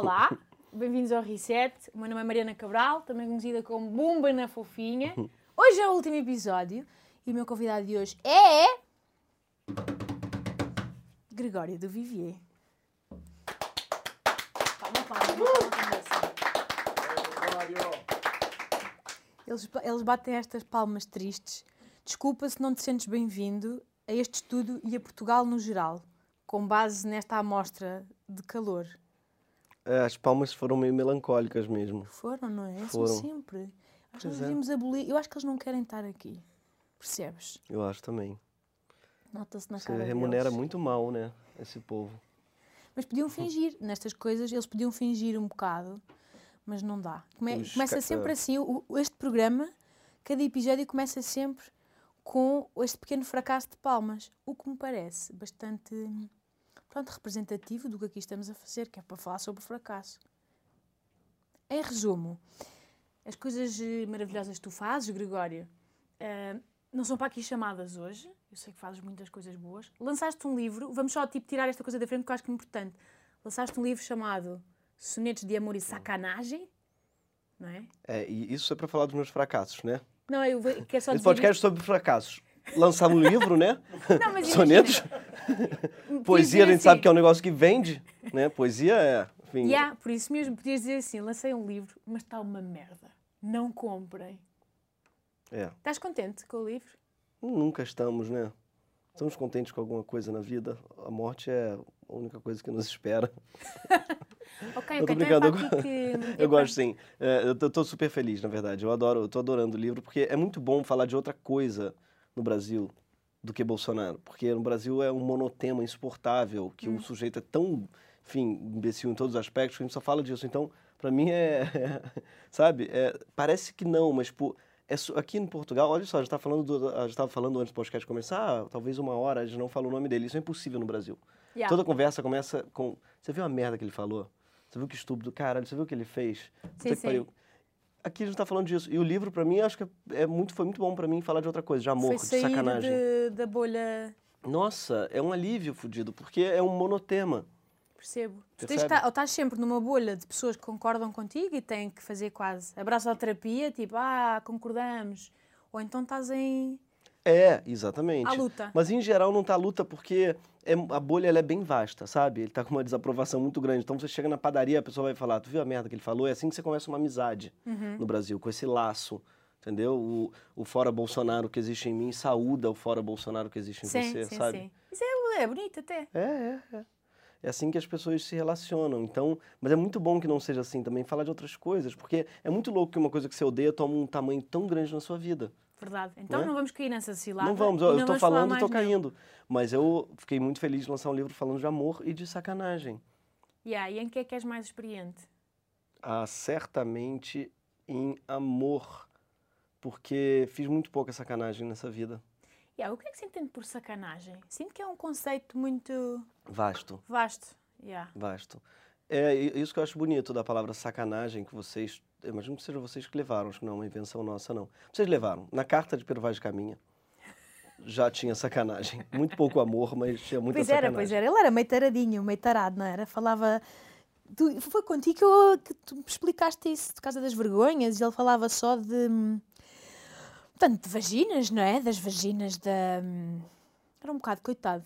Olá, bem-vindos ao Reset. O meu nome é Mariana Cabral, também conhecida como Bumba na Fofinha. Hoje é o último episódio e o meu convidado de hoje é. Gregório do Vivier. Palma, palma, Eles, eles batem estas palmas tristes. Desculpa se não te sentes bem-vindo a este estudo e a Portugal no geral, com base nesta amostra de calor. É, as palmas foram meio melancólicas mesmo. Foram, não é? Foram. São sempre. Acho que nós Pois é. devíamos abolir. Eu acho que eles não querem estar aqui. Percebes? Eu acho também. Nota-se na Você cara remunera deles. muito mal, né? Esse povo. Mas podiam fingir. Nestas coisas, eles podiam fingir um bocado, mas não dá. Come- Os começa ca- sempre ah. assim. o- este programa, cada episódio começa sempre com este pequeno fracasso de palmas. O que me parece bastante pronto, representativo do que aqui estamos a fazer, que é para falar sobre fracasso. Em resumo, as coisas eh, maravilhosas que tu fazes, Gregório, eh, não são para aqui chamadas hoje. Eu sei que fazes muitas coisas boas. Lançaste um livro, vamos só tipo, tirar esta coisa da frente porque eu acho que é importante. Lançaste um livro chamado Sonetos de Amor e Sacanagem, não é? É, e isso é pra falar dos meus fracassos, né? Não, eu quero só Esse dizer. podcast sobre fracassos. Lançar um livro, né? Não, mas Sonetos. Poesia, a gente sabe assim, que é um negócio que vende, né? Poesia é. Enfim. Yeah, por isso mesmo, podias dizer assim: lancei um livro, mas está uma merda. Não comprem. é. Estás contente com o livro? Nunca estamos, né? Estamos contentes com alguma coisa na vida. A morte é a única coisa que nos espera. Ok, Eu tô então é brincando, eu-. Eu gosto sim. É, eu tô, tô super feliz, na verdade. Eu adoro, eu tô adorando o livro, porque é muito bom falar de outra coisa no Brasil do que Bolsonaro. Porque no Brasil é um monotema insuportável, que o sujeito é tão, enfim, imbecil em todos os aspectos, que a gente só fala disso. Então, pra mim é. sabe? É, parece que não, mas, pô. É, su- aqui em Portugal, olha só, a gente tá falando do, a gente estava falando antes do podcast começar, ah, talvez uma hora, a gente não falou o nome dele. Isso é impossível no Brasil. Yeah. Toda conversa começa com. Você viu a merda que ele falou? Você viu que estúpido? Caralho, você viu o que ele fez? Sim, sim. Aqui a gente tá falando disso. E o livro, pra mim, acho que é muito, foi muito bom pra mim falar de outra coisa, de amor, Foi de sacanagem. de- da bolha. Nossa, é um alívio fudido, porque é um monotema. Percebo. Tu tens estar- ou estás sempre numa bolha de pessoas que concordam contigo e têm que fazer quase abraço à terapia, tipo, ah, concordamos. Ou então estás em. É, exatamente. À luta. Mas em geral não tá à luta porque é- a bolha ela é bem vasta, sabe? Ele tá com uma desaprovação muito grande. Então você chega na padaria, a pessoa vai falar, tu viu a merda que ele falou? É assim que você começa uma amizade Uhum. no Brasil, com esse laço. Entendeu? O, o fora Bolsonaro que existe em mim saúda o fora Bolsonaro que existe em sim, você, sim, sabe? sim. Isso é, é bonito até. É, é, é. É assim que as pessoas se relacionam. Então, mas é muito bom que não seja assim também, falar de outras coisas, porque é muito louco que uma coisa que você odeia toma um tamanho tão grande na sua vida. Verdade. Então Não é? não vamos cair nessa cilada. não vamos, eu estou falando e estou caindo. Mas eu fiquei muito feliz de lançar um livro falando de amor e de sacanagem. Yeah, e em que é que és mais experiente? Ah, certamente em amor, porque fiz muito pouca sacanagem nessa vida. Yeah, o que é que se entende por sacanagem? Sinto que é um conceito muito Vasto. vasto. Yeah. Vasto. É isso que eu acho bonito da palavra sacanagem que vocês. Eu imagino que sejam vocês que levaram, acho que não é uma invenção nossa, não. Vocês levaram. Na carta de Pero Vaz de Caminha já tinha sacanagem. Muito pouco amor, mas tinha muita Pois era, sacanagem. pois era. Ele era meio taradinho, meio tarado, não era? Falava. Tu- foi contigo que, eu, que tu me explicaste isso, por causa das vergonhas, e ele falava só de. Portanto, de vaginas, não é? Das vaginas da. hum, Era um bocado coitado.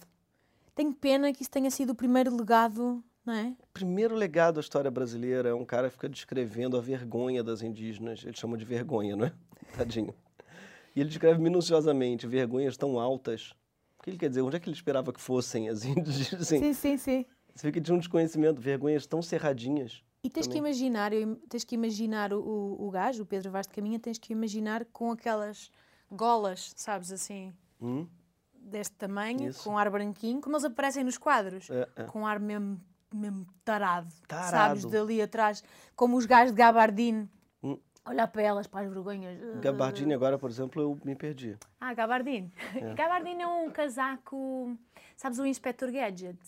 Tenho pena que isso tenha sido o primeiro legado, é? Primeiro legado da história brasileira é um cara que fica descrevendo a vergonha das indígenas. Ele chama de vergonha, não é? Tadinho. E ele descreve minuciosamente vergonhas tão altas. O que ele quer dizer? Onde é que ele esperava que fossem as indígenas? Assim, Sim, sim, sim. Você fica de um desconhecimento, vergonhas tão cerradinhas. E tens que Também. imaginar, eu im- tens que imaginar o, o, o gajo, o Pedro Vaz de Caminha, tens que imaginar com aquelas golas, sabes, assim, Hum? deste tamanho, Isso. com ar branquinho, como eles aparecem nos quadros. É, é. Com ar mesmo, mesmo tarado, sabes, Tarado. dali atrás, como os gajos de Gabardine. Hum. Olhar para elas, para as vergonhas. Gabardine agora, por exemplo, eu me perdi. Ah, Gabardine. Gabardine é um casaco, sabes, o Inspector Gadget.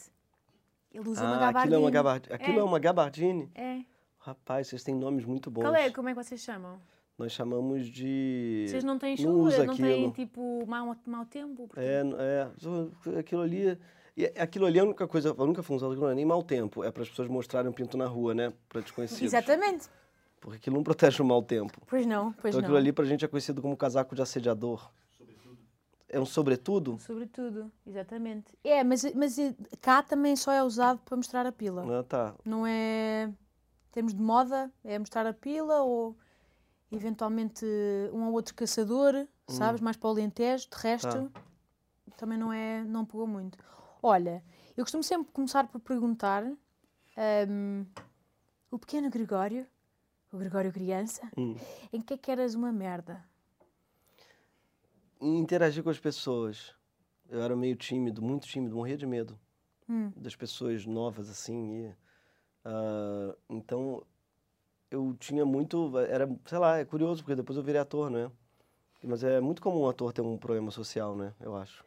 Ele usa uma Ah, Gabardine. aquilo é uma gabardine. Aquilo É. é uma gabardine? É. Rapaz, vocês têm nomes muito bons. Qual é? Como é que vocês chamam? Nós chamamos de... Vocês não têm Não chuva, não aquilo. têm tipo mau, mau tempo? porque- É, é, aquilo ali E aquilo ali, a única coisa, a única função daquilo não é nem mau tempo, é para as pessoas mostrarem um pinto na rua, né? Para desconhecidos. Exatamente. Porque aquilo não protege o mau tempo. Pois não, pois então não. aquilo ali pra gente é conhecido como casaco de assediador. É um sobretudo? Sobretudo, exatamente. É, mas, mas eh, cá também só é usado para mostrar a pila. Ah, tá. Não é. Em termos de moda, é mostrar a pila ou eventualmente um ou outro caçador, sabes? Mais para o Alentejo, de resto, também não é. Não pegou muito. Olha, eu costumo sempre começar por perguntar hum, o pequeno Gregório, o Gregório criança, Hum. em que é que eras uma merda? Em interagir com as pessoas. Eu era meio tímido, muito tímido, morria de medo Hum. das pessoas novas, assim. E, ah, então, eu tinha muito. Era, sei lá, é curioso, porque depois eu virei ator, né? Mas é muito comum um ator ter um problema social, né? Eu acho.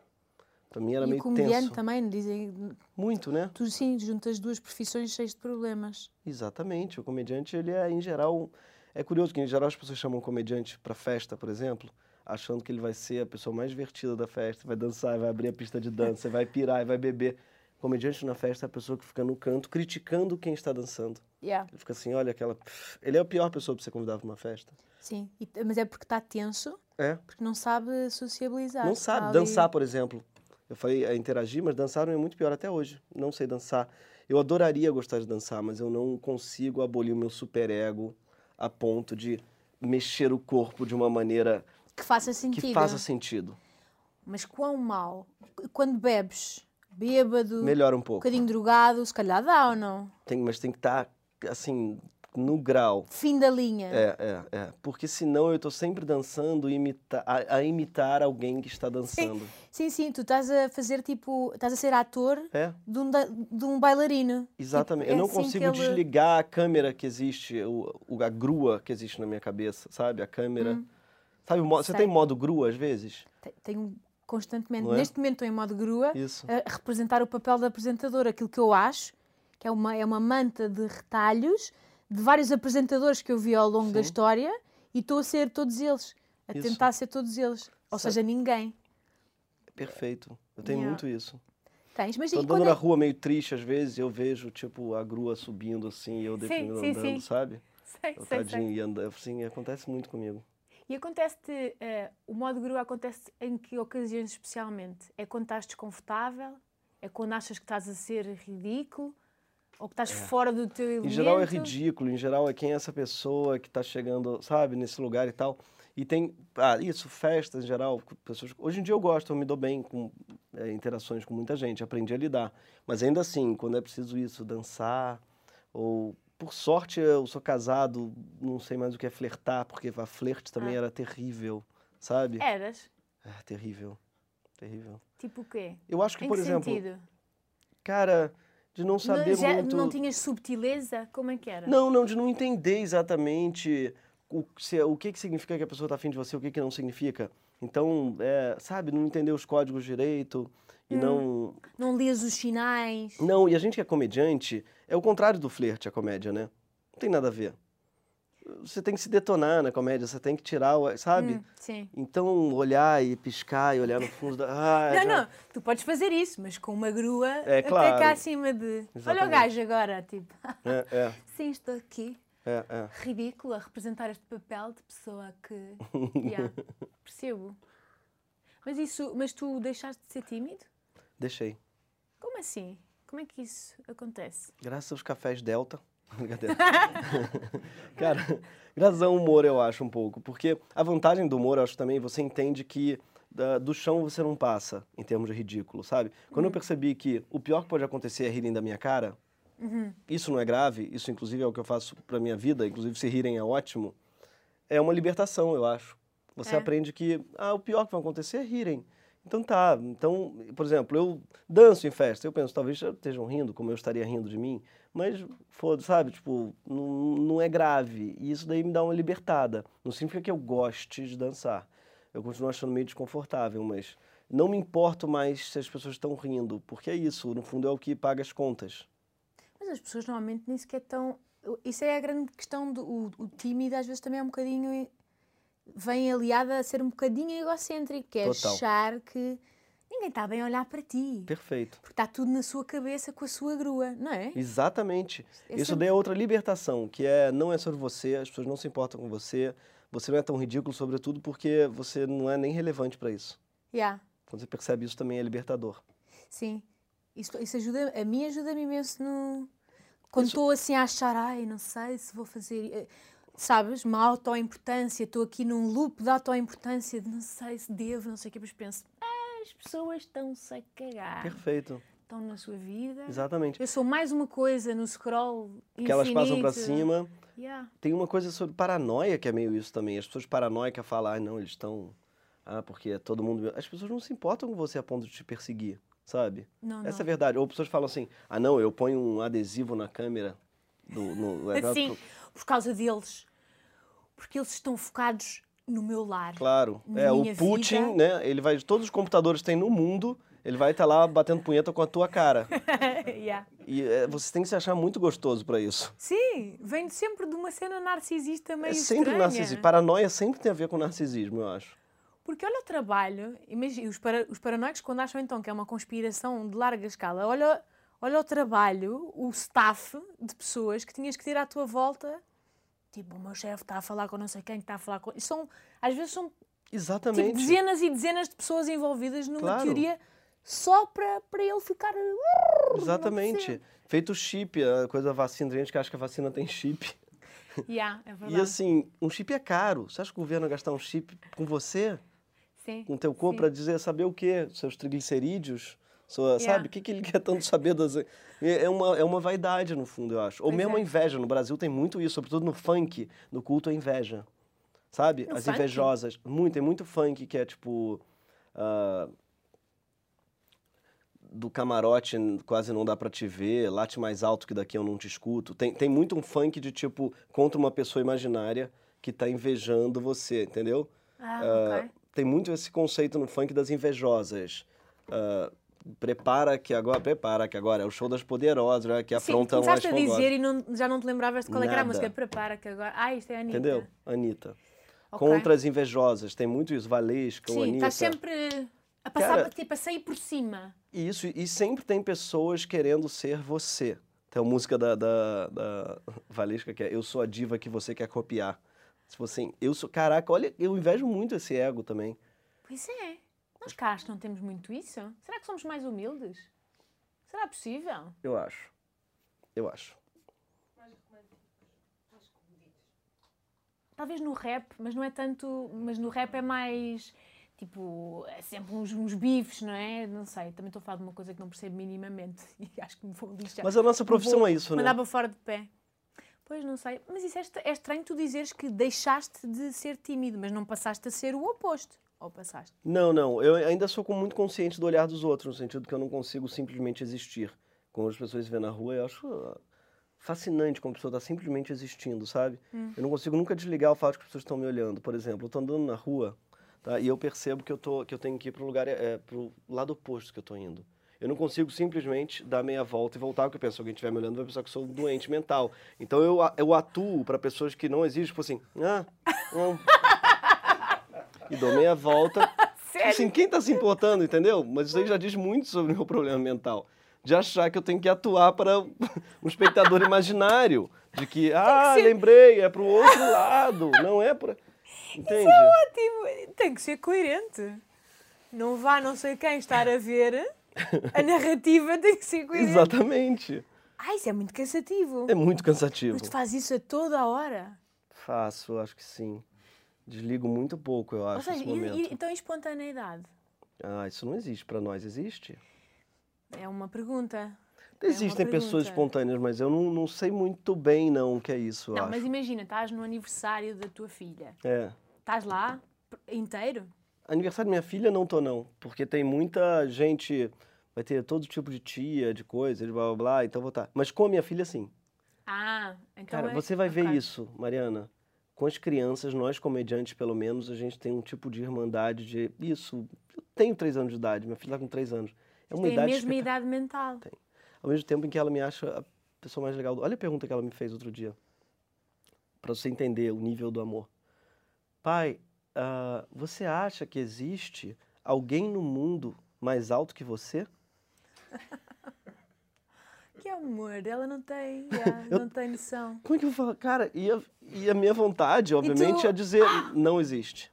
Pra mim era e meio comediante tenso. também, dizem. Muito, né? Tu sim, juntas duas profissões cheias de problemas. Exatamente. O comediante, ele é, em geral. É curioso que, em geral, as pessoas chamam comediante pra festa, por exemplo, achando que ele vai ser a pessoa mais divertida da festa, vai dançar, vai abrir a pista de dança, vai pirar, vai beber. Comediante na festa é a pessoa que fica no canto criticando quem está dançando. Yeah. Ele fica assim, olha aquela. Ele é a pior pessoa pra você convidar pra uma festa. Sim, mas é porque está tenso, É. porque não sabe sociabilizar. Não sabe ali- dançar, por exemplo. Eu falei a interagir, mas dançar é muito pior até hoje. Não sei dançar. Eu adoraria gostar de dançar, mas eu não consigo abolir o meu superego a ponto de mexer o corpo de uma maneira Que faça sentido. que faça sentido. Mas quão mal? Quando bebes, bêbado, Melhora um um pouco. bocadinho drogado, se calhar dá ou não? Tem, mas tem que estar, assim, no grau. Fim da linha. É, é, é. Porque senão eu tô sempre dançando imita a, a imitar alguém que está dançando. Sim, sim, tu estás a fazer tipo. Estás a ser ator É, de um, de um bailarino. exatamente. Tipo, é eu não assim consigo ele- desligar a câmera que existe, o, a grua que existe na minha cabeça, sabe? A câmera. Sabe, o modo, você Hum. Tem modo grua às vezes? Te- Tenho constantemente, é? neste momento estou em modo grua, Isso. a representar o papel da apresentadora, aquilo que eu acho, que é uma, é uma manta de retalhos de vários apresentadores que eu vi ao longo da Sim. história e estou a ser todos eles, a Isso. tentar ser todos eles. Ou Sabe- seja, ninguém. Perfeito. Eu tenho Yeah. muito isso. Tens, mas Tô andando na é... rua meio triste às vezes, eu vejo, tipo, a grua subindo assim, e eu Sim, sim, andando, sim. sabe? Sei, Eu sei, tadinho sei. e andando, assim, acontece muito comigo. E acontece-te, eh, o modo grua acontece em que ocasiões especialmente? É quando estás desconfortável? É quando achas que estás a ser ridículo? Ou que estás fora do teu elemento? É. Em geral é ridículo, em geral é quem é essa pessoa que tá chegando, sabe, nesse lugar e tal. E tem, ah, isso, festas em geral, pessoas. Hoje em dia eu gosto, eu me dou bem com é, interações com muita gente, aprendi a lidar. Mas ainda assim, quando é preciso isso, dançar, ou. Por sorte eu sou casado, não sei mais o que é flertar, porque a flerte também Ah. era terrível, sabe? Eras? É, terrível. Terrível. Tipo o quê? Eu acho que, em por que exemplo, sentido? cara, de não saber não, já- muito. não tinhas subtileza? Como é que era? Não, não, de não entender exatamente o, se- o que, que significa que a pessoa está afim de você, o que, que não significa. Então, é, sabe, não entender os códigos direito e Hum. não. Não lias os sinais? Não, e a gente que é comediante, é o contrário do flerte, a comédia, né? Não tem nada a ver. Você tem que se detonar na comédia, você tem que tirar, o- sabe? Hum, sim. Então, olhar e piscar e olhar no fundo da. Ah, Não, já- não, tu podes fazer isso, mas com uma grua É, até claro. cá acima de. Olha o Exatamente. gajo agora, tipo, É, é, sim, estou aqui, é, é. ridículo, a representar este papel de pessoa que. Yeah, percebo. Mas isso, mas tu deixaste de ser tímido? Deixei. Como assim? Como é que isso acontece? Graças aos cafés Delta. Cara, graças ao humor, eu acho, um pouco. Porque a vantagem do humor, eu acho também, você entende que da- do chão você não passa, em termos de ridículo, sabe? Quando eu percebi que o pior que pode acontecer é rirem da minha cara, isso não é grave, isso inclusive é o que eu faço pra minha vida, inclusive se rirem é ótimo, é uma libertação, eu acho. Você É. aprende que ah, o pior que vai acontecer é rirem. Então tá, então, por exemplo, eu danço em festa, eu penso, talvez estejam rindo, como eu estaria rindo de mim, mas foda, sabe, tipo, não, não é grave. E isso daí me dá uma libertada. Não significa que eu goste de dançar. Eu continuo achando meio desconfortável, mas não me importo mais se as pessoas estão rindo, porque é isso, no fundo é o que paga as contas. Mas as pessoas normalmente nem sequer estão. Isso é a grande questão do o, o tímido, às vezes também é um bocadinho. Vem aliada a ser um bocadinho egocêntrico, que é Total. achar que ninguém está bem a olhar para ti. Perfeito. Porque está tudo na sua cabeça com a sua grua, não é? Exatamente. É Isso sempre- daí é outra libertação, que é não é sobre você, as pessoas não se importam com você, você não é tão ridículo, sobretudo porque você não é nem relevante para isso. Yeah. Quando você percebe isso também é libertador. Sim. Isso, isso ajuda, a mim ajuda-me imenso no. Quando estou assim a achar, ai, não sei se vou fazer. Sabes, uma auto-importância, estou aqui num loop de auto-importância, de não sei se devo, não sei o que, mas penso, ah, as pessoas estão-se a cagar. Perfeito. Estão na sua vida. Exatamente. Eu sou mais uma coisa no scroll Que elas passam para infinito. cima. Yeah. Tem uma coisa sobre paranoia que é meio isso também. As pessoas paranoicas falam, ah, não, eles estão. Ah, porque é todo mundo. As pessoas não se importam com você a ponto de te perseguir, sabe? Não, Essa é não. a verdade. Ou pessoas falam assim, ah, não, eu ponho um adesivo na câmera. Do, no, é Assim, por causa deles. Porque eles estão focados no meu lar. Claro. É, o Putin, vida. né? Ele vai. Todos os computadores que tem no mundo, ele vai estar lá batendo punheta com a tua cara. Yeah. E é, você tem que se achar muito gostoso para isso. Sim, vem sempre de uma cena narcisista meio É sempre estranha. narcisismo. Paranoia sempre tem a ver com narcisismo, eu acho. Porque olha o trabalho, imagina, os, para, os paranoicos quando acham então que é uma conspiração de larga escala, olha, olha o trabalho, o staff de pessoas que tinhas que ter à tua volta. Tipo, o meu chefe está a falar com não sei quem que está a falar com... E são, às vezes são tipo, Exatamente. dezenas e dezenas de pessoas envolvidas numa Claro. teoria só para, ele ficar... Não Exatamente. Feito o chip, a coisa da vacina, gente que acha que a vacina tem chip. Yeah, é verdade. E assim, um chip é caro. Você acha que o governo vai gastar um chip com você, Sim, com o teu corpo, para dizer, saber o quê? Seus triglicerídeos? Yeah. Sabe? O que, que ele quer tanto saber das. É uma, é uma vaidade, no fundo, eu acho. Ou Pois mesmo é. a inveja. No Brasil tem muito isso, sobretudo no funk, no culto à inveja. Sabe? No As funk? invejosas. Muito, tem muito funk que é tipo. ah, do camarote quase não dá pra te ver, late mais alto que daqui eu não te escuto. Tem, tem muito um funk de tipo contra uma pessoa imaginária que tá invejando você, entendeu? Ah, Ah, ok. Tem muito esse conceito no funk das invejosas. Ah, prepara que agora, prepara que agora é o show das poderosas, né, que Sim, afrontam as começaste a fogosas. dizer e não, já não te lembravas de qual é era a música. Prepara que agora... Ah, isto é a Anitta. Entendeu? Anitta. Ok. Contra as invejosas, tem muito isso, Valesca, Sim, Anitta. estás sempre a passar, Cara- tipo, a sair por cima. Isso, e sempre tem pessoas querendo ser você. Tem a música da, da, da Valesca que é Eu sou a diva que você quer copiar. Tipo assim, eu sou. Caraca, olha, eu invejo muito esse ego também. Pois é. Acho que não temos muito isso. Será que somos mais humildes? Será possível? Eu acho. Eu acho. Talvez no rap, mas não é tanto... Mas no rap é mais... Tipo, é sempre uns, uns bifes, não é? Não sei, também estou a falar de uma coisa que não percebo minimamente e acho que me vou lixar. Mas a nossa profissão Vou é isso, né? Mandar para fora de pé. Pois, não sei. Mas isso é, é estranho tu dizeres que deixaste de ser tímido, mas não passaste a ser o oposto. Ou passaste? Não, não. Eu ainda sou muito consciente do olhar dos outros, no sentido que eu não consigo simplesmente existir. Quando as pessoas vêem na rua, eu acho ah, fascinante como a pessoa está simplesmente existindo, sabe? Eu não consigo nunca desligar o fato de que as pessoas estão me olhando. Por exemplo, eu estou andando na rua tá? e eu percebo que eu, tô, que eu tenho que ir para o lugar, é, pro lado oposto que eu estou indo. Eu não consigo simplesmente dar meia volta e voltar, porque eu penso, se alguém estiver me olhando, vai pensar que eu sou doente mental. Então eu, eu atuo para pessoas que não existem, tipo assim, ah, não. E dou meia volta. Sério? Assim, quem tá se importando, entendeu? Mas isso aí já diz muito sobre o meu problema mental. De achar que eu tenho que atuar para um espectador imaginário. De que, ah, ser- lembrei, é pro outro lado, não é pra... Entende? Ótimo! Tem que ser coerente. Não vá não sei quem estar a ver. A narrativa tem que ser coerente. Exatamente. Ah, isso é muito cansativo. É muito cansativo. Mas tu fazes isso a toda a hora. Faço, acho que sim. Desligo muito pouco, eu Ou acho, seja, esse e- e- então espontaneidade? Ah, isso não existe pra nós, existe? É uma pergunta. É Existem pessoas pergunta. espontâneas, mas eu não, não sei muito bem, não, o que é isso, Não, acho. mas imagina, estás no aniversário da tua filha. É. Estás lá inteiro? Aniversário da minha filha não tô não, porque tem muita gente, vai ter todo tipo de tia, de coisa, de blá blá blá, então vou estar. Mas com a minha filha sim. Ah, então Cara, é- você vai ver ok. isso, Mariana. Com as crianças, nós comediantes pelo menos, a gente tem um tipo de irmandade de isso. Eu tenho três anos de idade, minha filha tá com três anos. É uma Tem a idade mesma espetacular. idade mental. Ao mesmo tempo em que ela me acha a pessoa mais legal. do- Olha a pergunta que ela me fez outro dia. Pra você entender o nível do amor. Pai, ah, você acha que existe alguém no mundo mais alto que você? Amor, ela não tem, yeah, não tem noção. Como é que eu falo? Cara, e a, e a minha vontade, obviamente, tu- é dizer não existe.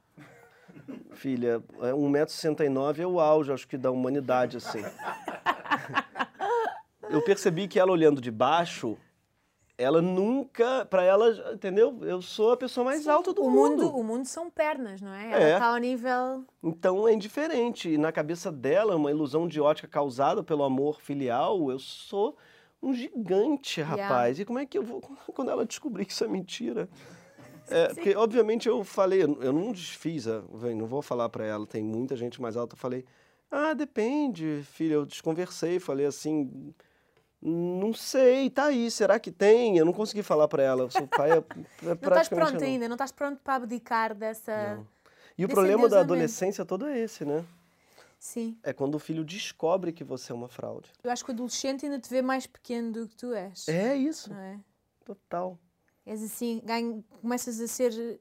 Filha, é 1,69m é o auge, acho que, da humanidade, assim. Eu percebi que ela olhando de baixo, ela nunca, pra ela, entendeu? Eu sou a pessoa mais alta do o mundo. mundo. O mundo são pernas, não é? Ela É. está ao nível. Então é indiferente. E na cabeça dela, é uma ilusão de ótica causada pelo amor filial, eu sou um gigante, Yeah. rapaz. E como é que eu vou. Quando ela descobrir que isso é mentira? É, porque, obviamente, eu falei, eu não desfiz, a- não vou falar pra ela, tem muita gente mais alta. Eu falei, ah, depende, filha. Eu desconversei, falei assim. Não sei, tá aí, será que tem? Eu não consegui falar pra ela. Seu pai é, é Não estás pronto não. ainda, não estás pronto para abdicar dessa. Não. E o problema da adolescência todo é esse, né? Sim. É quando o filho descobre que você é uma fraude. Eu acho que o adolescente ainda te vê mais pequeno do que tu és. É isso, Não é? total. És assim, ganho, começas a ser.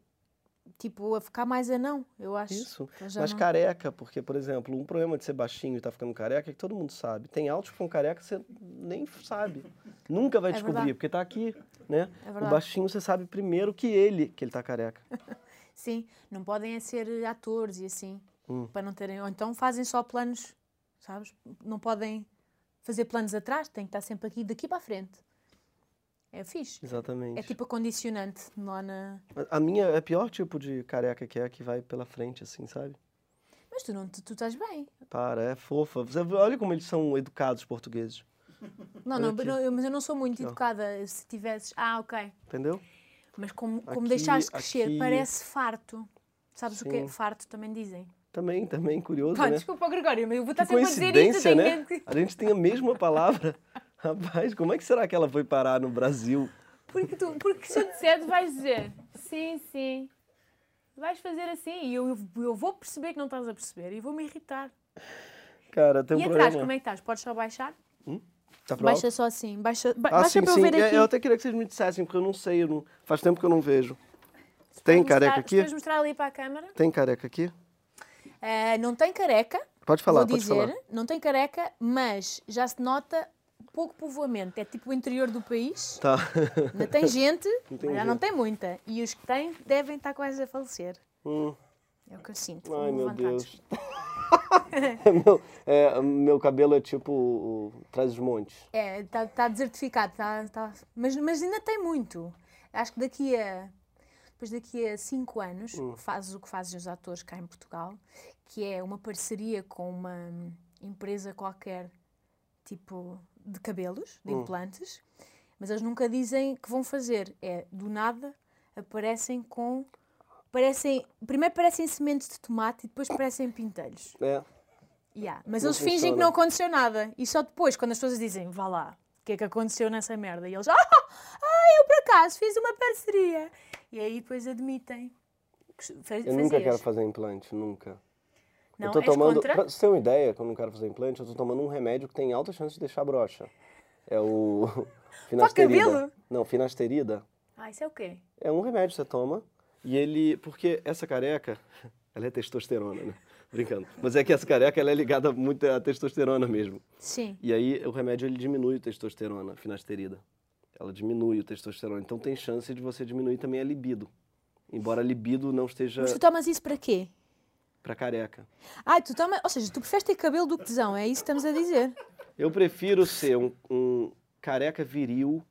Tipo, a ficar mais anão, eu acho. Isso. Mas não- careca, porque, por exemplo, um problema de ser baixinho e tá ficando careca é que todo mundo sabe. Tem altos que ficam careca você nem sabe. Nunca vai É descobrir, verdade. porque tá aqui, né? É o baixinho você sabe primeiro que ele, que ele tá careca. Sim, não podem ser atores e assim, Hum. para não terem. Ou então fazem só planos, sabes? Não podem fazer planos atrás, tem que estar sempre aqui, daqui para a frente. É fixe. Exatamente. É tipo a condicionante lá na. A minha é pior tipo de careca que é a que vai pela frente, assim, sabe? Mas tu não tu, tu estás bem. Para, é fofa. Você olha como eles são educados, os portugueses. Não, Olha não, não, eu- mas eu não sou muito Aqui, educada. Se tivesses. Ah, ok. Entendeu? Mas como, como Aqui, deixaste crescer, aqui. parece farto. Sabes o que é Sim. farto? Também dizem. Também, também, curioso, Pá, né? desculpa, Gregório, mas eu vou estar Que sempre a dizer eu né? que- A gente tem a mesma palavra. Rapaz, como é que será que ela foi parar no Brasil? Porque, tu, porque se eu disser, tu vais dizer sim, sim. Vais fazer assim e eu, eu, vou perceber que não estás a perceber e vou me irritar. Cara, tem um e problema. atrás, como é que estás? Podes só baixar? Tá pro Baixa alto? só assim. Baixa, ba Ah, baixa sim, para eu sim. ver É, aqui. Eu até queria que vocês me dissessem, porque eu não sei. eu não- Faz tempo que eu não vejo. Tem careca mostrar- aqui? Podes mostrar ali para a câmara? Tem careca aqui? Eh, não tem careca, Pode falar, vou pode dizer. falar. Não tem careca, mas já se nota pouco povoamento. É tipo o interior do país. Tá. Ainda tem gente, mas já não tem muita. E os que têm devem estar quase a falecer. Hum, É o que eu sinto. ai, meu. Deus. meu, é, meu cabelo é tipo Traz os Montes. É, está tá desertificado, tá, tá- mas, mas ainda tem muito. Acho que daqui a depois daqui a cinco anos Hum. fazes o que fazem os atores cá em Portugal, que é uma parceria com uma empresa qualquer, tipo de cabelos, de Hum. implantes, mas eles nunca dizem que vão fazer. É do nada aparecem com parecem primeiro parecem sementes de tomate e depois parecem pintelhos. É. Yeah, Mas Não eles fingem funciona. que não aconteceu nada. E só depois, quando as pessoas dizem, vá lá, o que é que aconteceu nessa merda? E eles, ah, ah eu por acaso fiz uma parceria. E aí depois admitem. que Eu nunca quero fazer implante, nunca. Não, eu tô tomando, contra? pra você ter uma ideia, que eu não quero fazer implante, eu tô tomando um remédio que tem alta chance de deixar broxa. É o finasterida. Não, finasterida. Ah, isso é o quê? É um remédio que você toma e ele, porque essa careca, ela é testosterona, né? Brincando. Mas é que essa careca ela é ligada muito à testosterona mesmo. Sim. E aí o remédio ele diminui a testosterona, a finasterida. Ela diminui o testosterona. Então tem chance de você diminuir também a libido. Embora a libido não esteja Mas tu tomas isso para quê? Pra careca. Ah, tu tomas. Ou seja, tu preferes ter cabelo do que tesão, é isso que estamos a dizer. Eu prefiro ser um, um careca viril.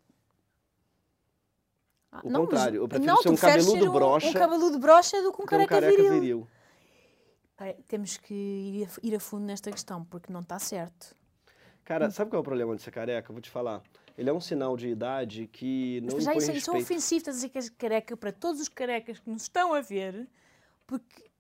Ah, O contrário, eu prefiro não, ser um cabeludo ser um, broxa um cabeludo brocha do que um é um careca, careca viril. viril. Temos que ir a, ir a fundo nesta questão, porque não está certo. Cara, sabe qual é o problema de ser careca? Eu vou te falar. Ele é um sinal de idade que não Mas já isso, isso é respeito. ofensivo, estás a dizer que és careca para todos os carecas que nos estão a ver, porque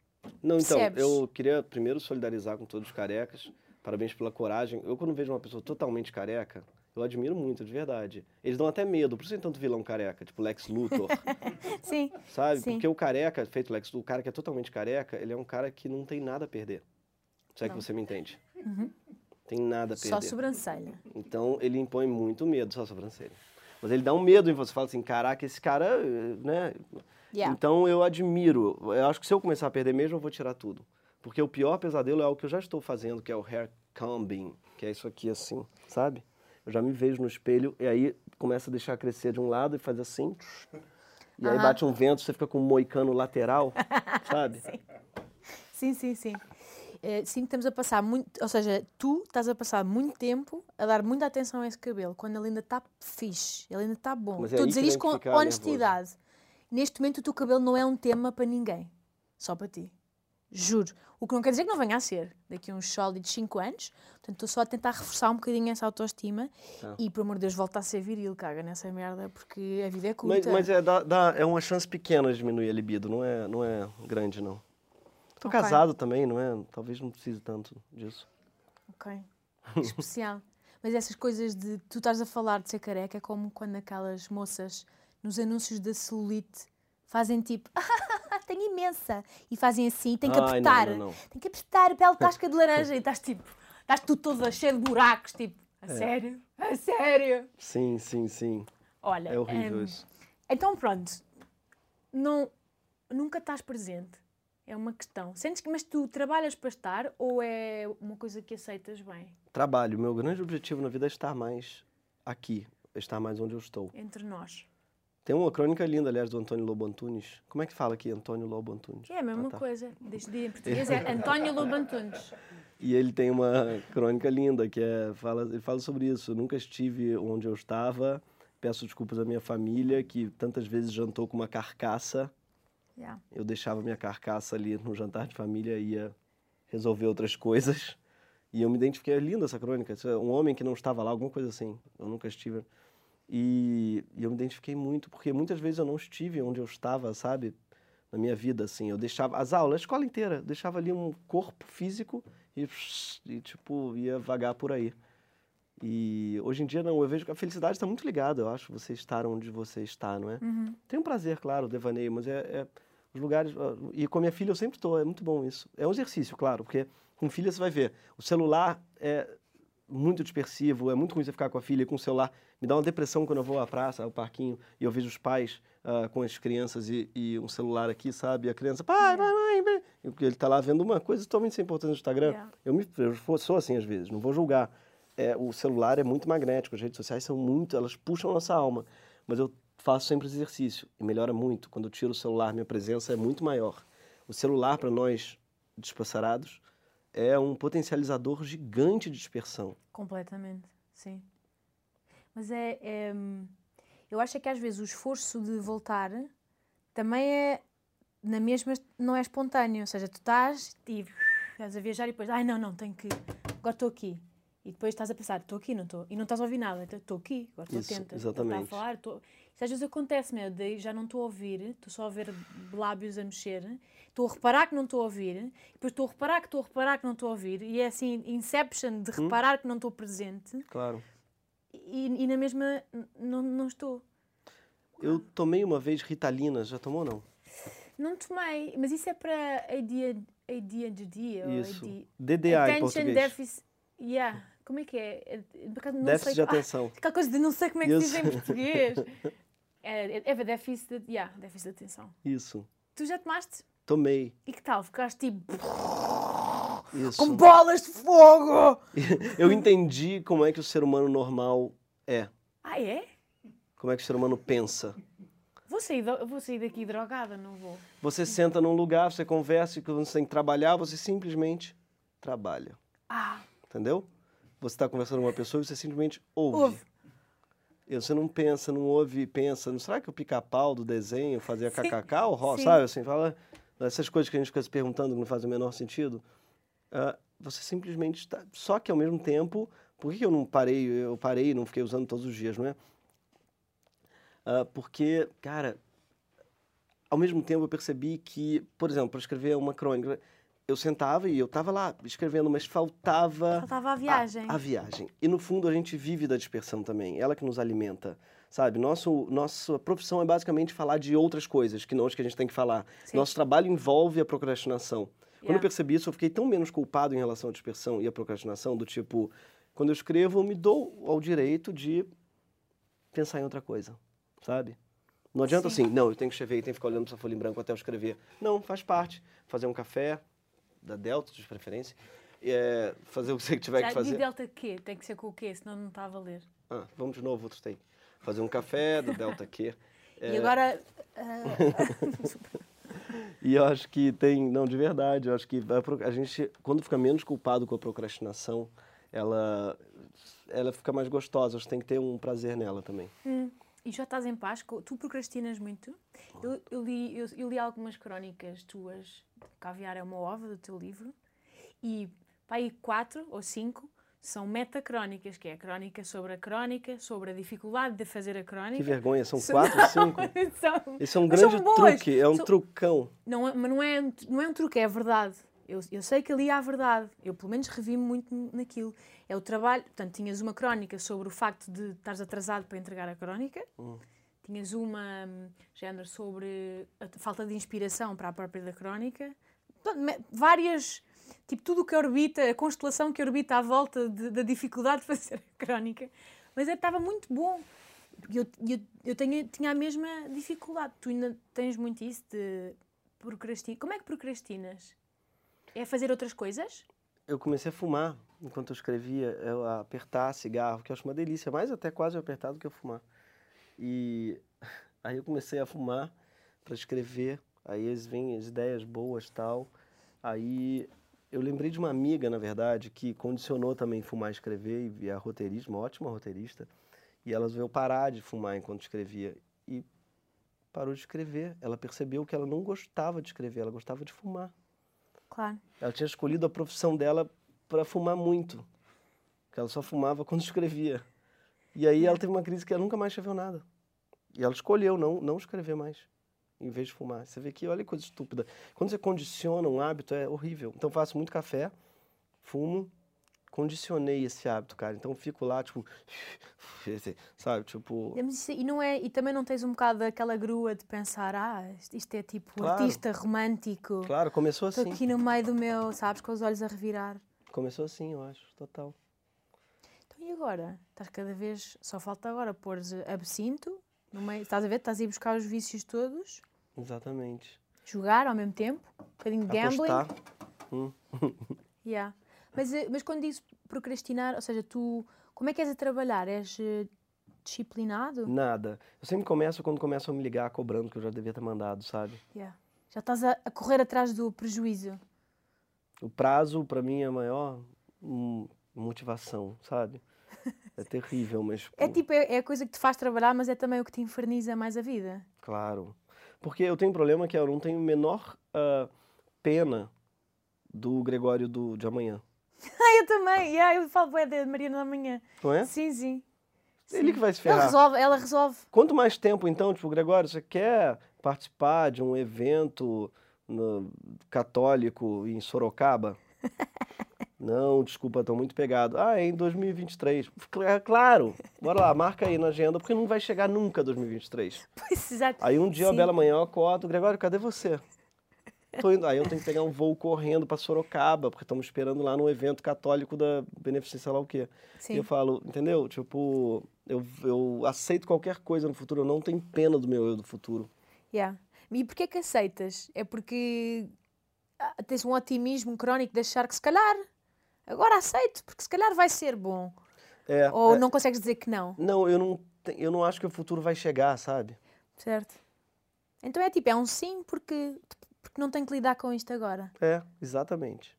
Não, então, Percebes? eu queria primeiro solidarizar com todos os carecas. Parabéns pela coragem. Eu, quando vejo uma pessoa totalmente careca, eu admiro muito, de verdade. Eles dão até medo, por isso tem tanto vilão careca, tipo Lex Luthor, sim, sabe? Sim. Porque o careca, feito Lex Luthor, o cara que é totalmente careca, ele é um cara que não tem nada a perder. Se é que você me entende. Tem nada a perder. só sobrancelha. Então ele impõe muito medo, só a sobrancelha. Mas ele dá um medo em você, fala assim, caraca, esse cara, eh, né? Yeah. Então eu admiro. Eu acho que se eu começar a perder mesmo, eu vou tirar tudo. Porque o pior pesadelo é o que eu já estou fazendo, que é o hair combing, que é isso aqui assim, sabe? Eu já me vejo no espelho e aí começa a deixar crescer de um lado e faz assim. E aí bate um vento, você fica com um moicano lateral, sabe? Sim, sim, sim. Sim, que estamos a passar muito, ou seja, tu estás a passar muito tempo a dar muita atenção a esse cabelo, quando ele ainda está fixe, ele ainda está bom. Mas é Estou a dizer isto com honestidade. Neste momento o teu cabelo não é um tema para ninguém, só para ti. Juro. O que não quer dizer que não venha a ser daqui a uns sólidos 5 anos. Portanto, estou só a tentar reforçar um bocadinho essa autoestima Tá. e, por amor de Deus, volta a ser viril, caga nessa merda, porque a vida é Mas, curta. mas é, dá, dá- é uma chance pequena de diminuir a libido, não é, não é grande, não. Tô Ok. casado também, não é? Talvez não precise tanto disso. Ok. Especial. Mas essas coisas de tu estás a falar de ser careca é como quando aquelas moças nos anúncios da celulite fazem tipo, tenho imensa. E fazem assim, tem que Ai, não, apertar. não, não. Tem que apertar pele casca de laranja e estás tipo, estás tu toda cheia de buracos, tipo, a É. sério? A sério? Sim, sim, sim. Olha, É horrível hum, isso. então pronto, não, nunca estás presente. É uma questão. Sentes que, mas tu trabalhas para estar ou é uma coisa que aceitas bem Trabalho. Meu grande objetivo na vida é estar mais aqui, estar mais onde eu estou. entre nós? Tem uma crônica linda, aliás, do Antônio Lobo Antunes. Como é que fala aqui, Antônio Lobo Antunes? É a mesma Ah, tá. coisa. Desde em português é António Lobo Antunes. E ele tem uma crônica linda que é fala, ele fala sobre isso. Nunca estive onde eu estava. Peço desculpas à minha família que tantas vezes jantou com uma carcaça. Yeah. Eu deixava minha carcaça ali no jantar de família e ia resolver outras coisas. E eu me identifiquei, é linda essa crônica. É Um homem que não estava lá, alguma coisa assim. Eu nunca estive. E, e eu me identifiquei muito, porque muitas vezes eu não estive onde eu estava, sabe? Na minha vida, assim. Eu deixava as aulas, a escola inteira, deixava ali um corpo físico e, e tipo, ia vagar por aí. E hoje em dia não, eu vejo que a felicidade está muito ligada, eu acho, você estar onde você está, não é? Uhum. Tem um prazer, claro, devaneio, mas é, é os lugares. ó, E com a minha filha eu sempre estou, é muito bom isso. É um exercício, claro, porque com filha você vai ver. O celular é muito dispersivo, é muito ruim você ficar com a filha com o celular. Me dá uma depressão quando eu vou à praça, ao parquinho, e eu vejo os pais ah, com as crianças e, e um celular aqui, sabe? E a criança, pai, pai, mãe, pai. E porque ele está lá vendo uma coisa totalmente sem importância no Instagram. Yeah. Eu, me, eu sou assim às vezes, não vou julgar. É, o celular é muito magnético, as redes sociais são muito, elas puxam a nossa alma. Mas eu faço sempre esse exercício e melhora muito. Quando eu tiro o celular, minha presença é muito maior. O celular, para nós despassarados, é um potencializador gigante de dispersão. Completamente, sim. Mas é, é, Eu acho é que às vezes o esforço de voltar também é. Na mesma. Não é espontâneo. Ou seja, tu estás e. Estás a viajar e depois. Ai, não, não, tenho que. Agora estou aqui. E depois estás a pensar, estou aqui, não estou. E não estás a ouvir nada. Estou aqui, agora estou Isso, atenta. exatamente. Está a falar, estou. Isso às vezes acontece, meu, daí já não estou a ouvir, estou só a ver lábios a mexer, estou a reparar que não estou a ouvir, depois estou a reparar que estou a reparar que não estou a ouvir, e é assim, inception de Hum. reparar que não estou presente, Claro. e, e na mesma não, não estou. Eu tomei uma vez Ritalina, já tomou não? Não tomei, mas isso é para ADHD, ADHD ou Isso. AD... DDA em Attention português. Deficit... Yeah. Como é que é? É- Por acaso não Déficit de sei... Ah, atenção. aquela coisa de não sei como é que se diz em português. É, é, é déficit de... Yeah, déficit de atenção. Isso. Tu já tomaste? Tomei. E que tal? Ficaste tipo Isso. com bolas de fogo! Eu entendi como é que o ser humano normal é. Ah, é? Como é que o ser humano pensa. Vou sair, da- vou sair daqui drogada, não vou. Você senta num lugar, você conversa, e quando você tem que trabalhar, você simplesmente trabalha. Ah, Entendeu? Você está conversando com uma pessoa e você simplesmente ouve. ouve. E você não pensa, não ouve, pensa. Não será que o pica-pau do desenho fazia Sim, kkk ou ro, sabe? Assim, fala essas coisas que a gente fica se perguntando que não fazem o menor sentido. Ah, você simplesmente está. Só que ao mesmo tempo, por que eu não parei? Eu parei e não fiquei usando todos os dias, não é? Ah, porque, cara, ao mesmo tempo eu percebi que, por exemplo, para escrever uma crônica, eu sentava e eu estava lá escrevendo, mas faltava Faltava a viagem. a, a viagem. E no fundo a gente vive da dispersão também, ela que nos alimenta. Sabe, Nosso, nossa profissão é basicamente falar de outras coisas que não as que a gente tem que falar. Sim. Nosso trabalho envolve a procrastinação. Quando Yeah. eu percebi isso, eu fiquei tão menos culpado em relação à dispersão e à procrastinação, do tipo, quando eu escrevo, eu me dou ao direito de pensar em outra coisa, sabe? Não adianta Sim. assim, não, eu tenho que escrever e tenho que ficar olhando para essa folha em branco até eu escrever. Não, faz parte. Fazer um café, da Delta, de preferência. É, fazer o que você tiver Já que fazer. de delta Q, tem que ser com o quê? Senão não está a valer. Ah, vamos de novo, outro take. Fazer um café da Delta Q. E É, agora. ah, E eu acho que tem, não, de verdade, eu acho que a a gente, quando fica menos culpado com a procrastinação, ela, ela fica mais gostosa, você tem que ter um prazer nela também. hum, e já estás em paz? Tu procrastinas muito? Eu, eu li, eu, eu li algumas crónicas tuas, Caviar é uma ova, do teu livro, e pá, aí quatro ou cinco são metacrónicas, que é a crónica sobre a crónica, sobre a dificuldade de fazer a Que crónica. vergonha, são quatro, cinco? São- Esse é um grande truque, é um São- trucão. Não, é- mas não é, não é um truque, é a verdade. Eu, eu sei que ali há a verdade. Eu, pelo menos, revi-me muito naquilo. É o trabalho. Portanto, tinhas uma crónica sobre o facto de estares atrasado para entregar a crónica. Hum. Tinhas uma, hum, género, sobre a falta de inspiração para a própria da crónica. Várias. Tipo, tudo o que orbita, a constelação que orbita à volta de- da dificuldade de fazer a crónica. Mas é, estava muito bom. Eu, eu, eu tenho, tinha a mesma dificuldade. Tu ainda tens muito isso de procrastinar. Como é que procrastinas? É fazer outras coisas? Eu comecei a fumar enquanto eu escrevia, a apertar cigarro, que eu acho uma delícia, mais até quase apertar do que eu fumar. E aí eu comecei a fumar para escrever, aí eles vêm as ideias boas tal. Aí eu lembrei de uma amiga, na verdade, que condicionou também fumar e escrever, e é roteirista, uma ótima roteirista. E ela veio parar de fumar enquanto escrevia. E parou de escrever. Ela percebeu que ela não gostava de escrever, ela gostava de fumar. Claro. Ela tinha escolhido a profissão dela para fumar muito. Porque ela só fumava quando escrevia. E aí ela teve uma crise que ela nunca mais escreveu nada. E ela escolheu não, não escrever mais, em vez de fumar. Você vê que, olha que coisa estúpida. Quando você condiciona um hábito, é horrível. Então faço muito café, fumo, condicionei esse hábito, cara. Então fico lá, tipo, sabe, tipo... E, não é, e também não tens um bocado aquela grua de pensar, ah, isto- é tipo Claro. artista romântico. Claro, começou Estou assim. aqui no meio do meu, sabes, com os olhos a revirar. Começou assim, eu acho, total. E agora? Estás cada vez, só falta agora pôr absinto, no meio, estás a ver? Estás a ir buscar os vícios todos, Exatamente. jogar ao mesmo tempo, um bocadinho de gambling. Hum. Yeah. Mas, eh, mas quando dizes procrastinar, ou seja, tu como é que és a trabalhar? És eh, disciplinado? Nada. Eu sempre começo quando começam a me ligar cobrando que eu já devia ter mandado, sabe? Yeah. Já estás a, a correr atrás do prejuízo. O prazo, pra mim, é a maior hum, motivação, sabe? É terrível, mas. É tipo, é, é a coisa que te faz trabalhar, mas é também o que te inferniza mais a vida. Claro. Porque eu tenho um problema que eu não tenho menor ah, pena do Gregório do, de amanhã. Ah, eu também. Yeah, eu falo bué da Mariana da Manhã. Não é? Sim, sim. Ele sim. que vai se Ela ferrar. resolve, ela resolve. Quanto mais tempo, então, tipo, Gregório, você quer participar de um evento no- católico em Sorocaba? Não, desculpa, estou muito pegado. Ah, é em 2023. Cla- Claro, bora lá, marca aí na agenda, porque não vai chegar nunca 2023. Pois, exato. Aí um dia, uma bela manhã, eu acordo, Gregório, cadê você? Indo. Aí eu tenho que pegar um voo correndo para Sorocaba, porque estamos esperando lá no evento católico da Beneficência, lá o quê. E Sim. eu falo, entendeu? Tipo, eu, eu aceito qualquer coisa no futuro, eu não tenho pena do meu eu do futuro. Yeah. E porquê que aceitas? É porque ah, tens um otimismo crónico de achar que se calhar agora aceito, porque se calhar vai ser bom. É, Ou é, não consegues dizer que não, não, eu não, eu não acho que o futuro vai chegar, sabe? certo? Então é tipo, é um sim porque, porque não tenho que lidar com isto agora. É, exatamente.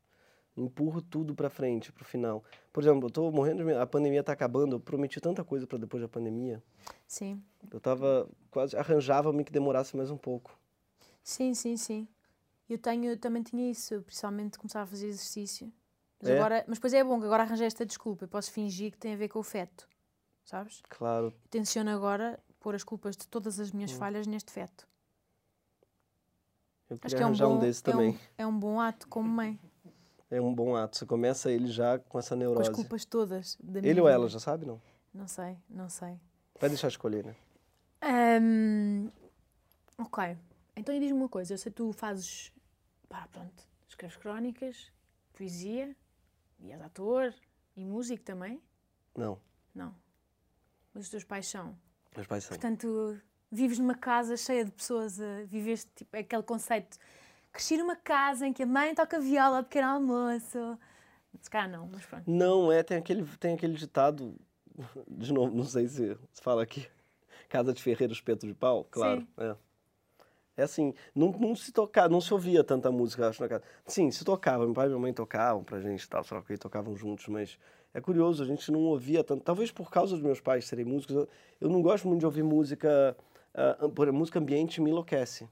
Empurro tudo pra frente, pro final. Por exemplo, eu tô morrendo a pandemia tá acabando, eu prometi tanta coisa pra depois da pandemia. Sim, Eu tava quase, arranjava-me que demorasse mais um pouco. sim, sim, sim. Eu tenho, também tinha isso, principalmente começar a fazer exercício. Mas, É? agora, mas depois é bom que agora arranjei esta desculpa. Eu posso fingir que tem a ver com o feto, sabes? Claro, Eu tenciono agora pôr as culpas de todas as minhas Hum. falhas neste feto. eu Acho que é um, bom, um desse é, também. um, é um bom ato como mãe, É um bom ato. Você começa ele já com essa com as neurose. culpas todas Ele ou ela, já sabe, não? Não sei, não sei. Vai deixar escolher, né? Ahm, ok, então diz-me uma coisa, eu sei que tu fazes, pá, pronto, escreves crónicas, poesia, e és ator, e músico também? Não, Não. Mas os teus pais são. meus pais são. Portanto, vives numa casa cheia de pessoas, a viveste tipo, aquele conceito cresci numa casa em que a mãe toca viola ao pequeno almoço. Se calhar não, mas pronto. Não, é, tem aquele, tem aquele ditado, de novo, não sei se se fala aqui, casa de ferreiro, espeto de pau, claro. Sim. É. É assim, não, não se tocava, não se ouvia tanta música, acho, na casa. Sim, se tocava, meu pai e minha mãe tocavam pra gente e tal, só que tocavam juntos, mas é curioso, a gente não ouvia tanto, talvez por causa dos meus pais serem músicos, eu, não gosto muito de ouvir música, exemplo, música ambiente me enlouquece.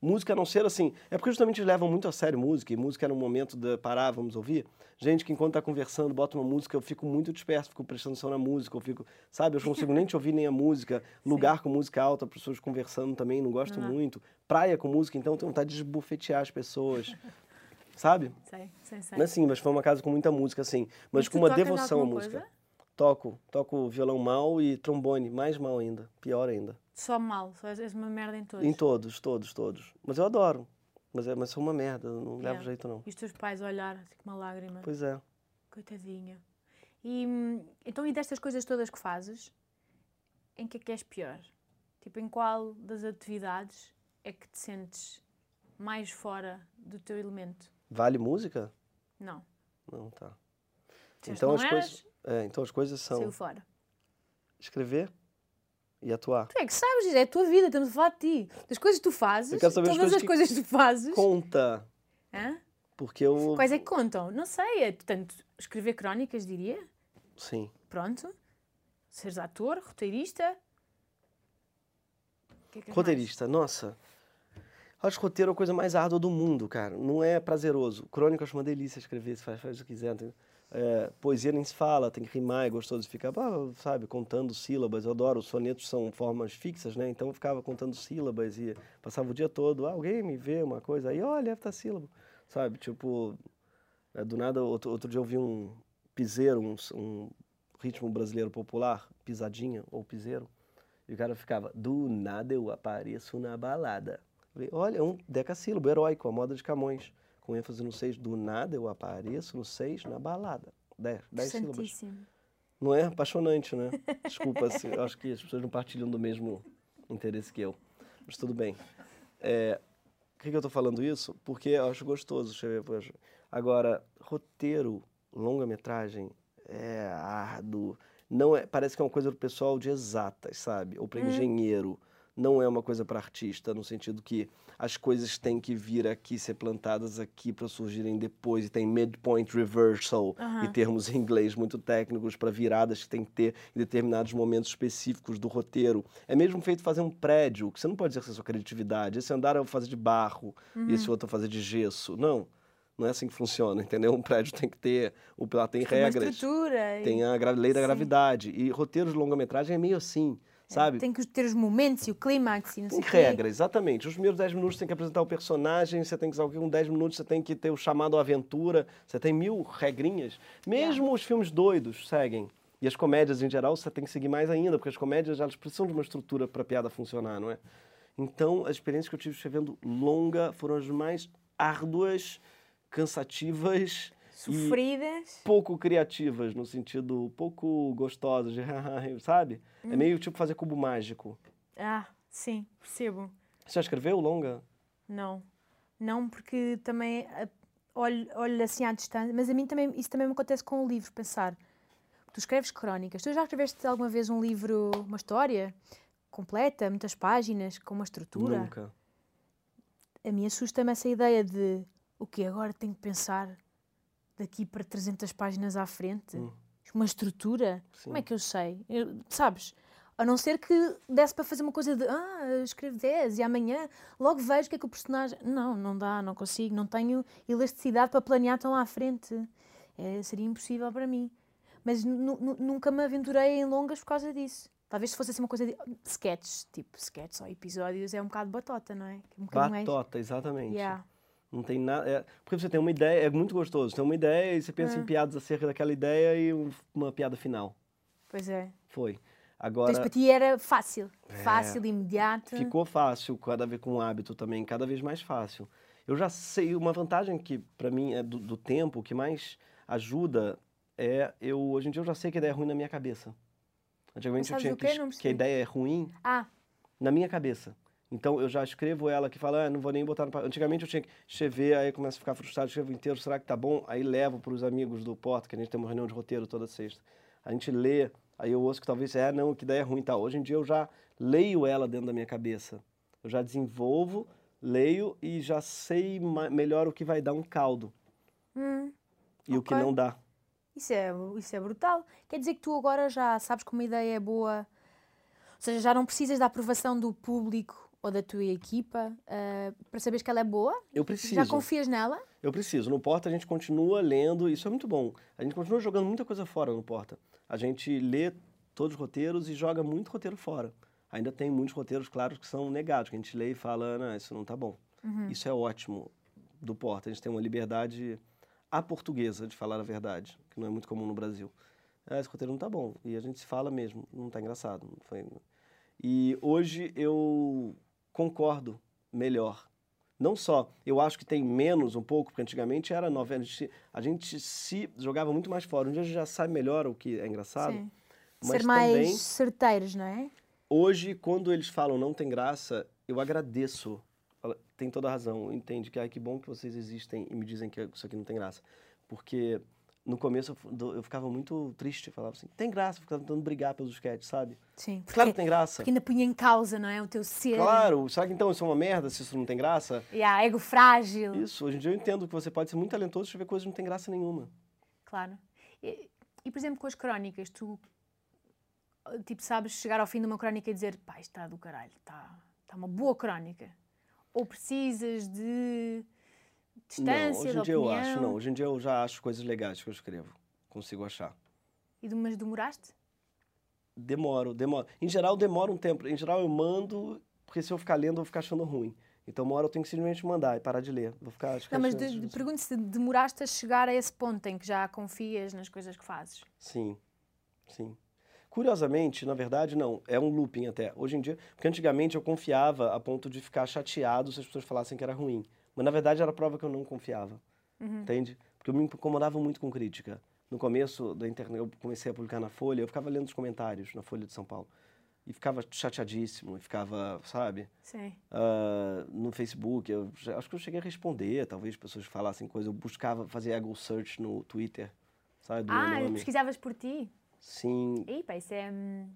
Música a não ser assim, é porque justamente eles levam muito a sério música, e música era um momento de parar, vamos ouvir. Gente que enquanto tá conversando, bota uma música, eu fico muito disperso, fico prestando atenção na música, eu fico, sabe, eu não consigo nem te ouvir nem a música. Lugar com música alta, pessoas conversando também, não gosto Aham. muito. Praia com música, então eu tenho vontade de esbufetear as pessoas. sabe? Sei, sei, sei. Mas sim, mas foi uma casa com muita música, assim. Mas, com uma devoção à música. coisa? Toco, toco violão mal e trombone, mais mal ainda, pior ainda. Só mal, só és uma merda em todos. Em todos, todos, todos. Mas eu adoro. Mas, é, mas sou uma merda, não levo Yeah. jeito não. E os teus pais olhar assim com uma lágrima. Pois é. Coitadinha. E então, e destas coisas todas que fazes, em que é que és pior? Tipo, em qual das atividades é que te sentes mais fora do teu elemento? Vale música? Não. Não, tá. Então as coisas, é, então as coisas são saiu fora. escrever e atuar. Tu é que sabes, é a tua vida, estamos a falar de ti. Das coisas que tu fazes, saber as todas coisas as coisas que tu fazes. Conta, Hã? porque eu Quais é que contam? Não sei, é portanto, escrever crónicas, diria. sim. Pronto. Seres ator, roteirista. Que é que mais? Roteirista, nossa. Acho que roteiro é a coisa mais árdua do mundo, cara. Não é prazeroso. Crônica acho uma delícia escrever, você faz, faz o que quiser. entendeu? É, poesia nem se fala, tem que rimar, é gostoso de ficar, ah, sabe, contando sílabas. Eu adoro, os sonetos são formas fixas, né? Então eu ficava contando sílabas e passava o dia todo, ah, alguém me vê uma coisa, aí olha, esta sílaba, sabe? Tipo, é, do nada, outro, outro dia eu vi um piseiro, um, um ritmo brasileiro popular, pisadinha ou piseiro, e o cara ficava, do nada eu apareço na balada. Falei, olha, é um decassílabo heróico, a moda de Camões, com ênfase no seis. Do nada eu apareço no seis na balada. Dez, dez sílabas. Santíssimo. Não é apaixonante, né? Desculpa, se, eu acho que as pessoas não partilham do mesmo interesse que eu. Mas tudo bem. É, por que, que eu tô falando isso? Porque eu acho gostoso escrever. Agora, roteiro, longa-metragem, é árduo. Não é, parece que é uma coisa pro pessoal de exatas, sabe? Ou para engenheiro. Não é uma coisa para artista, no sentido que as coisas têm que vir aqui, ser plantadas aqui para surgirem depois. E tem midpoint reversal e Aham. termos em inglês muito técnicos para viradas que tem que ter em determinados momentos específicos do roteiro. É mesmo feito fazer um prédio, que você não pode exercer sua criatividade. Esse andar eu vou fazer de barro e Uhum. esse outro eu vou fazer de gesso. Não, não é assim que funciona, entendeu? Um prédio tem que ter, o lá tem Tem uma regras, estrutura. e- tem a lei da Sim. gravidade. E roteiros de longa-metragem é meio assim, sabe? Tem que ter os momentos e o clímax e não sei Tem quê. regra, exatamente. Os primeiros 10 minutos tem que apresentar o personagem, você tem que saber com 10 minutos você tem que ter o chamado à aventura, você tem mil regrinhas. Mesmo os filmes doidos seguem. E as comédias em geral você tem que seguir mais ainda, porque as comédias elas precisam de uma estrutura para a piada funcionar, não é? Então, as experiências que eu tive escrevendo longa foram as mais árduas, cansativas Sofridas. pouco criativas, no sentido pouco gostosas, sabe? Hum. É meio tipo fazer cubo mágico. Ah, sim, percebo. Você já escreveu longa? Não. Não, porque também ah, olho, olho assim à distância, mas a mim também, isso também me acontece com o livro, pensar. Tu escreves crónicas. Tu já escreveste alguma vez um livro, uma história completa, muitas páginas, com uma estrutura? Nunca. A mim assusta-me essa ideia de o que agora tenho que pensar daqui para 300 páginas à frente? Hum. Uma estrutura? Sim. Como é que eu sei? Eu- sabes? A não ser que desse para fazer uma coisa de ah, escrevo 10 e amanhã logo vejo o que é que o personagem. Não, não dá, não consigo, não tenho elasticidade para planear tão à frente. É, seria impossível para mim. Mas nu- nu- nunca me aventurei em longas por causa disso. Talvez se fosse assim uma coisa de sketches, tipo sketches ou episódios, é um bocado batota, não é? Um bocadinho mais- Batota, exatamente. Yeah. Não tem nada. é- porque você tem uma ideia, é muito gostoso. Tem uma ideia e você pensa É. em piadas acerca daquela ideia e um- uma piada final. Pois é. Foi. Então Agora, para ti era fácil. É. Fácil, imediato. ficou fácil, cada vez com o hábito também, cada vez mais fácil. Eu já sei, uma vantagem que para mim é do, do tempo, que mais ajuda é eu hoje em dia eu já sei que a ideia é ruim na minha cabeça. Antigamente eu tinha que, que a ideia é ruim Ah, na minha cabeça. Então eu já escrevo ela que fala, ah, não vou nem botar no papel. Antigamente eu tinha que escrever, aí começo a ficar frustrado, escrevo inteiro, será que tá bom? Aí levo para os amigos do Porta, que a gente tem uma reunião de roteiro toda sexta. A gente lê, aí eu ouço que talvez, é, não, que daí é ruim, tá. Hoje em dia eu já leio ela dentro da minha cabeça. Eu já desenvolvo, leio e já sei melhor o que vai dar um caldo. Hum, e okay. o que não dá. Isso é, isso é brutal. Quer dizer que tu agora já sabes que uma ideia é boa, ou seja, já não precisas da aprovação do público ou da tua equipa uh, para saberes que ela é boa? Eu preciso. Já confias nela? Eu preciso. No Porta a gente continua lendo, isso é muito bom. A gente continua jogando muita coisa fora no Porta. A gente lê todos os roteiros e joga muito roteiro fora. Ainda tem muitos roteiros, claro, que são negados, que a gente lê e fala, não, isso não tá bom. Uhum. Isso é ótimo do Porta. A gente tem uma liberdade a portuguesa, de falar a verdade, que não é muito comum no Brasil. Ah, esse roteiro não tá bom. E a gente se fala mesmo, não tá engraçado. Não foi... E hoje eu concordo melhor. Não só, eu acho que tem menos um pouco, porque antigamente era novela, a gente, a gente se jogava muito mais fora. Um dia a gente já sabe melhor o que é engraçado. Sim. Ser mais também, certeiros, não é? Hoje, quando eles falam não tem graça, eu agradeço tem toda a razão, entende que ah, que bom que vocês existem e me dizem que isso aqui não tem graça. Porque no começo eu, eu ficava muito triste, falava assim, tem graça, ficava tentando brigar pelos sketches, sabe? Sim. Porque, claro que tem graça. Porque ainda punha em causa, não é? O teu ser. Claro, será que então isso é uma merda se isso não tem graça? E a ego frágil. Isso, hoje em dia eu entendo que você pode ser muito talentoso e ver coisas que não tem graça nenhuma. Claro. E, e, por exemplo, com as crónicas, tu, tipo, sabes chegar ao fim de uma crónica e dizer, pá, isto está do caralho, está, está uma boa crónica ou precisas de distância, não, hoje em dia eu acho, não. Hoje em dia eu já acho coisas legais que eu escrevo. Consigo achar. E mas demoraste? Demoro, demoro. Em geral demora um tempo. Em geral eu mando, porque se eu ficar lendo eu vou ficar achando ruim. Então uma hora eu tenho que simplesmente mandar e parar de ler. Vou ficar, não, mas de, de, pergunto se demoraste a chegar a esse ponto em que já confias nas coisas que fazes. Sim, sim. Curiosamente, na verdade, não. É um looping até. Hoje em dia, porque antigamente eu confiava a ponto de ficar chateado se as pessoas falassem que era ruim. Mas na verdade era prova que eu não confiava. Uhum. Entende? Porque eu me incomodava muito com crítica. No começo da internet, eu comecei a publicar na Folha, eu ficava lendo os comentários na Folha de São Paulo. E ficava chateadíssimo, e ficava, sabe? Sim. Uh, no Facebook, eu acho que eu cheguei a responder, talvez pessoas falassem coisas. Eu buscava fazer Google Search no Twitter, sabe? Do ah, pesquisavas por ti? Sim. Epa, isso é, hum,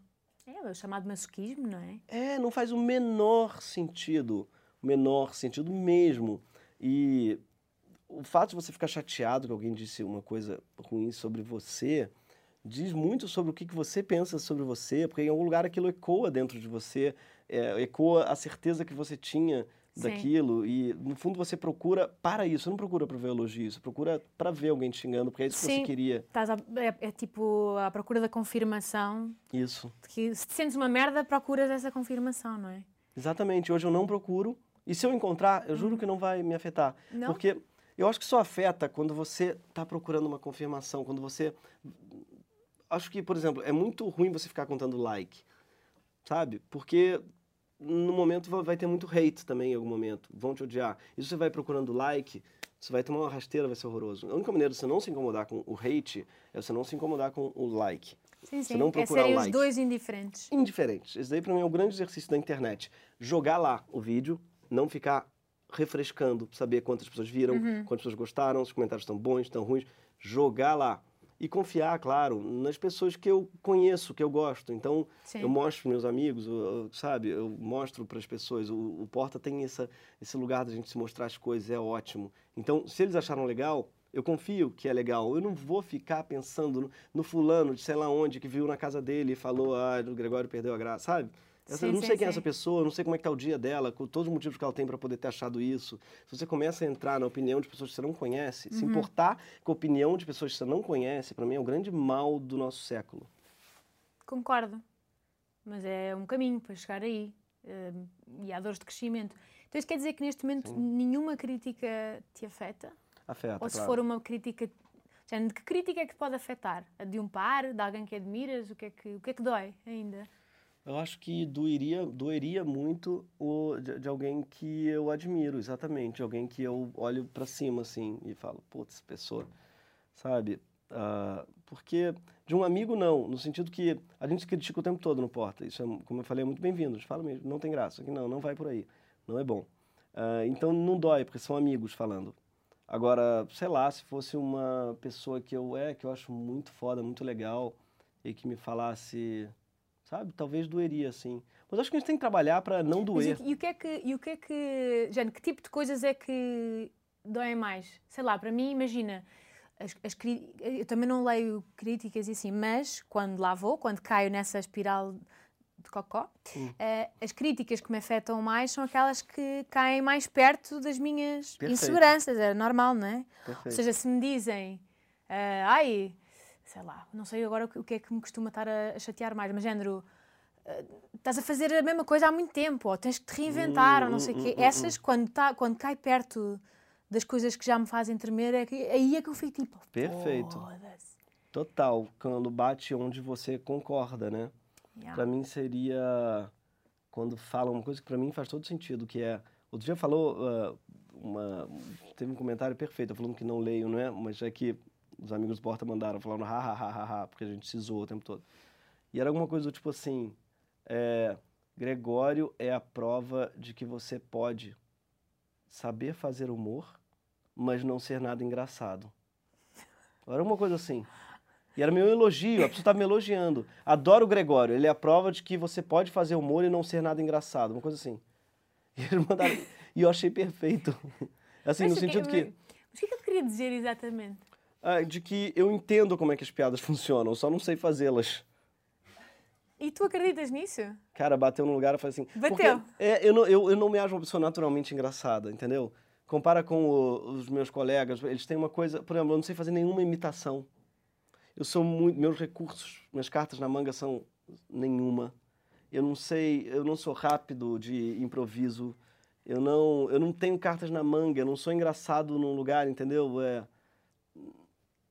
é o chamado masoquismo, não é? É, não faz o menor sentido. O menor sentido mesmo. E o fato de você ficar chateado que alguém disse uma coisa ruim sobre você diz muito sobre o que você pensa sobre você, porque em algum lugar aquilo ecoa dentro de você, é, ecoa a certeza que você tinha daquilo. E, no fundo, você procura para isso. Não procura para ver elogio, você procura para ver alguém te xingando, porque é isso Sim, que você queria. Estás a, é, é, tipo a procura da confirmação. Isso. que se te sentes uma merda, procuras essa confirmação, não é? Exatamente. Hoje eu não procuro. E se eu encontrar, eu juro hum. que não vai me afetar. Não? Porque eu acho que só afeta quando você está procurando uma confirmação, quando você. Acho que, por exemplo, é muito ruim você ficar contando like, sabe? Porque no momento vai ter muito hate também em algum momento. Vão te odiar. E você vai procurando like, você vai tomar uma rasteira, vai ser horroroso. A única maneira de você não se incomodar com o hate é você não se incomodar com o like. Sim, sim. Você não procurar é, like. os dois indiferentes. Indiferentes. Esse daí, para mim, é o grande exercício da internet. Jogar lá o vídeo, não ficar refrescando, saber quantas pessoas viram, uhum. quantas pessoas gostaram, se os comentários estão bons, estão ruins. Jogar lá e confiar, claro, nas pessoas que eu conheço, que eu gosto. Então, Sim. eu mostro para meus amigos, eu, sabe? Eu mostro para as pessoas. O, o, Porta tem essa, esse lugar da gente se mostrar as coisas, é ótimo. Então, se eles acharam legal, eu confio que é legal. Eu não vou ficar pensando no, no fulano de sei lá onde que viu na casa dele e falou, ah, o Gregório perdeu a graça, sabe? Essa, sim, eu não sei sim, quem é essa pessoa, não sei como é que tá o dia dela, com todos os motivos que ela tem para poder ter achado isso. Se você começa a entrar na opinião de pessoas que você não conhece, uhum. se importar com a opinião de pessoas que você não conhece, para mim é o grande mal do nosso século. Concordo. Mas é um caminho para chegar aí. Uh, e há dores de crescimento. Então isso quer dizer que neste momento sim. nenhuma crítica te afeta? Afeta, Ou se claro. for uma crítica... De que crítica é que pode afetar? A de um par? De alguém que admiras? O que é que, o que, é que dói ainda? Eu acho que doeria, doeria muito o, de, de, alguém que eu admiro, exatamente. Alguém que eu olho para cima, assim, e falo, putz, pessoa, sabe? Uh, porque de um amigo, não. No sentido que a gente se critica o tempo todo no Porta. Isso, é, como eu falei, é muito bem-vindo. A gente fala mesmo, não tem graça. Não, não vai por aí. Não é bom. Uh, então não dói, porque são amigos falando. Agora, sei lá, se fosse uma pessoa que eu é, que eu acho muito foda, muito legal, e que me falasse, sabe, talvez doeria, assim. Mas acho que a gente tem que trabalhar para não doer. Mas e, e, o que é que, e o que é que, Jane, que tipo de coisas é que doem mais? Sei lá, para mim, imagina, as, as, eu também não leio críticas e assim, mas quando lá vou, quando caio nessa espiral de cocó, hum. uh, as críticas que me afetam mais são aquelas que caem mais perto das minhas Perfeito. inseguranças, é normal, não é? Perfeito. Ou seja, se me dizem, uh, ai, sei lá, não sei agora o que é que me costuma estar a, chatear mais, mas género, uh, estás a fazer a mesma coisa há muito tempo, ou tens que te reinventar, hum, ou não sei o quê. Hum, hum, Essas, quando, tá, quando cai perto das coisas que já me fazem tremer, é que, aí é que eu fico tipo. Perfeito. Total. Quando bate onde você concorda, né? Yeah. Para mim seria quando fala uma coisa que para mim faz todo sentido, que é. Outro dia falou uh, uma. Teve um comentário perfeito, falando que não leio, não é? Mas é que os amigos do Porta mandaram, falando ha, ha, ha, ha, ha, porque a gente se zoou o tempo todo. E era alguma coisa do tipo assim: é, Gregório é a prova de que você pode saber fazer humor mas não ser nada engraçado. Era uma coisa assim. E era meu elogio, a pessoa estava me elogiando. Adoro o Gregório, ele é a prova de que você pode fazer humor e não ser nada engraçado, uma coisa assim. E eles mandaram, e eu achei perfeito. Assim, mas no sentido que... que... Mas o que, é que eu queria dizer exatamente? Ah, de que eu entendo como é que as piadas funcionam, só não sei fazê-las. E tu acreditas nisso? Cara, bateu no lugar e falei assim... Bateu? É, eu, não, eu, eu não me acho uma pessoa naturalmente engraçada, entendeu? compara com o, os meus colegas, eles têm uma coisa, por exemplo, eu não sei fazer nenhuma imitação. Eu sou muito, meus recursos, minhas cartas na manga são nenhuma. Eu não sei, eu não sou rápido de improviso. Eu não, eu não tenho cartas na manga, eu não sou engraçado num lugar, entendeu? É,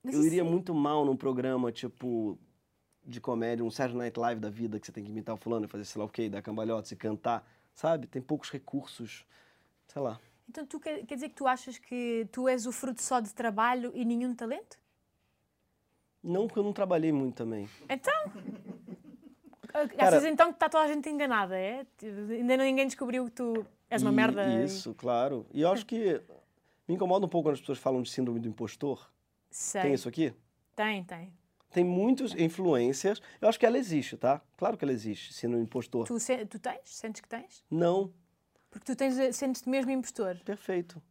eu iria muito mal num programa tipo de comédia, um Saturday Night Live da vida, que você tem que imitar o fulano e fazer sei lá o quê, dar cambalhotas e cantar, sabe? Tem poucos recursos, sei lá. Então tu quer, quer dizer que tu achas que tu és o fruto só de trabalho e nenhum talento? Não, porque eu não trabalhei muito também. Então? Cara, Achas então que está toda a gente enganada, é? Ainda ninguém descobriu que tu és uma e, merda. Isso, e... claro. E eu acho que me incomoda um pouco quando as pessoas falam de síndrome do impostor. Sei. Tem isso aqui? Tem, tem. Tem muitos influencers. Eu acho que ela existe, tá? Claro que ela existe, síndrome do impostor. Tu, tu tens? Sentes que tens? Não. Porque tu tens, sentes-te mesmo impostor. Perfeito.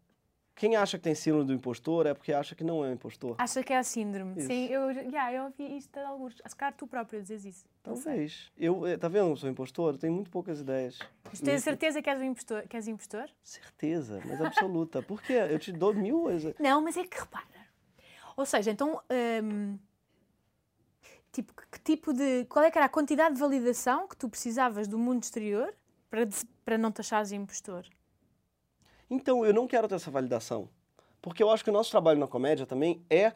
Quem acha que tem síndrome do impostor é porque acha que não é um impostor. Acha que é a síndrome. Isso. Sim, eu, yeah, eu ouvi isto de alguns. Se calhar tu próprio dizes isso. Talvez. Eu, eh, tá vendo, eu sou impostor? Eu tenho muito poucas ideias. Mas tens certeza que és, um impostor, que és impostor? Certeza, mas absoluta. Por quê? Eu te dou mil coisas. Não, mas é que repara. Ou seja, então. Hum, tipo, que tipo de. Qual é que era a quantidade de validação que tu precisavas do mundo exterior para, para não te achares impostor? Então, eu não quero ter essa validação. Porque eu acho que o nosso trabalho na comédia também é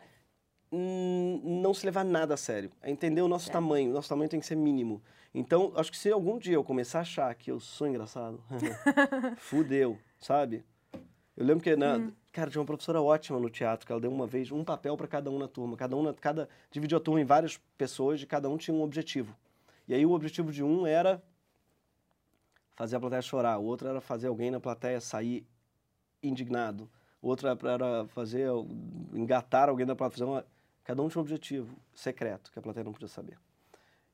não se levar nada a sério. É entender o nosso é. tamanho. O nosso tamanho tem que ser mínimo. Então, acho que se algum dia eu começar a achar que eu sou engraçado, fudeu, sabe? Eu lembro que, na, hum. Cara, tinha uma professora ótima no teatro, que ela deu uma vez um papel para cada um na turma. Cada um, cada, dividiu a turma em várias pessoas e cada um tinha um objetivo. E aí o objetivo de um era fazer a plateia chorar, o outro era fazer alguém na plateia sair indignado, o outro era fazer engatar alguém na plateia, uma... cada um tinha um objetivo secreto que a plateia não podia saber.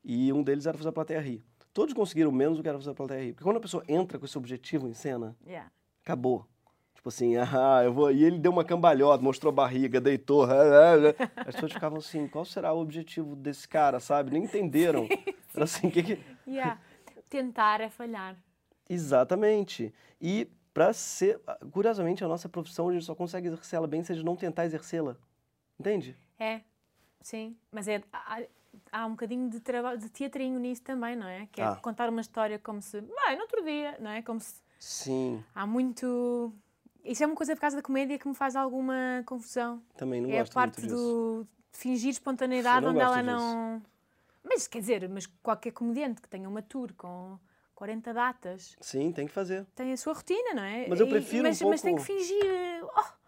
E um deles era fazer a plateia rir. Todos conseguiram menos do que era fazer a plateia rir. Porque quando a pessoa entra com esse objetivo em cena, yeah. acabou. Assim, ah, eu vou. E ele deu uma cambalhota, mostrou a barriga, deitou. Ah, ah, ah. As pessoas ficavam assim, qual será o objetivo desse cara, sabe? Nem entenderam. Era assim, que que. Yeah. Tentar é falhar. Exatamente. E para ser, curiosamente, a nossa profissão a gente só consegue exercê-la bem se a gente não tentar exercê-la. Entende? É, sim. Mas é, há, há um bocadinho de, trabalho, de teatrinho nisso também, não é? Que é ah. contar uma história como se, vai, no outro dia, não é? Como se... Sim. Há muito... Isso é uma coisa por causa da comédia que me faz alguma confusão. Também não é gosto É a parte do fingir espontaneidade onde ela não... Mas, quer dizer, mas qualquer comediante que tenha uma tour com 40 datas. Sim, tem que fazer. Tem a sua rotina, não é? Mas eu prefiro e, mas, um pouco... Mas tem que fingir... Oh,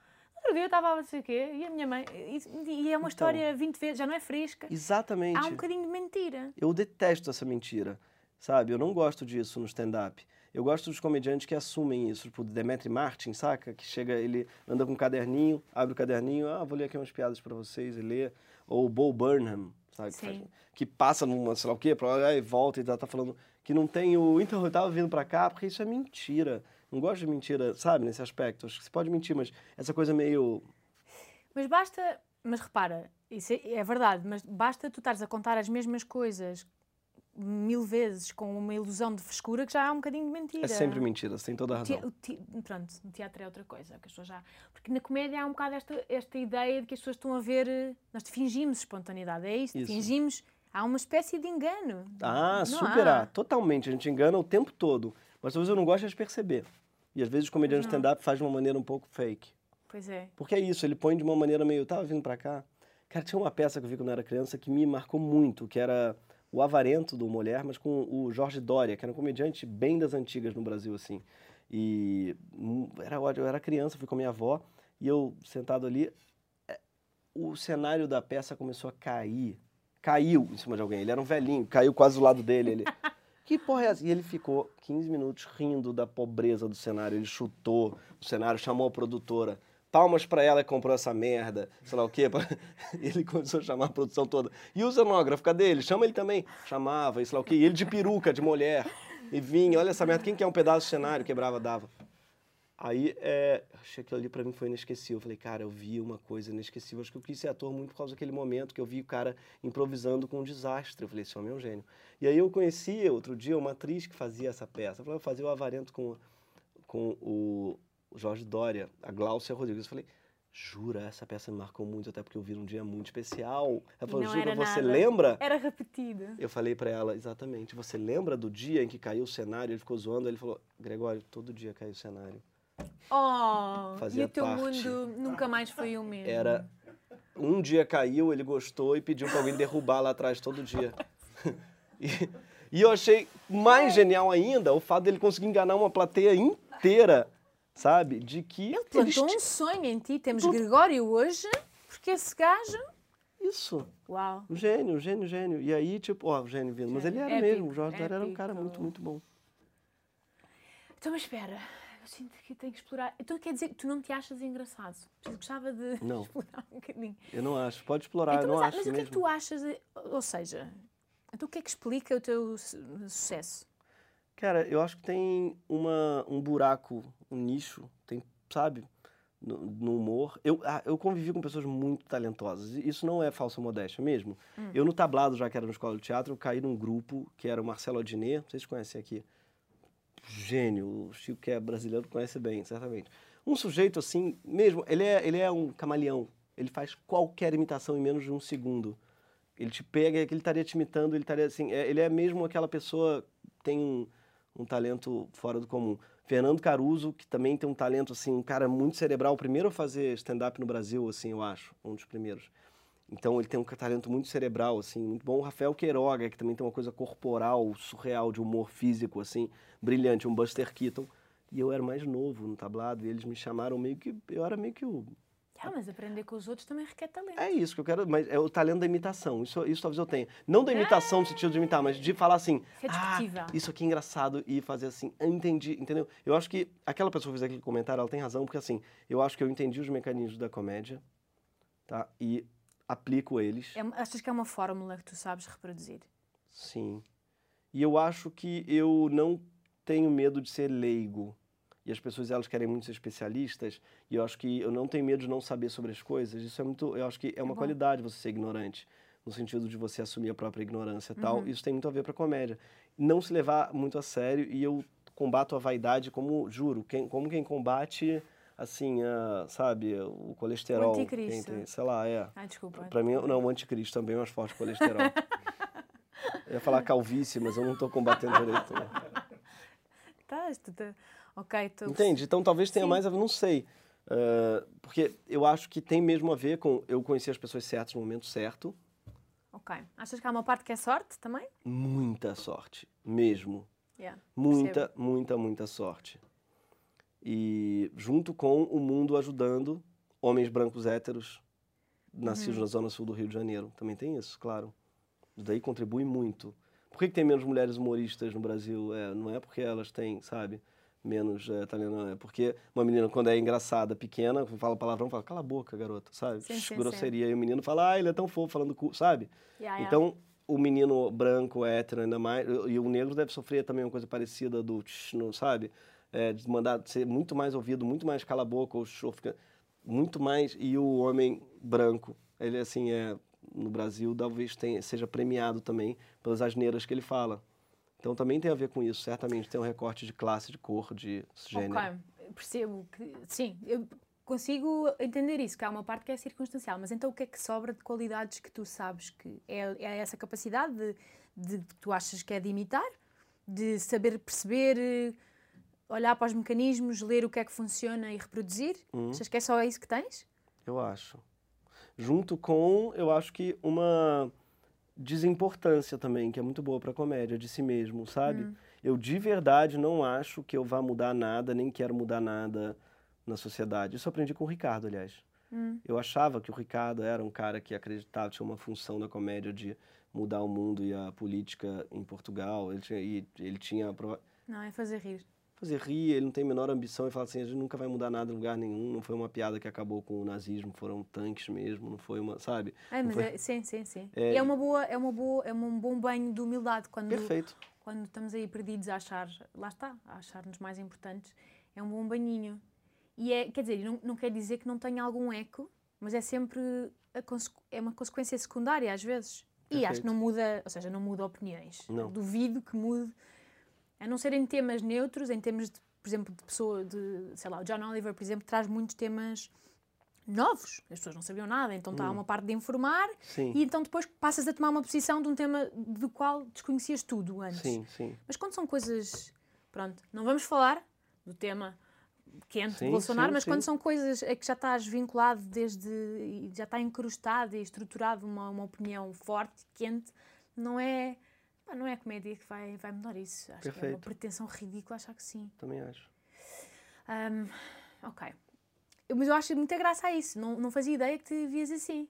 eu estava a não sei o quê, e a minha mãe. E, e é uma história 20 vezes, já não é fresca. Exatamente. Há um bocadinho de mentira. Eu detesto essa mentira, sabe? Eu não gosto disso no stand-up. Eu gosto dos comediantes que assumem isso, tipo Demetri Martin, saca? Que chega, ele anda com um caderninho, abre o caderninho, ah, vou ler aqui umas piadas para vocês e lê. Ou Bo Burnham, sabe? Que, faz- que passa numa, sei lá o quê, pra, aí volta e tá, tá falando que não tem o. Então, eu tava vindo pra cá, porque isso é mentira. Não gosto de mentira, sabe, nesse aspecto. Acho que você pode mentir, mas essa coisa meio. Mas basta. Mas repara, isso é, é verdade, mas basta tu estares a contar as mesmas coisas mil vezes com uma ilusão de frescura que já há um bocadinho de mentira. É sempre mentira, tem toda a te- razão. o te- pronto, no teatro é outra coisa, que as pessoas já... Porque na comédia há um bocado esta, esta ideia de que as pessoas estão a ver... eh, Nós fingimos espontaneidade, é isso? Isso. Fingimos... Há uma espécie de engano. Ah, Não super há. há. Totalmente. A gente engana o tempo todo. Mas talvez eu não gosto de perceber. E às vezes o comediante stand-up faz de uma maneira um pouco fake. Pois é. Porque é isso, ele põe de uma maneira meio. Tava vindo pra cá. Cara, tinha uma peça que eu vi quando eu era criança que me marcou muito, que era O Avarento do Mulher, mas com o Jorge Dória, que era um comediante bem das antigas no Brasil, assim. E hum, era, ótimo, eu era criança, fui com a minha avó, e eu sentado ali. é, O cenário da peça começou a cair. Caiu em cima de alguém. Ele era um velhinho, caiu quase do lado dele. Ele, que porra é essa? E ele ficou 15 minutos rindo da pobreza do cenário. Ele chutou o cenário, chamou a produtora. Palmas pra ela que comprou essa merda, sei lá o quê. Ele começou a chamar a produção toda. E o cenógrafo, cadê ele? Chama ele também. Chamava, e sei lá o quê. E ele de peruca, de mulher. E vinha, olha essa merda, quem quer um pedaço do cenário? Quebrava, dava. Aí, é, achei aquilo ali pra mim foi inesquecível. Eu falei, cara, eu vi uma coisa inesquecível. Acho que eu quis ser ator muito por causa daquele momento que eu vi o cara improvisando com um desastre. Eu falei, esse homem é um gênio. E aí eu conheci outro dia uma atriz que fazia essa peça. Eu falei, eu fazia o Avarento com, com o Jorge Dória, a Gláucia Rodrigues. Eu falei, jura, essa peça me marcou muito, até porque eu vi num dia muito especial. Ela falou, jura, você nada. lembra? Era repetida. Eu falei pra ela, exatamente, você lembra do dia em que caiu o cenário? Ele ficou zoando, ele falou, Gregório, todo dia caiu o cenário. Oh, Fazia e o teu parte. mundo nunca mais foi o mesmo. Era. Um dia caiu, ele gostou e pediu pra alguém derrubar lá atrás todo dia. e, e eu achei mais genial ainda o fato dele conseguir enganar uma plateia inteira, sabe? De que. Ele plantou eles um sonho em ti. Temos Gregório hoje, porque esse gajo... Isso. Uau. Um gênio, um gênio, um gênio. E aí, tipo, ó, o gênio vindo. Mas ele era Épico, mesmo. O Jorge era um cara muito, muito bom. Então, mas espera. Eu sinto que tenho que explorar. Então quer dizer que tu não te achas engraçado? Eu gostava de Não. explorar um bocadinho. Eu não acho. Pode explorar, então, eu não mas, acho mas o que é que tu achas? Ou seja, então o que é que explica o teu su- sucesso? Cara, eu acho que tem uma, um buraco, um nicho, tem, sabe, no, no humor. Eu, ah, eu convivi com pessoas muito talentosas, e isso não é falsa modéstia mesmo. Hum. Eu no tablado, já que era na escola de teatro, eu caí num grupo que era o Marcelo Adnet, vocês conhecem aqui. Gênio, o Chico que é brasileiro conhece bem, certamente. Um sujeito assim, mesmo, ele é, ele é um camaleão, ele faz qualquer imitação em menos de um segundo. Ele te pega, que ele estaria te imitando, ele estaria assim, é- ele é mesmo aquela pessoa tem um, um talento fora do comum. Fernando Caruso, que também tem um talento assim, um cara muito cerebral, o primeiro a fazer stand-up no Brasil, assim, eu acho, um dos primeiros. Então ele tem um talento muito cerebral, assim, muito bom. O Rafael Queiroga, que também tem uma coisa corporal, surreal, de humor físico, assim, brilhante, um Buster Keaton. E eu era mais novo no tablado, e eles me chamaram meio que. Eu era meio que o. Ah, mas aprender com os outros também requer talento. É isso que eu quero, mas é o talento da imitação. Isso, isso talvez eu tenha. Não da imitação no sentido de imitar, mas de falar assim. Isso é ah, discutível." isso aqui é engraçado e fazer assim, "Ah, entendi, entendeu? Eu acho que aquela pessoa que fez aquele comentário, ela tem razão, porque assim, eu acho que eu entendi os mecanismos da comédia, tá? E aplico eles. É achas que é uma fórmula que tu sabes reproduzir? Sim. E eu acho que eu não tenho medo de ser leigo. E as pessoas elas querem muito ser especialistas, e eu acho que eu não tenho medo de não saber sobre as coisas. Isso é muito, eu acho que é uma qualidade você ser ignorante, no sentido de você assumir a própria ignorância e Uhum. tal. Isso tem muito a ver para comédia. Não se levar muito a sério e eu combato a vaidade como, juro, quem, como quem combate assim, a, sabe, o colesterol, quem anticristo. tem, sei lá, é. Ah, desculpa. Pra mim, não, o anticristo também é mais forte o colesterol. Eu ia falar calvície, mas eu não tô combatendo direito. Né? Tá, tá- Ok, tu... Entende? Então talvez tenha Sim. mais a ver, não sei. Ah, porque eu acho que tem mesmo a ver com eu conhecer as pessoas certas no momento certo. Ok. Achas que há uma parte que é sorte também? Muita sorte, mesmo. Yeah. Muita, muita, muita sorte. E junto com o mundo ajudando homens brancos héteros nascidos Uhum. na zona sul do Rio de Janeiro. Também tem isso, claro. Isso daí contribui muito. Por que, que tem menos mulheres humoristas no Brasil? É, não é porque elas têm, sabe, menos é, talento, não. É porque uma menina, quando é engraçada, pequena, fala palavrão, fala, cala a boca, garota, sabe? Sim, sim, Grosseria. E o menino fala, ah, ele é tão fofo falando cu, sabe? Yeah, yeah. Então, o menino branco, hétero, ainda mais, e o negro deve sofrer também uma coisa parecida do, tch, não sabe? É, de mandar ser muito mais ouvido, muito mais cala a boca, ou show, fica muito mais. E o homem branco, ele assim é no Brasil talvez tenha, seja premiado também pelas asneiras que ele fala. Então também tem a ver com isso, certamente tem um recorte de classe, de cor, de gênero. Ok, percebo que. Sim, eu consigo entender isso, que há uma parte que é circunstancial, mas então o que é que sobra de qualidades que tu sabes que é, é essa capacidade de, de que tu achas que é de imitar, de saber perceber, eh, olhar para os mecanismos, ler o que é que funciona e reproduzir? Uhum. Achas que é só isso que tens? Eu acho. Junto com, eu acho que uma desimportância também, que é muito boa para comédia, de si mesmo, sabe? Eu de verdade não acho que eu vá mudar nada, nem quero mudar nada na sociedade. Isso eu aprendi com o Ricardo, aliás. Eu achava que o Ricardo era um cara que acreditava, tinha uma função na comédia de mudar o mundo e a política em Portugal. Ele tinha, ele tinha Não, é fazer rir. Fazer rir, ele não tem a menor ambição e fala assim, a gente nunca vai mudar nada em lugar nenhum, não foi uma piada que acabou com o nazismo, foram tanques mesmo, não foi uma, sabe? É, mas foi- é, sim, sim, sim. É- E é uma boa, é uma boa, é um bom banho de humildade quando Perfeito. quando estamos aí perdidos a achar, lá está, a achar-nos mais importantes, é um bom banhinho. E é, quer dizer, não, não quer dizer que não tenha algum eco, mas é sempre é uma consequência secundária às vezes. E acho que não muda, ou seja, não muda opiniões. Não. Duvido que mude, a não ser em temas neutros, em termos de, por exemplo, de pessoa, de, sei lá, o John Oliver, por exemplo, traz muitos temas novos, as pessoas não sabiam nada, então está uma parte de informar Sim, e então depois passas a tomar uma posição de um tema do qual desconhecias tudo antes. sim, sim. Mas quando são coisas. Pronto, não vamos falar do tema quente Sim, de Bolsonaro, sim, mas quando são coisas a que já estás vinculado desde. já está incrustado e estruturado uma, uma opinião forte, quente, não é. Pá, não é a comédia que vai, vai mudar isso. Acho que é uma Perfeito. pretensão ridícula achar que sim. Também acho. Ahm, ok. Mas eu acho muita graça a isso. Não, não fazia ideia que te vias assim.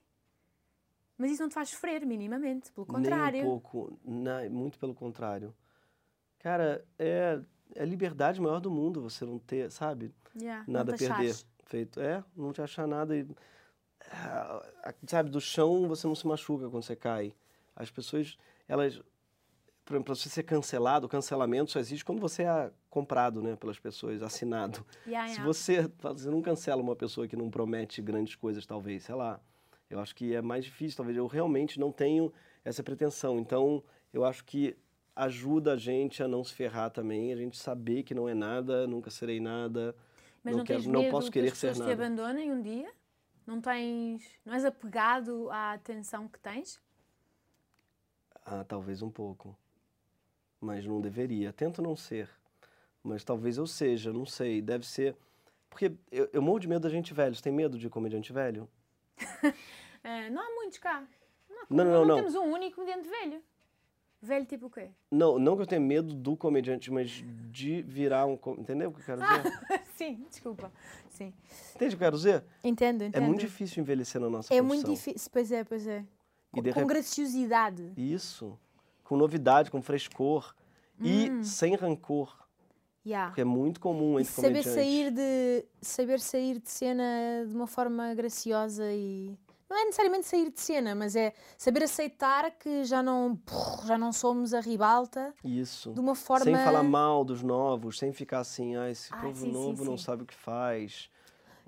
Mas isso não te faz sofrer, minimamente. Pelo contrário. Nem um pouco, na- muito pelo contrário. Cara, é, é a liberdade maior do mundo você não ter, sabe? Yeah, não Nada a perder. achares. Feito. É, não te achar nada e. ah, Sabe, do chão você não se machuca quando você cai. As pessoas, elas. Por exemplo, pra você ser cancelado, o cancelamento só existe quando você é comprado, né, pelas pessoas, assinado. Yeah, Se yeah. você, você não cancela uma pessoa que não promete grandes coisas, talvez, sei lá. Eu acho que é mais difícil, talvez. Eu realmente não tenho essa pretensão. Então, eu acho que ajuda a gente a não se ferrar também, a gente saber que não é nada, nunca serei nada. Mas não não, quero- não posso que querer ser pessoas te nada. abandonem um dia? Não tens, não és apegado à atenção que tens? Ah, talvez um pouco. Mas não deveria. Tento não ser. Mas talvez eu seja, não sei. Deve ser. Porque eu, eu morro de medo da gente velho. Você tem medo de comediante velho? Ah, não há muitos cá. Não, há- Não, não, não. temos um único comediante velho. Velho tipo o quê? Não, não que eu tenha medo do comediante, mas de virar um. com- Entendeu o que eu quero dizer? Sim, desculpa. Sim. Entende o que eu quero dizer? Entendo, É entendo. muito difícil envelhecer na nossa É profissão. muito difícil. Pois é, pois é. E Com, com rep- graciosidade. Isso. Com novidade, com frescor. E sem rancor. Yeah. Porque é muito comum Hum. E entre saber sair de saber sair de cena de uma forma graciosa e não é necessariamente sair de cena, mas é saber aceitar que já não já não somos a ribalta Isso. de uma forma Sem falar mal dos novos, sem ficar assim, ah, esse Ah, povo sim, sim, novo não sim. sabe o que faz.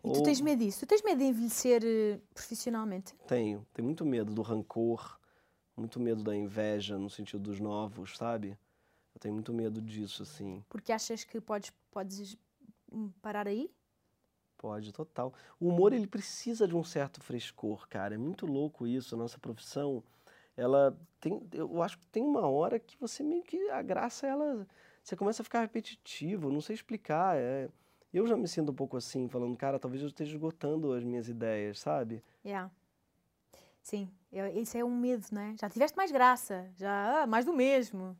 E tu Ou- tens medo disso? Tu tens medo de envelhecer eh, profissionalmente? Tenho. Tenho muito medo do rancor, muito medo da inveja no sentido dos novos, sabe? Eu tenho muito medo disso, assim. Porque achas que podes podes hum, parar aí? Pode, total. O humor, ele precisa de um certo frescor, cara. É muito louco isso. A nossa profissão, ela tem... Eu acho que tem uma hora que você meio que... A graça, ela... Você começa a ficar repetitivo, não sei explicar. É... Eu já me sinto um pouco assim, falando, cara, talvez eu esteja esgotando as minhas ideias, sabe? Yeah. Sim, eu- isso é um medo, não é? Já tiveste mais graça, já ah, mais do mesmo.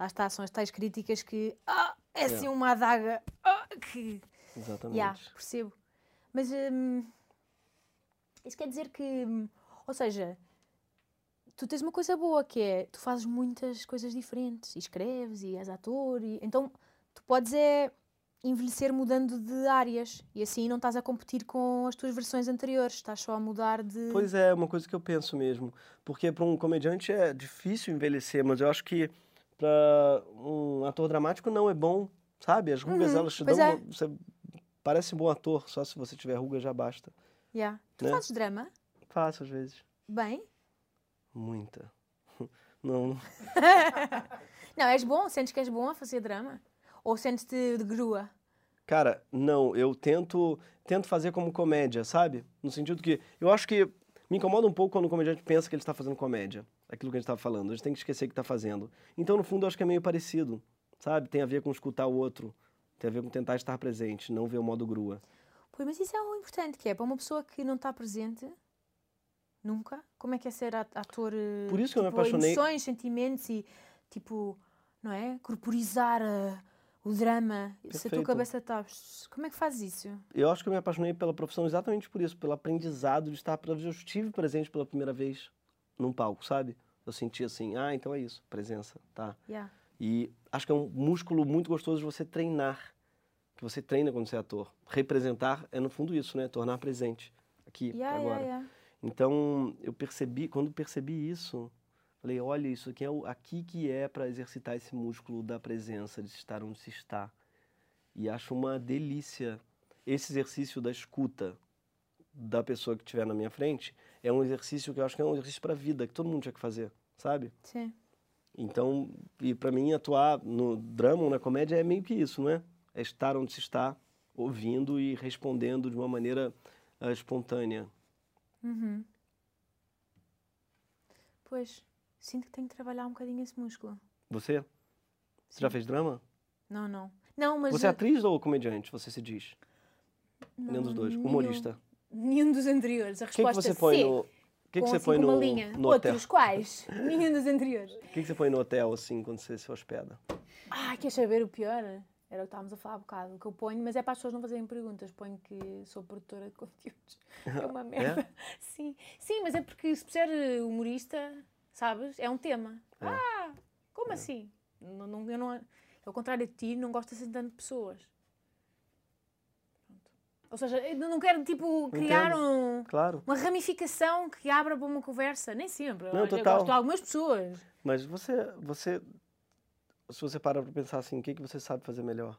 Lá está, são as tais críticas que ah, é assim uma adaga ah, que Exatamente. Yeah, percebo. Mas hum, Isso quer dizer que, hum, ou seja, tu tens uma coisa boa que é tu fazes muitas coisas diferentes, e escreves e és ator, e então tu podes é envelhecer mudando de áreas e assim não estás a competir com as tuas versões anteriores, estás só a mudar de. Pois é, uma coisa que eu penso mesmo. Porque para um comediante é difícil envelhecer, mas eu acho que para um ator dramático não é bom, sabe? As rugas Uhum, elas te dão. é. uma- Você parece um bom ator, só se você tiver ruga já basta. Yeah. Tu Né? fazes drama? Faço às vezes. Bem? Muita. Não, Não, és bom? Sentes que és bom a fazer drama? Ou sentes-te de grua? Cara, não, eu tento, tento fazer como comédia, sabe? No sentido que eu acho que me incomoda um pouco quando o comediante pensa que ele está fazendo comédia. Aquilo que a gente estava falando, a gente tem que esquecer que está fazendo. Então, no fundo, eu acho que é meio parecido, sabe? Tem a ver com escutar o outro, tem a ver com tentar estar presente, não ver o modo grua. Pois, mas isso é o importante, que é para uma pessoa que não está presente, nunca, como é que é ser at- ator? eh, Por isso que eu me tipo, apaixonei- emoções, sentimentos e, tipo, não é? Corporizar eh, o drama. Se a tua Perfeito. cabeça está... Como é que fazes isso? Eu acho que eu me apaixonei pela profissão exatamente por isso, pelo aprendizado de estar. Eu estive presente pela primeira vez num palco, sabe? Eu senti assim, ah, então é isso, presença, tá? Yeah. E acho que é um músculo muito gostoso de você treinar. Que você treina quando você é ator. Representar é, no fundo, isso, né? Tornar presente. Aqui, Yeah, agora. yeah, yeah. Então, eu percebi, quando percebi isso, falei, olha, isso aqui é o, aqui que é para exercitar esse músculo da presença, de estar onde se está. E acho uma delícia. Esse exercício da escuta da pessoa que estiver na minha frente é um exercício que eu acho que é um exercício para a vida, que todo mundo tinha que fazer, sabe? Sim. Então, e para mim atuar no drama ou na comédia é meio que isso, não é? É estar onde se está, ouvindo e respondendo de uma maneira ah, espontânea. Uhum. Pois, sinto que tenho que trabalhar um bocadinho esse músculo. Você? Você já Sim. fez drama? Não, não. Não, mas... Você é atriz ou comediante, você se diz? Nenhum dos não, dois. Humorista. Nenhum dos anteriores. A O que, que resposta você põe C. no. O que, que com, você assim, põe no, no hotel? Outros, quais? Nenhum dos anteriores. O que, que você põe no hotel, assim, quando você se hospeda? Ah, quer saber o pior? Era o que estávamos a falar há bocado. O que eu ponho, mas é para as pessoas não fazerem perguntas. Ponho que sou produtora de conteúdos. É uma merda. Sim. Sim, mas é porque se puser humorista, sabes? É um tema. É. Ah, como assim? Não, não, eu não, ao contrário de ti, não gosto assim tanto de pessoas. Pronto. Ou seja, eu não quero, tipo, criar Entendo. um, Claro. uma ramificação que abra para uma conversa. Nem sempre. Não, eu total. gosto de algumas pessoas. Mas você, você. Se você para pra pensar assim, o que, que você sabe fazer melhor?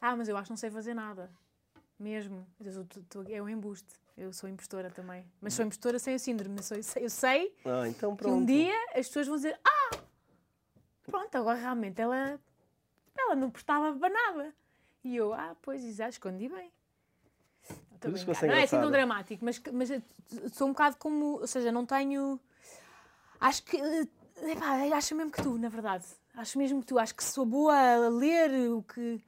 Ah, mas eu acho que não sei fazer nada. Mesmo. Eu é um embuste. Eu sou impostora também. Mas sou impostora sem o síndrome. Eu, sou- eu sei, Ah, então que um dia as pessoas vão dizer: Ah, pronto, agora realmente ela, ela não prestava para nada. E eu, ah, pois, exato, escondi bem. É não é assim tão dramático, mas, mas eu sou um bocado como. Ou seja, não tenho. Acho que. eh, Epá, acho mesmo que tu, na verdade. Acho mesmo que tu. Acho que sou boa a ler o que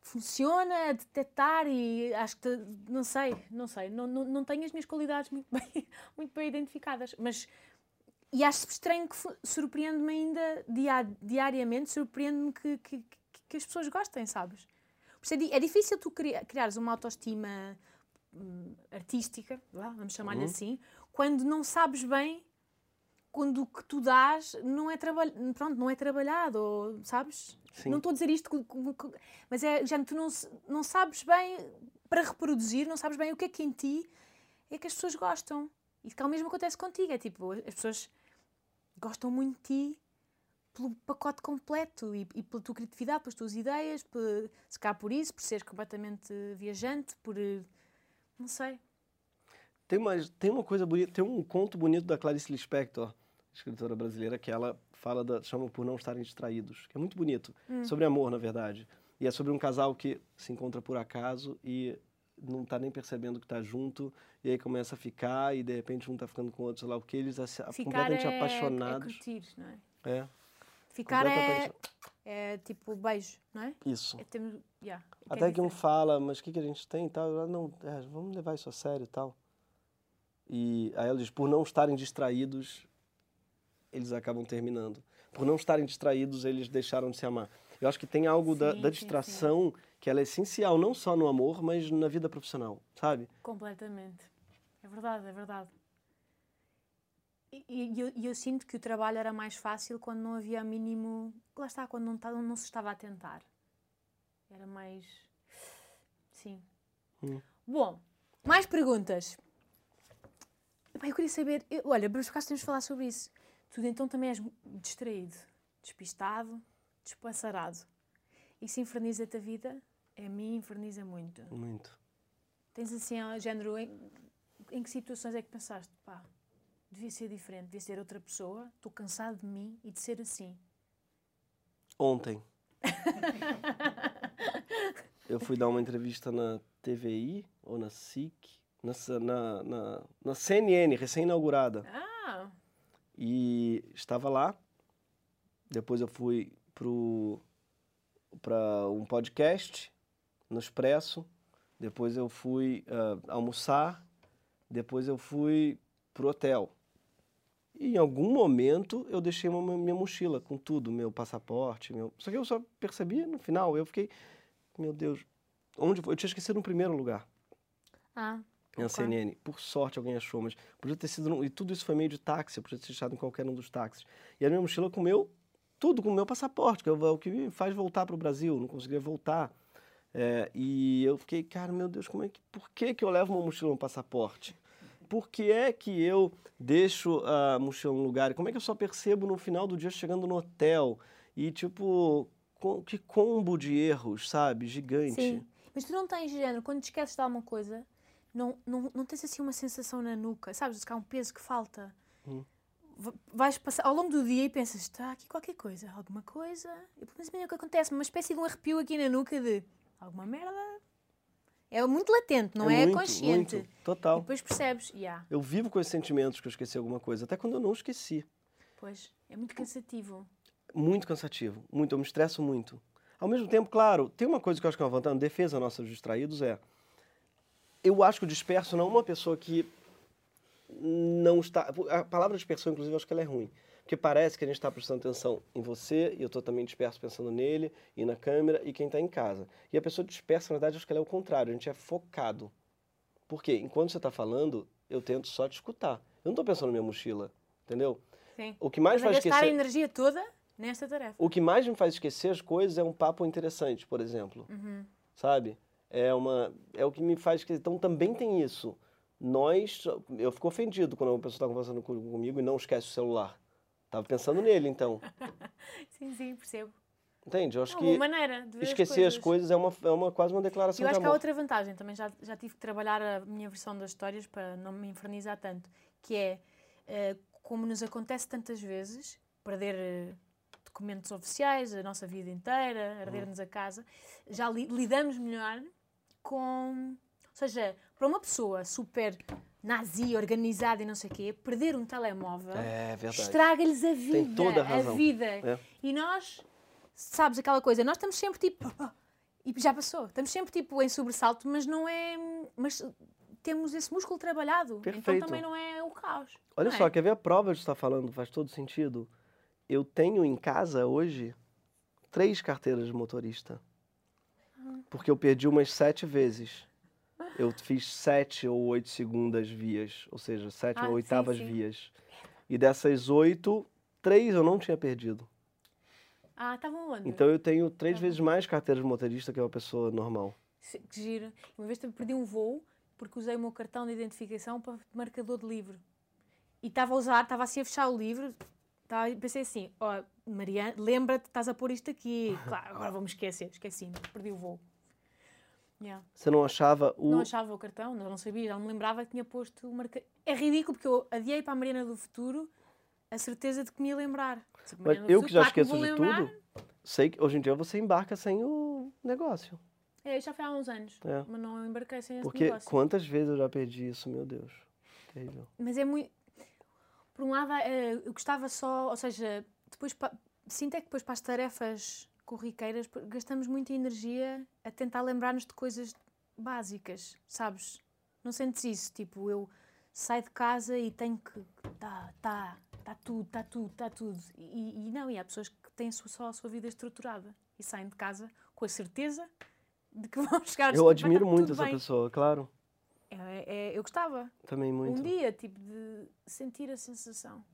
funciona, a detectar e acho que. Não sei, não sei. Não, não, não tenho as minhas qualidades muito bem, muito bem identificadas. Mas. E acho estranho que surpreende-me ainda dia, diariamente, surpreende-me que, que, que, as pessoas gostem, sabes? É, é difícil tu cria- criares uma autoestima hum, artística, vamos chamar-lhe Uhum. assim, quando não sabes bem quando o que tu dás não é, traba- pronto, não é trabalhado, ou, sabes? Sim. Não estou a dizer isto, mas é, já tu não, não sabes bem para reproduzir, não sabes bem o que é que em ti é que as pessoas gostam. E que o mesmo acontece contigo, é tipo, as pessoas gostam muito de ti pelo pacote completo e, e pela tua criatividade, pelas tuas ideias, por, se cá por isso, por seres completamente viajante, por. não sei. Tem uma, tem uma coisa bonita, tem um conto bonito da Clarice Lispector, escritora brasileira, que ela fala da, chama por não estarem distraídos, que é muito bonito, sobre amor, na verdade. E é sobre um casal que se encontra por acaso e não está nem percebendo que está junto, e aí começa a ficar, e de repente um está ficando com o outro, sei lá o que, eles Ficar completamente é, é apaixonados. curtir, não é? É, Ficar é, é tipo beijo, não é? Isso. É temos, yeah, é Até que um fala, mas o que, que a gente tem e tal? Não, é, vamos levar isso a sério e tal. E aí ela diz, por não estarem distraídos, eles acabam terminando. Por não estarem distraídos, eles deixaram de se amar. Eu acho que tem algo da, Sim, da sim, distração que ela é essencial, não só no amor, mas na vida profissional, sabe? Completamente. É verdade, é verdade. E, eu, eu sinto que o trabalho era mais fácil quando não havia mínimo. Lá está, quando não, tá- não se estava a tentar. Era mais. Sim. Hum. Bom, mais perguntas. Eu queria saber. eu- olha, por acaso temos de falar sobre isso. Tu então também és distraído, despistado, despassarado. Isso inferniza-te a vida? A mim inferniza muito. Muito. Tens assim, género, em, em que situações é que pensaste, pá, devia ser diferente, devia ser outra pessoa, estou cansado de mim e de ser assim. Ontem. eu fui dar uma entrevista na TVI ou na SIC, na, na, na, na CNN, recém-inaugurada. Ah, E estava lá. Depois eu fui para um podcast no Expresso. Depois eu fui ah, almoçar. Depois eu fui pro hotel. E em algum momento eu deixei uma, minha mochila com tudo, meu passaporte, meu. Só que eu só percebi no final. Eu fiquei, meu Deus, onde foi? Eu tinha esquecido no primeiro lugar ah, na Ok. CNN. Por sorte alguém achou, mas podia ter sido. num- E tudo isso foi meio de táxi, podia ter deixado em qualquer um dos táxis. E a minha mochila comeu tudo com o meu passaporte, que é o é que me faz voltar para o Brasil, não conseguia voltar. É, e eu fiquei, cara, meu Deus, como é que, por que, que eu levo uma mochila no passaporte? Por que é que eu deixo a mochila no lugar? Como é que eu só percebo no final do dia chegando no hotel? E, tipo, com- que combo de erros, sabe? Gigante. sim. Mas tu não tens género, quando te esqueces de alguma coisa, não, não, não tens assim uma sensação na nuca, sabes? Que há um peso que falta. Hum. Vais passar ao longo do dia e pensas, está aqui qualquer coisa, alguma coisa. E depois o que acontece, uma espécie de um arrepio aqui na nuca de alguma merda. É muito latente, não é, muito, consciente. Muito, E total. depois percebes, yeah, Eu vivo com esses sentimentos que eu esqueci alguma coisa, até quando eu não esqueci. pois, é muito cansativo. Muito cansativo, muito, eu me estresso muito. Ao mesmo tempo, claro, tem uma coisa que eu acho que é uma vantagem, defesa nossa dos distraídos é. Eu acho que o disperso não é uma pessoa que não está. A palavra dispersão, inclusive, eu acho que ela é ruim. Porque parece que a gente está prestando atenção em você, e eu estou também disperso pensando nele, e na câmera, e quem está em casa. E a pessoa dispersa, na verdade, eu acho que ela é o contrário, a gente é focado. Por quê? Enquanto você está falando, eu tento só te escutar. Eu não estou pensando na minha mochila, entendeu? Sim. O que mais Mas faz gastar a esquecer. energia toda nesta tarefa. O que mais me faz esquecer as coisas é um papo interessante, por exemplo. Uhum. Sabe? É, uma, é o que me faz esquecer. Então também tem isso. Nós. Eu fico ofendido quando uma pessoa está conversando com- comigo e não esquece o celular. Tava pensando nele, então. Sim, sim, percebo. Entende? Eu É acho uma que maneira de esquecer as as coisas é, uma, é uma, quase uma declaração Eu acho de que há amor. outra vantagem, também já, já tive que trabalhar a minha versão das histórias para não me infernizar tanto, que é, eh, como nos acontece tantas vezes, perder eh, documentos oficiais, a nossa vida inteira, arder-nos a casa, já li- lidamos melhor com... Ou seja, para uma pessoa super nazi, organizada e não sei o quê, perder um telemóvel É estraga-lhes a vida. toda a razão. vida. É. E nós, sabes aquela coisa, nós estamos sempre tipo. E já passou. Estamos sempre tipo em sobressalto, mas não é. Mas temos esse músculo trabalhado. Então Perfeito. também não é o caos. Olha não só, é? quer ver a prova de estar falando? Faz todo sentido. Eu tenho em casa hoje três carteiras de motorista. Porque eu perdi umas sete vezes. Eu fiz sete ou oito segundas vias, ou seja, sete Ah, ou sim, oitavas sim. vias. E dessas oito, três eu não tinha perdido. Ah, estavam onde? Então eu tenho três Tá vezes mais carteiras de motorista que uma pessoa normal. Que giro. Uma vez também perdi um voo porque usei o meu cartão de identificação para marcador de livro. E estava a usar, estava assim a fechar o livro. E pensei assim: ó, Mariana, lembra-te, estás a pôr isto aqui. Claro, agora vou-me esquecer. Esqueci-me, perdi o voo. Yeah. Você não achava o. Não achava o cartão, não, sabia, já não me lembrava que tinha posto o marca... É ridículo porque eu adiei para a Mariana do Futuro a certeza de que me ia lembrar. Se Mas eu que já Futuro, claro me esqueço de lembrar. tudo, sei que hoje em dia você embarca sem o negócio. É, já foi há uns anos, É. mas não embarquei sem esse Porque negócio. quantas vezes eu já perdi isso, meu Deus. Terrível. Mas é muito. Por um lado, eh, eu gostava só, ou seja, depois pa- sinto é que depois para as tarefas corriqueiras gastamos muita energia a tentar lembrar-nos de coisas básicas, sabes? Não sentes isso? Tipo, eu saio de casa e tenho que. Tá, tá, tá tudo, tá tudo, tá tudo. E, e não, e há pessoas que têm só- a sua vida estruturada e saem de casa com a certeza de que vão chegar Eu admiro muito essa bem. pessoa, claro. É, é- eu gostava. Também muito. Um dia, tipo, de sentir a sensação.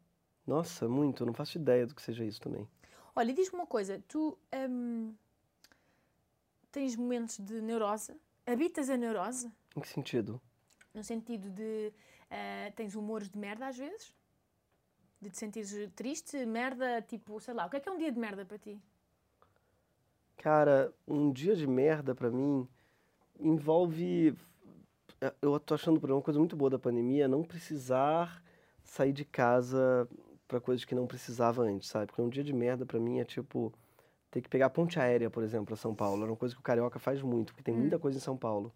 Nossa, muito. Eu não faço ideia do que seja isso também. Olha, e diz-me uma coisa, tu hum, tens momentos de neurose? Habitas a neurose? Em que sentido? No sentido de ah, tens humores de merda às vezes? De te sentires triste, merda, tipo, sei lá, o que é que é um dia de merda para ti? Cara, um dia de merda pra mim envolve. Eu tô achando por uma coisa muito boa da pandemia não precisar sair de casa pra coisas que não precisava antes, sabe? Porque um dia de merda pra mim é tipo ter que pegar a ponte aérea, por exemplo, pra São Paulo. Era uma coisa que o carioca faz muito, porque tem muita coisa em São Paulo.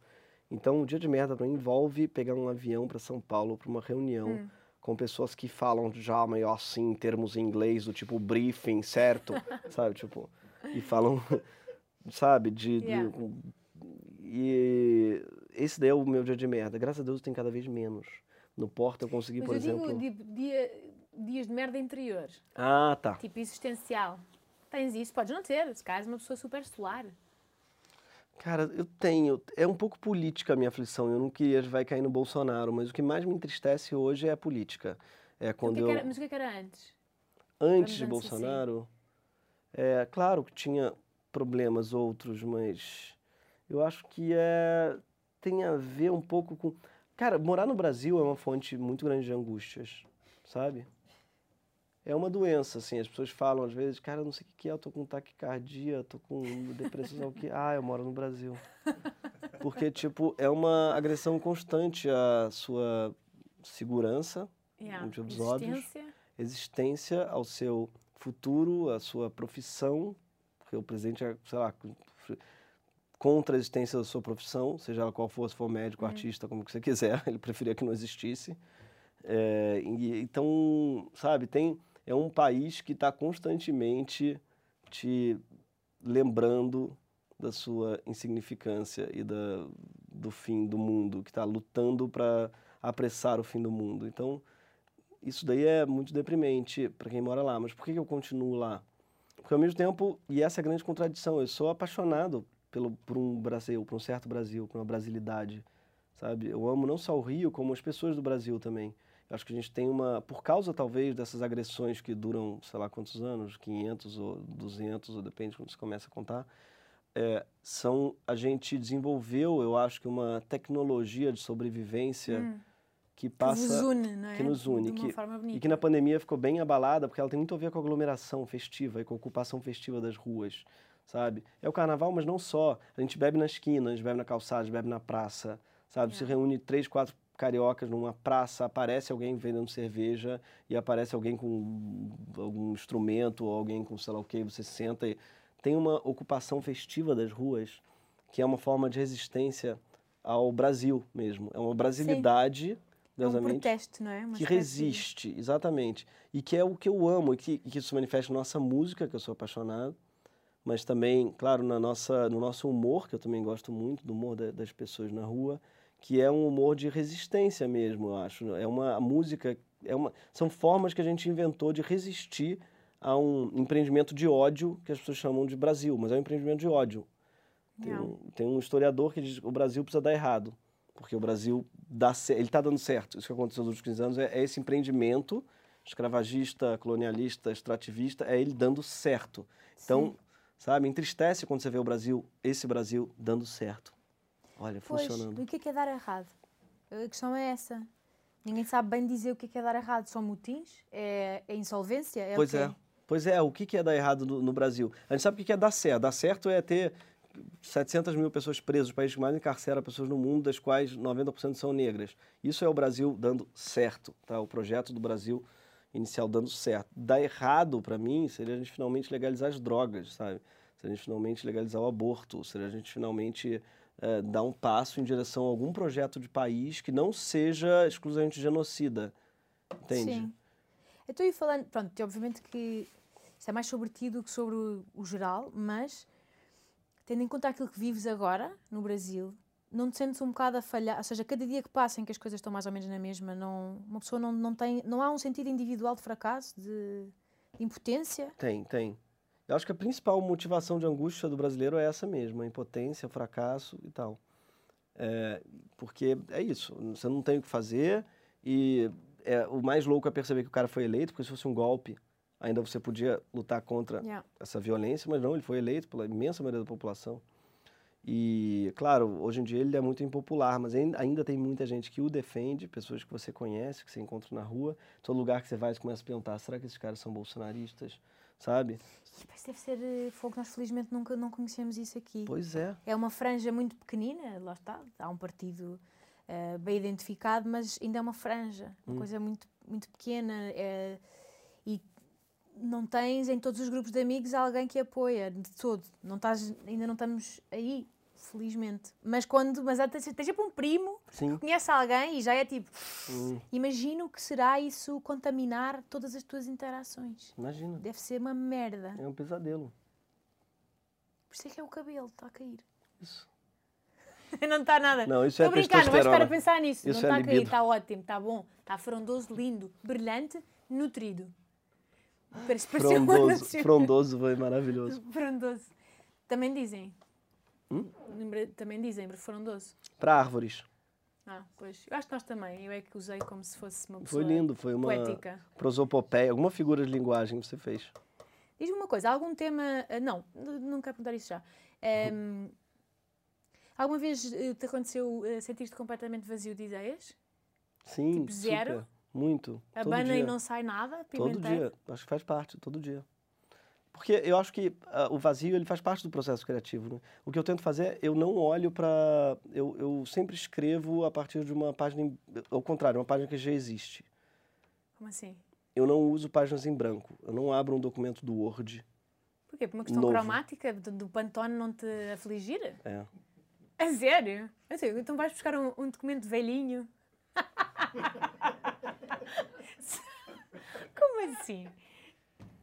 Então, um dia de merda pra mim envolve pegar um avião pra São Paulo pra uma reunião com pessoas que falam já meio assim, em termos em inglês, do tipo briefing, certo? sabe? Tipo, e falam, sabe, de. de- Yeah. e esse daí é o meu dia de merda. Graças a Deus tem cada vez menos. No Porto eu consegui, Mas por eu exemplo. digo dia, dias de merda interior, Ah, tá. tipo existencial. Tens isso? Podes não ter, se calhar és uma pessoa super solar. Cara, eu tenho. É um pouco política a minha aflição. Eu não queria vai cair no Bolsonaro, mas o que mais me entristece hoje é a política. É O quando que eu. era- mas o que era antes? Antes de assim. Bolsonaro, é claro que tinha problemas outros, mas eu acho que é tem a ver um pouco com. Cara, morar no Brasil é uma fonte muito grande de angústias, sabe? É uma doença, assim, as pessoas falam às vezes, cara, eu não sei o que é, eu tô com taquicardia, tô com depressão, o que. Ah, eu moro no Brasil. Porque, tipo, é uma agressão constante à sua segurança, Yeah. motivos óbvios Existência. existência ao seu futuro, à sua profissão, porque o presidente é, sei lá, contra a existência da sua profissão, seja ela qual for, se for médico, artista, como que você quiser, ele preferia que não existisse. É, e- então, sabe, tem, é um país que está constantemente te lembrando da sua insignificância e da, do fim do mundo, que está lutando para apressar o fim do mundo. Então, isso daí é muito deprimente para quem mora lá. Mas por que eu continuo lá? Porque ao mesmo tempo, e essa é a grande contradição, eu sou apaixonado pelo, por um Brasil, por um certo Brasil, por uma brasilidade, sabe? Eu amo não só o Rio, como as pessoas do Brasil também. Acho que a gente tem uma, por causa talvez dessas agressões que duram, sei lá quantos anos, 500 ou 200, ou depende de quando você começa a contar, é, são, a gente desenvolveu, eu acho que uma tecnologia de sobrevivência Hum. que Que passa vos une, não é? que nos une, que- e que na pandemia ficou bem abalada, porque ela tem muito a ver com a aglomeração festiva e com a ocupação festiva das ruas, sabe? É o carnaval, mas não só. A gente bebe na esquina, a gente bebe na calçada, a gente bebe na praça, sabe? Se É. reúne três, quatro cariocas numa praça, aparece alguém vendendo cerveja e aparece alguém com algum instrumento ou alguém com sei lá o que, você senta e tem uma ocupação festiva das ruas que é uma forma de resistência ao Brasil mesmo. É uma brasilidade, É um protesto, não é? Uma que espécie de- resiste, exatamente. E que é o que eu amo, e que, e que isso se manifesta na nossa música, que eu sou apaixonado, mas também, claro, na nossa, no nosso humor, que eu também gosto muito, do humor da- das pessoas na rua, que é um humor de resistência mesmo, eu acho. É uma a música, é uma, são formas que a gente inventou de resistir a um empreendimento de ódio que as pessoas chamam de Brasil, mas é um empreendimento de ódio. Tem um, tem um historiador que diz que o Brasil precisa dar errado, porque o Brasil dá, ele está dando certo. Isso que aconteceu nos últimos 15 anos é, é esse empreendimento escravagista, colonialista, extrativista, é ele dando certo. Então, Sim. sabe, entristece quando você vê o Brasil, esse Brasil dando certo. Olha, Pois, funcionando. o que é que é dar errado? A questão é essa. Ninguém sabe bem dizer o que é que é dar errado. São motins? É, é insolvência? É Pois é. Pois é, o que é dar errado no, no Brasil? A gente sabe o que que é dar certo. Dar certo é ter 700 mil pessoas presas, o país que mais encarcera pessoas no mundo, das quais 90% são negras. Isso é o Brasil dando certo, tá? O projeto do Brasil inicial dando certo. Dar errado, para mim, seria a gente finalmente legalizar as drogas, sabe? Seria a gente finalmente legalizar o aborto, seria a gente finalmente eh, dar um passo em direção a algum projeto de país que não seja exclusivamente genocida, entende? Sim. Eu estou aí falando, pronto, obviamente que isto é mais sobre ti do que sobre o, o geral, mas tendo em conta aquilo que vives agora no Brasil, não te sentes um bocado a falhar? Ou seja, cada dia que passa em que as coisas estão mais ou menos na mesma, não, uma pessoa não, não tem, não há um sentido individual de fracasso, de, de impotência? Tem, tem. Eu acho que a principal motivação de angústia do brasileiro é essa mesmo, a impotência, o fracasso e tal. É, porque é isso, você não tem o que fazer e é, o mais louco é perceber que o cara foi eleito, porque se fosse um golpe, ainda você podia lutar contra Yeah. essa violência, mas não, ele foi eleito pela imensa maioria da população. E, claro, hoje em dia ele é muito impopular, mas ainda, tem muita gente que o defende, pessoas que você conhece, que você encontra na rua. Todo lugar que você vai, você começa a perguntar, será que esses caras são bolsonaristas? Sabe? Mas deve ser eh, fogo, nós felizmente nunca não conhecemos isso aqui. Pois é. É uma franja muito pequenina, lá está, há um partido eh, bem identificado, mas ainda é uma franja, uma coisa muito, muito pequena. eh, e não tens em todos os grupos de amigos alguém que apoia de todo. Não estás, ainda não estamos aí, felizmente. Mas quando, mas tens tens sempre um primo Sim. que conhece alguém e já é tipo, Hum, imagina o que será isso contaminar todas as tuas interações. imagina. Deve ser uma merda. É um pesadelo. Por isso é que é o cabelo, está a cair. Isso. não está nada. Não, isso Estou é a brincar, não vais estar a pensar nisso. Isso não é está a cair, está ótimo, está bom. Está frondoso, lindo, brilhante, nutrido. Parece Frondoso, frondoso foi maravilhoso. Frondoso. Também dizem. Hum? Também dizem, frondoso. Para árvores. Ah, pois. Eu acho que nós também. Eu é que usei como se fosse uma Foi pessoa lindo, foi uma poética. prosopopeia, alguma figura de linguagem que você fez. Diz-me uma coisa, algum tema. ah, Não, não quero perguntar isso já. Ehm, alguma vez eh, te aconteceu eh, sentir-te completamente vazio de ideias? Sim, Tipo zero? super, muito. Abana e não sai nada? Todo dia, acho que faz parte, todo dia. Porque eu acho que ah, o vazio ele faz parte do processo criativo. Né? O que eu tento fazer, eu não olho para. Eu, eu sempre escrevo a partir de uma página. Ao contrário, uma página que já existe. Como assim? Eu não uso páginas em branco. Eu não abro um documento do Word. Porquê? Por uma questão Novo. cromática do, do Pantone não te afligir? É. A sério? A sério? Então vais buscar um, um documento velhinho? Como assim?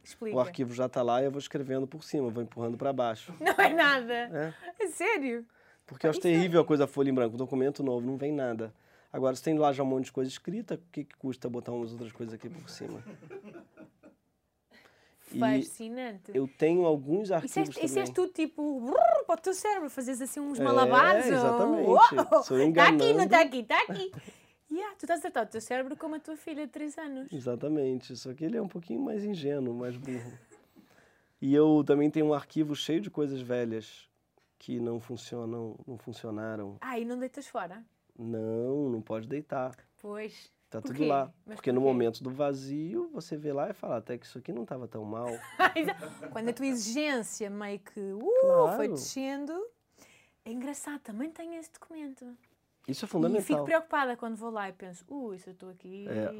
Explica. O arquivo já está lá e eu vou escrevendo por cima, vou empurrando para baixo. Não é nada. É. A sério? Porque eu acho terrível a coisa folha em branco, documento novo, não vem nada. Agora, se tem lá já um monte de coisa escrita, o que, que custa botar umas outras coisas aqui por cima? E Fascinante. eu tenho alguns Isso arquivos isso também. és tu, tipo, brrr, para o teu cérebro, fazes assim uns malabares. É, ou- exatamente. Sou Está aqui, não está aqui, está aqui. Yeah, tu estás a tratar o teu cérebro como a tua filha de 3 anos. Exatamente. Só que ele é um pouquinho mais ingênuo, mais burro. E eu também tenho um arquivo cheio de coisas velhas que não funcionam, não funcionaram. Ah, e não deitas fora? Não, não pode deitar. Pois. Tá Por tudo quê? lá. Mas Porque por no momento do vazio, você vê lá e fala, até que isso aqui não estava tão mal. Quando a tua exigência meio que uh, Claro. foi descendo. É engraçado, também tenho esse documento. Isso é E fico fundamental. preocupada quando vou lá e penso, uh, isso eu estou aqui. É.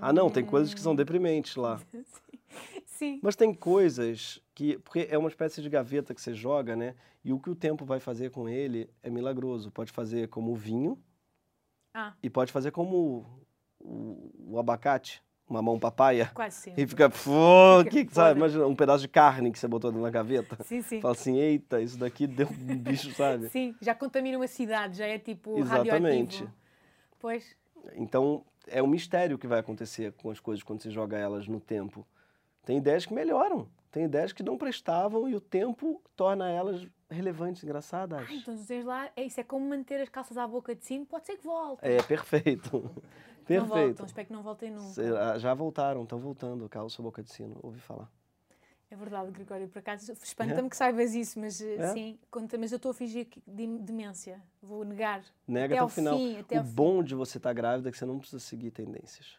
Ah, não, tem coisas que Hum. são deprimentes lá. Sim. Mas tem coisas que. Porque é uma espécie de gaveta que você joga, né? E o que o tempo vai fazer com ele é milagroso. Pode fazer como o vinho Ah, e pode fazer como o, o abacate, uma mão papaya. quase sempre. E fica. Pô, Fica que, podre. sabe? Imagina um pedaço de carne que você botou da gaveta. Sim, sim. Fala assim: eita, isso daqui deu um bicho, sabe? Sim, já contamina uma cidade, já é tipo Exatamente. radioativo. Pois. Então, é um mistério que vai acontecer com as coisas quando você joga elas no tempo. Tem ideias que melhoram, tem ideias que não prestavam e o tempo torna elas relevantes, engraçadas. Ah, então tu tens lá, é isso, é como manter as calças à boca de sino, pode ser que volte. É, perfeito. Não perfeito. voltam, espero que não voltem nunca. Será- Já voltaram, estão voltando, calça boca de sino, ouvi falar. É verdade, Gregório, por acaso espanta-me que saibas isso, mas eh, É? sim, conta, mas eu estou a fingir demência, vou negar. Nega Até até, o final. fim, até o ao fim. bom de você estar grávida é que você não precisa seguir tendências.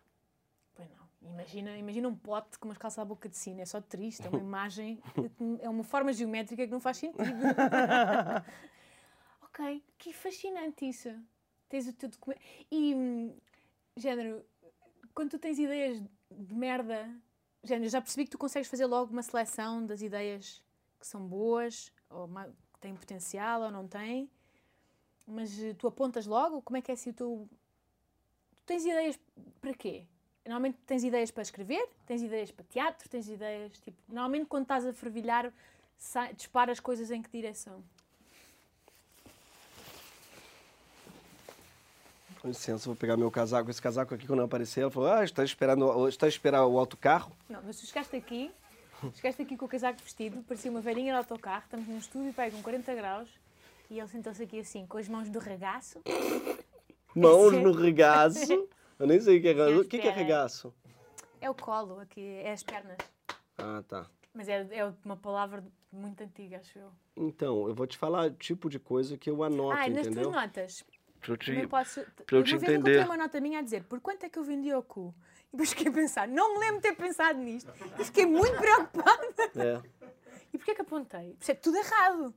Pois não, imagina, imagina um pote com umas calças à boca de sino, é só triste, é uma imagem, é uma forma geométrica que não faz sentido. ok, que fascinante isso. Tens o teu documento. E, hum, género, quando tu tens ideias de merda, género, já percebi que tu consegues fazer logo uma seleção das ideias que são boas, ou que têm potencial ou não têm, mas eh, tu apontas logo? Como é que é assim o teu. Tu tens ideias para quê? Normalmente tens ideias para escrever, tens ideias para teatro, tens ideias tipo. Normalmente quando estás a fervilhar, disparas coisas em que direção? Com licença, vou pegar meu casaco. Esse casaco aqui, quando eu aparecer, ela falou: Ah, está esperando, está a esperar o autocarro? Não, mas tu chegaste aqui, chegaste aqui com o casaco vestido, parecia uma velhinha de autocarro, estamos num estúdio pai, com 40 graus, E ele sentou-se aqui assim, com as mãos do regaço. Mãos Sim. no regaço. Eu nem sei o que é regaço. O que é pernas. regaço? É o colo, aqui, é as pernas. Ah, tá. Mas é, é uma palavra muito antiga, acho eu. Então, eu vou te falar o tipo de coisa que eu anoto, ah, nas entendeu? tuas notas. Pra eu te- Também posso. pra eu te vez encontrei entender. uma nota minha a dizer por quanto é que eu vendi ao cu? E depois fiquei a pensar, não me lembro de ter pensado nisto. E fiquei muito preocupada. É. E porquê que apontei? Porque é tudo errado.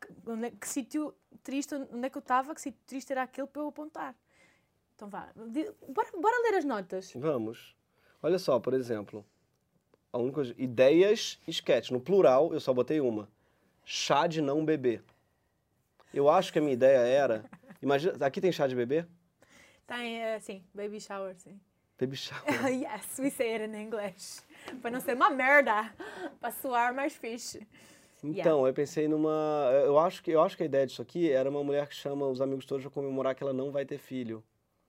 Que, é- que sítio triste, onde é que eu estava, que sítio triste era aquele para eu apontar. Então vá, bora, bora ler as notas. Vamos. Olha só, por exemplo, a única ideias, sketch. No plural, eu só botei uma. Chá de não beber. Eu acho que a minha ideia era. Imagina, aqui tem chá de bebê? Tem, eh, sim, baby shower, sim. Baby shower. yes, we say it in English. Para não ser uma merda. Para soar mais fixe. Então, eu pensei numa. Eu acho, que, eu acho que a ideia disso aqui era uma mulher que chama os amigos todos para comemorar que ela não vai ter filho.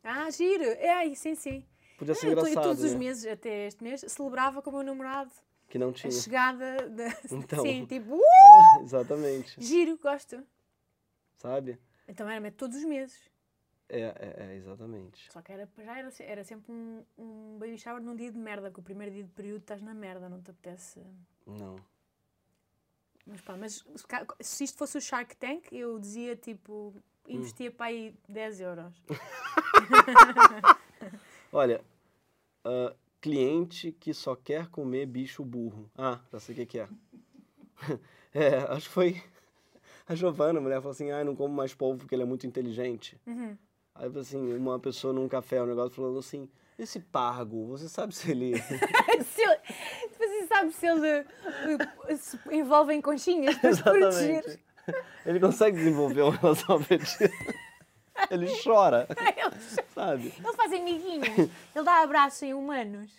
Ah, giro. É, sim, sim. Podia ser eu engraçado. todos os né? meses, até este mês, celebrava com o meu namorado Que não a tinha. chegada. Da... Então. Sim, tipo, uh, Exatamente. giro, gosto. Sabe? Então era todos os meses. É, é, é, exatamente. Só que era, já era, era sempre um, um baby shower num dia de merda, que o primeiro dia de período estás na merda, não te apetece. Não. Mas pá, mas se isto fosse o Shark Tank, eu dizia tipo, investia para aí 10 euros. Olha, ah, cliente que só quer comer bicho burro. Ah, já sei o que, que é. é, acho que foi a Giovana, a mulher, falou assim: ah, não como mais polvo porque ele é muito inteligente. Uhum. Aí, assim, uma pessoa num café, um negócio, falando assim: esse pargo, você sabe se ele. se ele, você sabe se ele eh, se envolve em conchinhas para se proteger? Ele consegue desenvolver uma relação afetiva. Ele chora, sabe? Ele faz amiguinhos, ele dá abraços em humanos.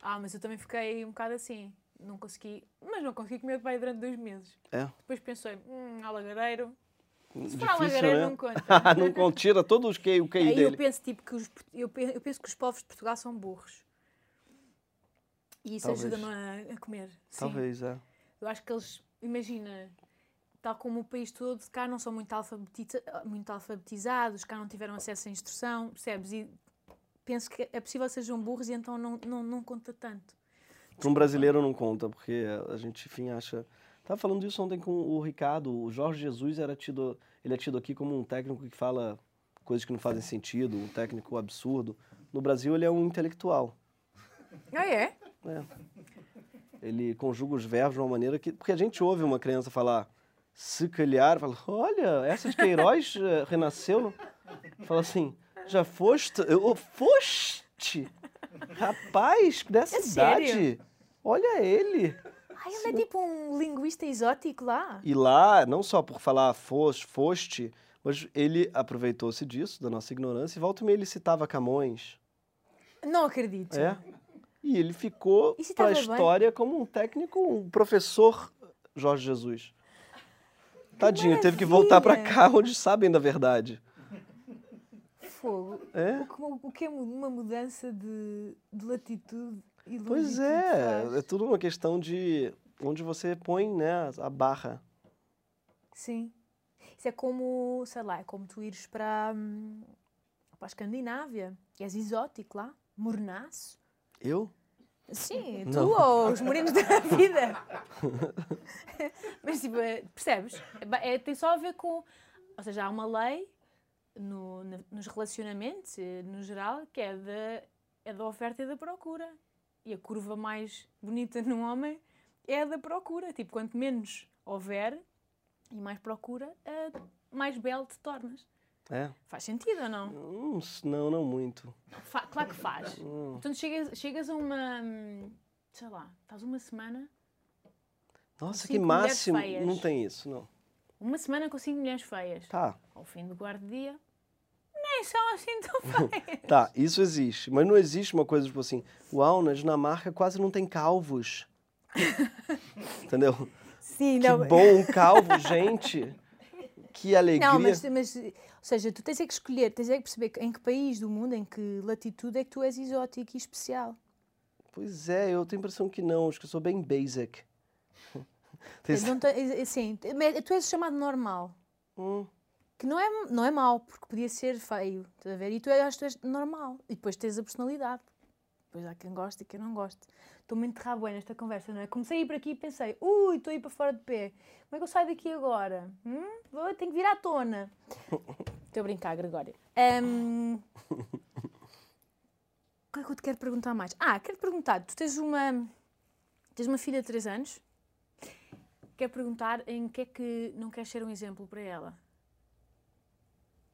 Ah, mas eu também fiquei um bocado assim. Não consegui, mas não consegui comer pai durante dois meses. É. Depois pensei, hum, alagareiro. Se for alagareiro, né? não conta. não conta, tira todo os QI, o QI Aí eu dele. penso, tipo, que os, eu, pe- eu penso que os povos de Portugal são burros. E isso ajuda-me a, a comer. Sim. Talvez, é. Eu acho que eles, imagina, tal como o país todo, cá não são muito, alfabetiza- muito alfabetizados, cá não tiveram acesso à instrução, percebes? E penso que é possível que sejam burros e então não, não, não conta tanto. Para um brasileiro não conta, porque a gente, enfim, acha. Tava falando disso ontem com o Ricardo. O Jorge Jesus era tido, ele é tido aqui como um técnico que fala coisas que não fazem sentido, um técnico absurdo. No Brasil ele é um intelectual. Ah, é? né? Ele conjuga os verbos de uma maneira que, porque a gente ouve uma criança falar se calhar, fala, olha, essa de Queiroz eh, renasceu. Fala assim, já foste, eu, foste, rapaz dessa É idade. sério? Olha ele. Ah, ele é tipo um linguista exótico lá. E lá, não só por falar foste, foste, mas ele aproveitou-se disso, da nossa ignorância, e volta e meia ele citava Camões. Não acredito. É. E ele ficou para a tava bem? história como um técnico, um professor Jorge Jesus. Tadinho, teve que voltar para maravilha! cá onde sabem da verdade. Fogo. É? O que é uma mudança de, de latitude Pois é, é tudo uma questão de onde você põe, né, a barra. Sim. Isso é como, sei lá, é como tu ires para, hum, para a Escandinávia. És exótico lá, mornaço. Eu? Sim, tu Não. ou os morenos da vida. Mas, tipo, é- percebes? É é- tem só a ver com... Ou seja, há uma lei no- nos relacionamentos, eh, no geral, que é da, é da oferta e da procura. E a curva mais bonita num homem é a da procura. Tipo, quanto menos houver e mais procura, mais belo te tornas. É. Faz sentido ou não? Hum, não, não muito. Fa- claro que faz. Hum. Então chegas, chegas a uma. Sei lá, estás uma semana. Nossa, que máximo. Não tem isso, não. Uma semana com cinco mulheres feias. Tá, Ao fim do guarda-dia, nem são assim tão feias. tá, isso existe. Mas não existe uma coisa tipo assim, uau, na Dinamarca quase não tem calvos. Entendeu? Sim, Que bom, um calvo, gente. Que alegria. Não, mas, mas, ou seja, tu tens é que escolher, tens é que perceber em que país do mundo, em que latitude é que tu és exótico e especial. Pois é, eu tenho a impressão que não, acho que eu sou bem basic. Não mas tu és chamado normal. Hum. Que não é, não é mau, porque podia ser feio, estás a ver? E tu és, tu és normal. E depois tens a personalidade. Depois há quem goste e quem não goste. Estou-me a enterrar bem nesta conversa, não é? Comecei a ir para aqui e pensei, ui, estou a ir para fora de pé. Como é que eu saio daqui agora? Hum? Vou, tenho que vir à tona. Estou a brincar, Gregória. Ahm, O que é que eu te quero perguntar mais? Ah, quero te perguntar, tu tens uma, tens uma filha de 3 anos. Quero perguntar em que é que não queres ser um exemplo para ela?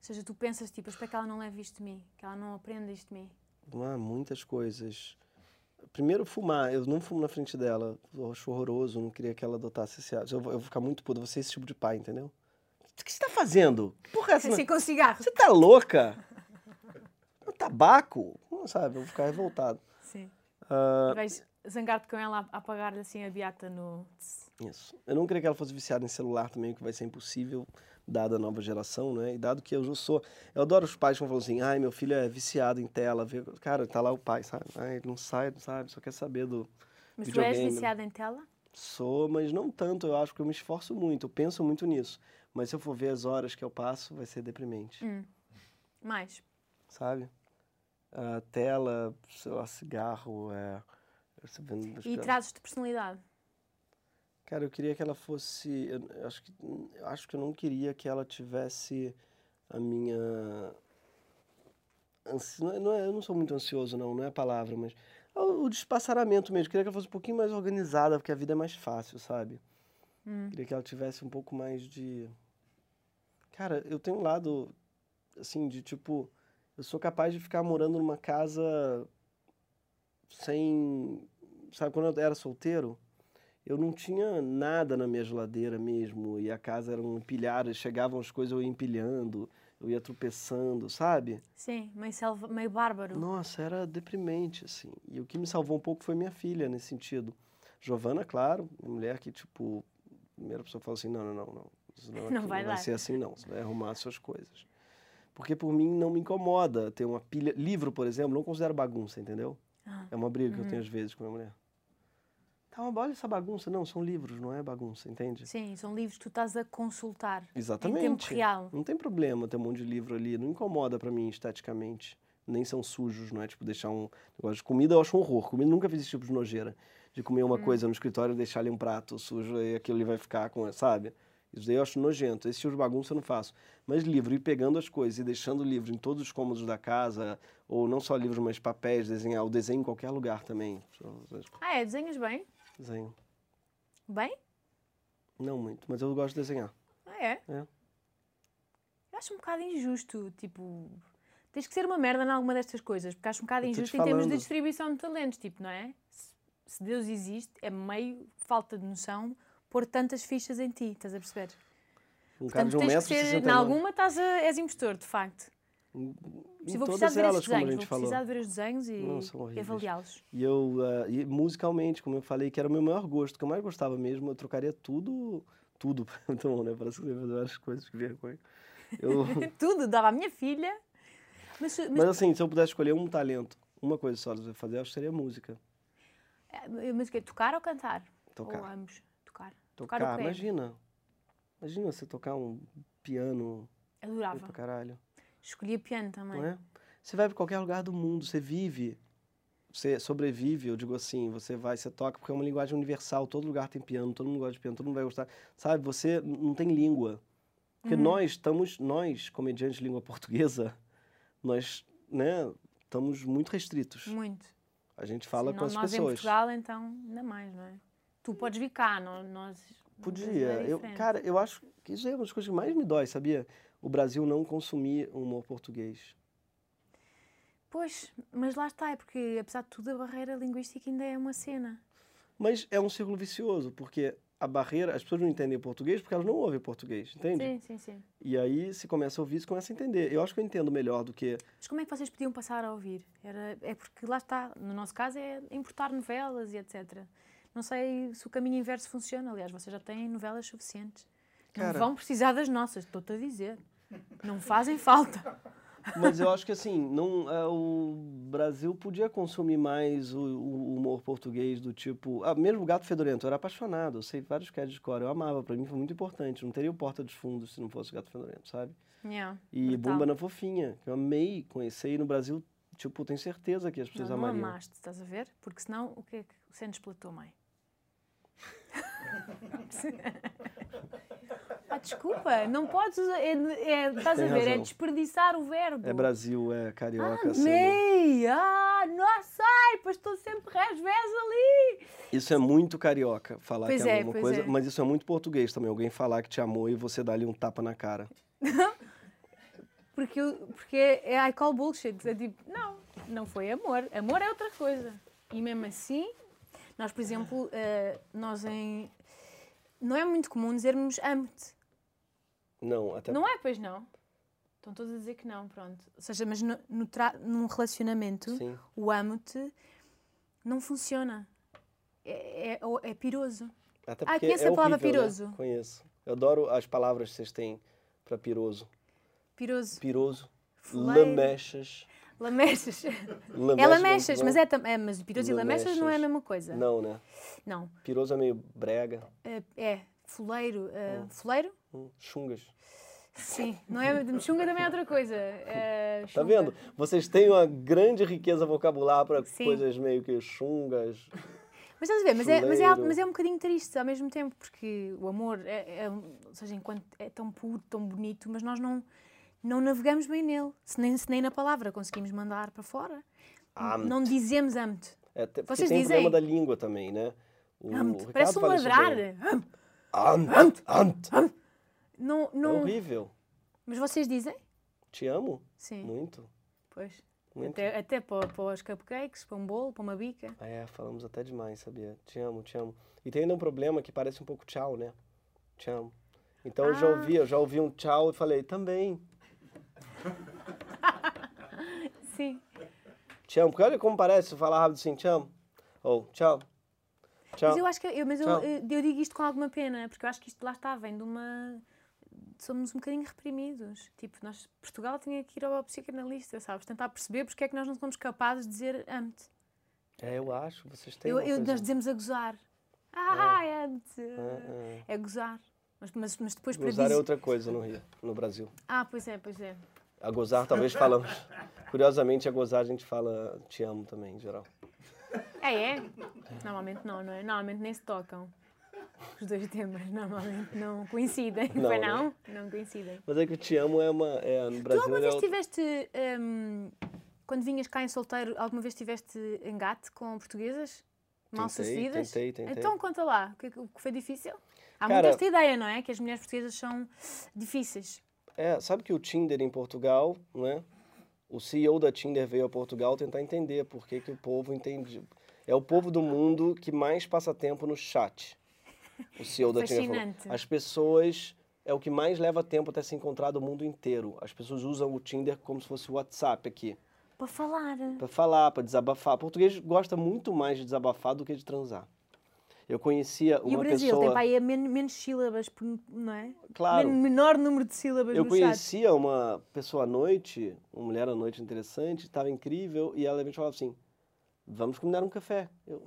Seja, tu pensas, tipo, eu espero que ela não leve isto de mim, que ela não aprenda isto de mim. Ah, muitas coisas. Primeiro, fumar. Eu não fumo na frente dela. Eu acho horroroso. Não queria que ela adotasse esse hábito. Eu vou, ficar muito puto. Você é esse tipo de pai, entendeu? O que você tá fazendo? Porra, essa? Assim, com cigarro. Você tá louca? É tabaco? Não sabe, eu vou ficar revoltado. Sim. Ah, Vais zangar-te com ela a apagar assim a beata no. isso. Eu não queria que ela fosse viciada em celular também, que vai ser impossível, dada a nova geração, né? E dado que eu já sou. Eu adoro os pais que vão falar assim: ai, meu filho é viciado em tela. vê- Cara, tá lá o pai, sabe? Ai, ele não sai, não sabe, só quer saber do. Mas tu és Videogame. viciada em tela? Sou, mas não tanto, eu acho que eu me esforço muito, eu penso muito nisso. Mas se eu for ver as horas que eu passo, vai ser deprimente, Hum. Mais. sabe? A tela, sei lá, cigarro, é. E traços de personalidade. Cara, eu queria que ela fosse. Eu acho que, eu acho que eu não queria que ela tivesse a minha. ansi- Não é, não é- eu não sou muito ansioso, não, não é a palavra, mas. O, o despassaramento mesmo. Eu queria que ela fosse um pouquinho mais organizada, porque a vida é mais fácil, sabe? Hum. Queria que ela tivesse um pouco mais de. Cara, eu tenho um lado, assim, de tipo. Eu sou capaz de ficar morando numa casa sem. Sabe, quando eu era solteiro, eu não tinha nada na minha geladeira mesmo. E a casa era um empilhar, chegavam as coisas, eu ia empilhando, eu ia tropeçando, sabe? Sim, meio, selva, meio bárbaro. Nossa, era deprimente, assim. E o que me salvou um pouco foi minha filha, nesse sentido. Giovana, claro, minha mulher que, tipo, a primeira pessoa falou assim, não, não, não, não. Isso não, Não vai não vai ser assim, não. Você vai arrumar as suas coisas. Porque, por mim, não me incomoda ter uma pilha... Livro, por exemplo, não considero bagunça, entendeu? Ah. É uma briga que eu Uhum. tenho às vezes com a minha mulher. Tá, olha essa bagunça. Não, são livros, não é bagunça, entende? Sim, são livros que tu estás a consultar Exatamente. em tempo real. Não tem problema ter um monte de livro ali, não incomoda pra mim esteticamente. Nem são sujos, não é? Tipo, deixar um negócio de comida eu acho um horror. Comida nunca fiz esse tipo de nojeira. De comer uma coisa no escritório e deixar ali um prato sujo e aquilo ali vai ficar com, sabe? Isso daí eu acho nojento. Esse tipo de bagunça eu não faço. Mas livro, ir pegando as coisas e deixando o livro em todos os cômodos da casa, ou não só livros, mas papéis, desenhar, o desenho em qualquer lugar também. Ah, é? Desenhas bem? Desenho. Bem? Não muito, mas eu gosto de desenhar. Ah, é? É. Eu acho um bocado injusto, tipo... Tens que ser uma merda em alguma destas coisas, porque acho um bocado injusto em termos de distribuição de talentos, tipo, não é? Se, se Deus existe, é meio falta de noção pôr tantas fichas em ti, estás a perceber? Um Portanto, de um tens que ser, em 69. alguma estás a, és impostor, de facto. Se vou precisar de ver elas, esses como a desenhos, gente vou falou. precisar ver os desenhos e, e avaliá-los. E eu, ah, e musicalmente, como eu falei, que era o meu maior gosto, que eu mais gostava mesmo, eu trocaria tudo, tudo, bom, né? Que ia fazer várias coisas, que vergonha. Eu, Tudo, dava à minha filha. Mas, mas, mas assim, se eu pudesse escolher um talento, uma coisa só de fazer, eu acho que seria música. eh, mas o quê? Tocar ou cantar? Ou Tocar. ambos? Tocar. Tocar, quê? imagina. Imagina você tocar um piano Adorava. pra caralho, Escolhia piano também. é? Você vai pra qualquer lugar do mundo, você vive, você sobrevive, eu digo assim, você vai, você toca, porque é uma linguagem universal, todo lugar tem piano, todo mundo gosta de piano, todo mundo vai gostar. Sabe, você não tem língua. Porque Uhum. nós estamos, nós, comediantes de língua portuguesa, nós, né, estamos muito restritos. Muito. A gente fala Sim, com nós, as nós em pessoas. Portugal, então, ainda mais, não é? Tu podes vir cá, nó- nós... Podia. É Eu, cara, eu acho que isso é uma das coisas que mais me dói, sabia? O Brasil não consumir humor português. Pois, mas lá está, é porque apesar de tudo a barreira linguística ainda é uma cena. Mas é um círculo vicioso, porque a barreira, as pessoas não entendem português porque elas não ouvem português, entende? Sim, sim, sim. E aí, se começa a ouvir, se começa a entender. Eu acho que eu entendo melhor do que. Mas como é que vocês podiam passar a ouvir? Era, é porque lá está, no nosso caso é importar novelas e etc. Não sei se o caminho inverso funciona, aliás, vocês já têm novelas suficientes. Cara- Não vão precisar das nossas, estou-te a dizer. Não fazem falta. Mas eu acho que assim, não, é, o Brasil podia consumir mais o, o humor português do tipo. Ah, mesmo o Gato Fedorento, eu era apaixonado, eu sei vários casos de cor, eu amava, pra mim foi muito importante. Não teria o Porta dos Fundos se não fosse o Gato Fedorento, sabe? Yeah, E brutal. Bumba na Fofinha, que eu amei conhecer e no Brasil, tipo, tenho certeza que as pessoas Não, não amariam. amaste, estás a ver? Porque senão o que é que sentes pela tua mãe? ah, desculpa, não podes usar. É, é- estás Tem a ver? É razão. desperdiçar o verbo. É Brasil, é carioca. sendo- Amei! Ah, nossa, ai, pois estou sempre resvés ali. Isso é muito carioca, falar Pois que é, ama uma coisa, é. mas isso é muito português também. Alguém falar que te amou e você dá ali um tapa na cara. Porque, porque é I call bullshit. É tipo, não, não foi amor. Amor é outra coisa. E mesmo assim, nós, por exemplo, eh, nós em. Não é muito comum dizermos amo-te. Não, até Não é, pois não. Estão todos a dizer que não, pronto. Ou seja, mas no, no tra- num relacionamento, sim. o amo-te não funciona. É, é, é piroso. Até Ah, conhece é a palavra horrível, né? piroso? Conheço. Eu adoro as palavras que vocês têm para piroso. Piroso. Piroso, Fuleiro. lamechas. Lamechas. Lamechas, É lamechas, mas, é, tam- é, mas piroso e lamechas não é a Lamechas. mesma coisa. Não, né? Não. Piroso é meio brega. É, é fuleiro. é, Fuleiro? Hum, chungas. Sim. Não é, chunga também é outra coisa. É, Tá vendo? Vocês têm uma grande riqueza vocabular para coisas meio que chungas. Mas estás a ver, mas é, mas, é, mas é um bocadinho triste ao mesmo tempo, porque o amor é, é, ou seja, enquanto é tão puro, tão bonito, mas nós não, não navegamos bem nele. Se nem, se nem na palavra conseguimos mandar para fora. Amo-te. Não dizemos amo-te. É, Vocês tem dizem? problema da língua também, né? O, Amo-te. o Parece um Ricardo fala isso ladrar. bem. Am. Amo-te. Não, É não... horrível. Mas vocês dizem? Te amo? Sim. Muito. Pois. Muito. Até, até para, para os cupcakes, para um bolo, para uma bica. É, falamos até demais, sabia? Te amo, te amo. E tem ainda um problema que parece um pouco tchau, né? Te amo. Então eu já Ah. ouvi, eu já ouvi um tchau e falei, também, Sim. te amo. Porque olha como parece falar rápido assim, te amo. Ou tchau. Tchau. Mas eu acho que eu, mas eu, eu, eu digo isto com alguma pena, porque eu acho que isto lá está, vem de uma. Somos um bocadinho reprimidos. Tipo, nós, Portugal tinha que ir ao psicanalista, sabes? Tentar perceber porque é que nós não somos capazes de dizer amo-te. É, eu acho, vocês têm Eu, eu-. Nós dizemos a gozar. Ah, amo-te. É, É gozar. Mas, mas, mas depois para Gozar é outra coisa no Rio, no Brasil. Ah, pois é, pois é. A gozar talvez falamos. Curiosamente, a gozar a gente fala te amo também, em geral. É, é? Normalmente não, não é? Normalmente nem se tocam. Os dois temas normalmente não coincidem. Não, Foi né? não? Não coincidem. Mas é que o te amo é uma. É, no Tu Brasil alguma ele é vez o- tiveste, hum, quando vinhas cá em solteiro, alguma vez tiveste engate com portuguesas? Mal Tentei, sucedidas? tentei, tentei. Então conta lá, o que, o que foi difícil? Há Cara- muito esta ideia, não é? Que as mulheres portuguesas são difíceis. É, sabe que o Tinder em Portugal, né? O CEO da Tinder veio a Portugal tentar entender por que, que o povo entende. É o povo do mundo que mais passa tempo no chat. O CEO da Tinder falou. As pessoas é o que mais leva tempo até se encontrar do mundo inteiro. As pessoas usam o Tinder como se fosse o WhatsApp aqui, Para falar. Pra falar, pra desabafar. O português gosta muito mais de desabafar do que de transar. Eu conhecia uma e o Brasil pessoa, tem para aí menos, menos sílabas, não é? claro. Men- menor número de sílabas Eu no chat. conhecia uma pessoa à noite, uma mulher à noite interessante, estava incrível, e ela me falava assim: vamos combinar um café. Eu,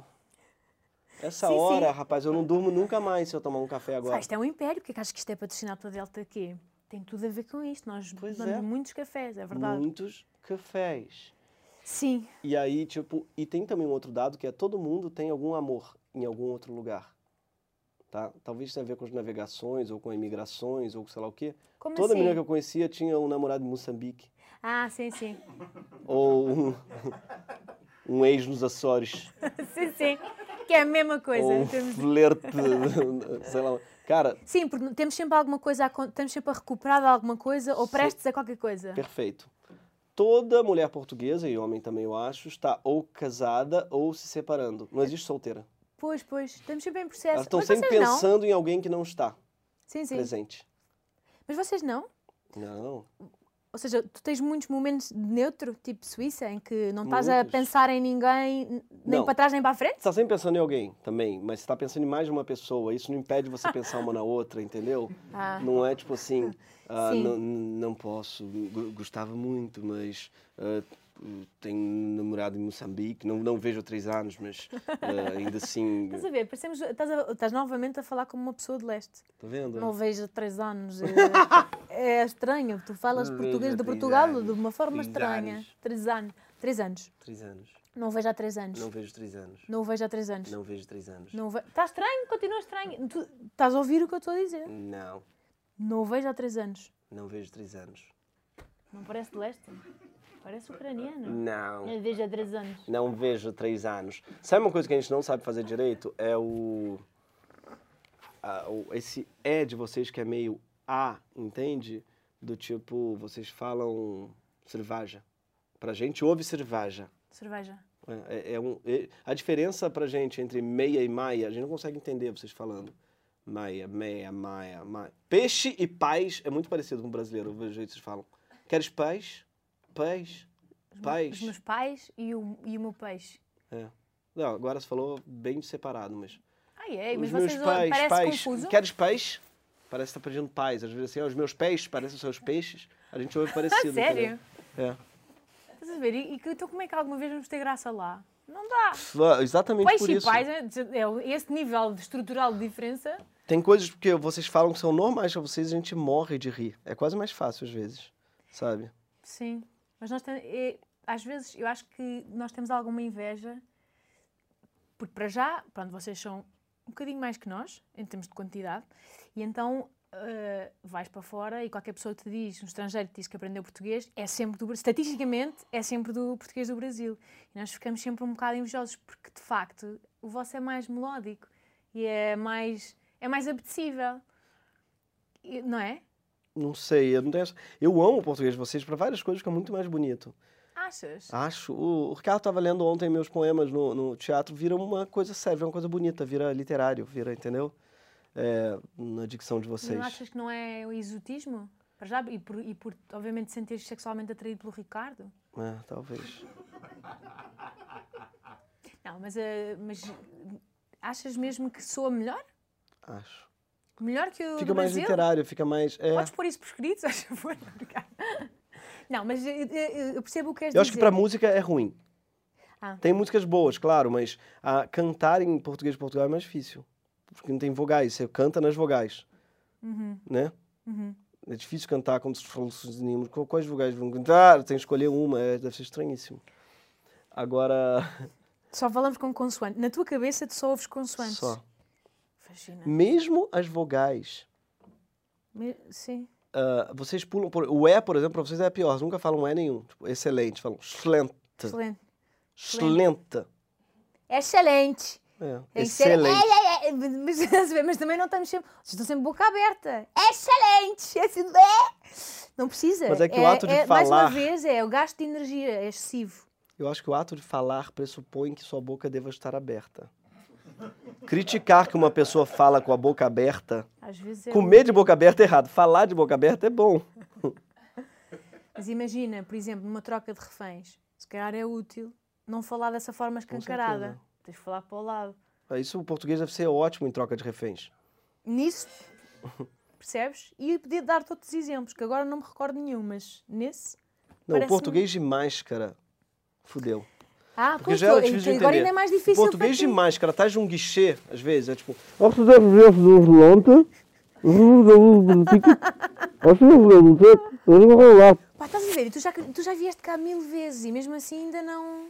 Essa Sim, sim. hora, rapaz, eu não durmo nunca mais se eu tomar um café agora. isto é um império, porque é que achas que isto é patrocinado pela Delta Q? Tem tudo a ver com isto. Nós Pois damos é. muitos cafés, é verdade. Muitos cafés. Sim, E aí, tipo, e tem também um outro dado que é todo mundo tem algum amor em algum outro lugar. Tá? Talvez tenha a ver com as navegações, ou com imigrações, ou sei lá o quê. como Toda assim? menina que eu conhecia tinha um namorado em Moçambique. Ah, sim, sim. Ou um, um ex nos Açores. sim, sim. Que é a mesma coisa. ou de- flerte, sei lá. Cara, Sim, porque temos sempre alguma coisa, a, estamos sempre a recuperar de alguma coisa ou Sim. prestes a qualquer coisa. perfeito. Toda mulher portuguesa, e homem também eu acho, está ou casada ou se separando. Não existe solteira. Pois, pois. Estamos sempre em processo. Elas estão Mas sempre vocês não? pensando em alguém que não está Sim, sim. presente. Mas vocês não? Não. Ou seja, tu tens muitos momentos neutro, tipo Suíça, em que não estás a Muitos. pensar em ninguém, Nem Não. para trás nem para a frente? Você tá sempre pensando em alguém também, mas você tá pensando em mais de uma pessoa. Isso não impede você pensar uma na outra, entendeu? Ah. Não é tipo assim, ah, não, não posso, gostava muito, mas ah, tenho um namorado em Moçambique, não, não vejo há três anos, mas ah, ainda assim. Estás a ver? Parecemos, estás, a- estás novamente a falar como uma pessoa de leste. Tá vendo? Não vejo há três anos. É, é estranho. Tu falas Não português de Portugal anos. de uma forma estranha. anos. Três anos. Três anos. Três anos. Não vejo há três anos. Não vejo três anos. Não vejo há três anos. Não vejo três anos. Não ve... Está estranho? Continua estranho. Tu estás a ouvir o que eu estou a dizer? Não, Não o vejo há três anos. não vejo três anos. Não parece de leste? Parece ucraniano. Não. Eu vejo há três anos. Não vejo três anos. Sabe uma coisa que a gente não sabe fazer direito? É o. a- o- esse é de vocês que é meio A, entende? Do tipo, vocês falam cerveja. Pra gente, ouve cerveja. Cerveja. É, é- é um, é- a diferença pra gente entre meia e maia, a gente não consegue entender vocês falando. Maia, meia, maia, maia. Peixe e paz é muito parecido com o brasileiro, o jeito que vocês falam. Queres paz? Paz? Os Paz? meus pais e o, e o meu peixe. É. Não, agora você falou bem separado, mas. Ai, é, os mas meus vocês pais, parece pais. confuso. Queres paz? Parece que tá pedindo paz. Às vezes assim, os meus pés parecem os seus peixes. A gente ouve parecido. sério? entendeu? É. Estás a ver? E, e então como é que alguma vez vamos ter graça lá? Não dá. F- Exatamente por Peixe e isso. pais, é, é esse nível estrutural de diferença. Tem coisas que vocês falam que são normais pra vocês e a gente morre de rir. É quase mais fácil às vezes, sabe? Sim. Mas nós é, às vezes eu acho que nós temos alguma inveja, porque para já, pronto, vocês são um bocadinho mais que nós, em termos de quantidade, e então eh, vais para fora e qualquer pessoa que te diz, um estrangeiro que diz que aprendeu português, é sempre do estatisticamente é sempre do português do Brasil. E nós ficamos sempre um bocado invejosos, porque de facto o vosso é mais melódico e é mais, é mais apetecível. E- Não é? Não sei, eu não tenho. Eu amo o português de vocês pra várias coisas que é muito mais bonito. Achas? Acho. O, o Ricardo estava lendo ontem meus poemas no, no teatro, vira uma coisa séria, vira uma coisa bonita, vira literário, vira, entendeu? É, na dicção de vocês. Não achas que não é o exotismo? Para já, e por, e por obviamente, sentir sexualmente atraído pelo Ricardo? É, talvez. Não, mas, eh, mas achas mesmo que soa melhor? Acho. Melhor que o Fica mais Brasil? literário, fica mais. É. Podes pôr isso por escrito, se favor? Não, mas eu percebo o que queres Eu acho que pra música é ruim. Ah. Tem músicas boas, claro, mas a cantar em português de Portugal é mais difícil. Porque não tem vogais, você canta nas vogais. Né? Uhum. É difícil cantar como se fossem Quais vogais vão cantar? Tem que escolher uma, é, deve ser estranhíssimo. Agora, Só falamos com consoante. Na tua cabeça tu só ouves consoantes. só. Fascina. Mesmo as vogais. Me- Sim. ah, vocês pulam. Por, o E, por exemplo, para vocês é pior. Vocês nunca falam E nenhum. Tipo, excelente. Falam excelente. Excelente. Excelente. Excelente. É, excelente. É, é, é, mas, a ver? mas também não estamos sempre. Vocês estão sempre boca aberta. Excelente! Excelente! Não precisa. Mas é que o ato de Mais uma falar- vez, é o gasto de energia é excessivo. Eu acho que o ato de falar pressupõe que sua boca deva estar aberta. Criticar que uma pessoa fala com a boca aberta, é. comer de boca aberta é errado. Falar de boca aberta é bom. Mas imagina, por exemplo, numa troca de reféns, se calhar é útil não falar dessa forma escancarada. Tens de falar para o lado. Isso o português deve ser ótimo em troca de reféns. Nisso, percebes? E eu podia dar-te outros exemplos, que agora não me recordo nenhum, mas nesse. Não, o português de máscara. Fudeu. Ah, Porque já é tô- difícil de agora ainda é mais O difícil. português para de ti. máscara, tá de um guichê, às vezes, é tipo... Pá, estás a ver? E Tu já, tu já vieste cá mil vezes e mesmo assim ainda não.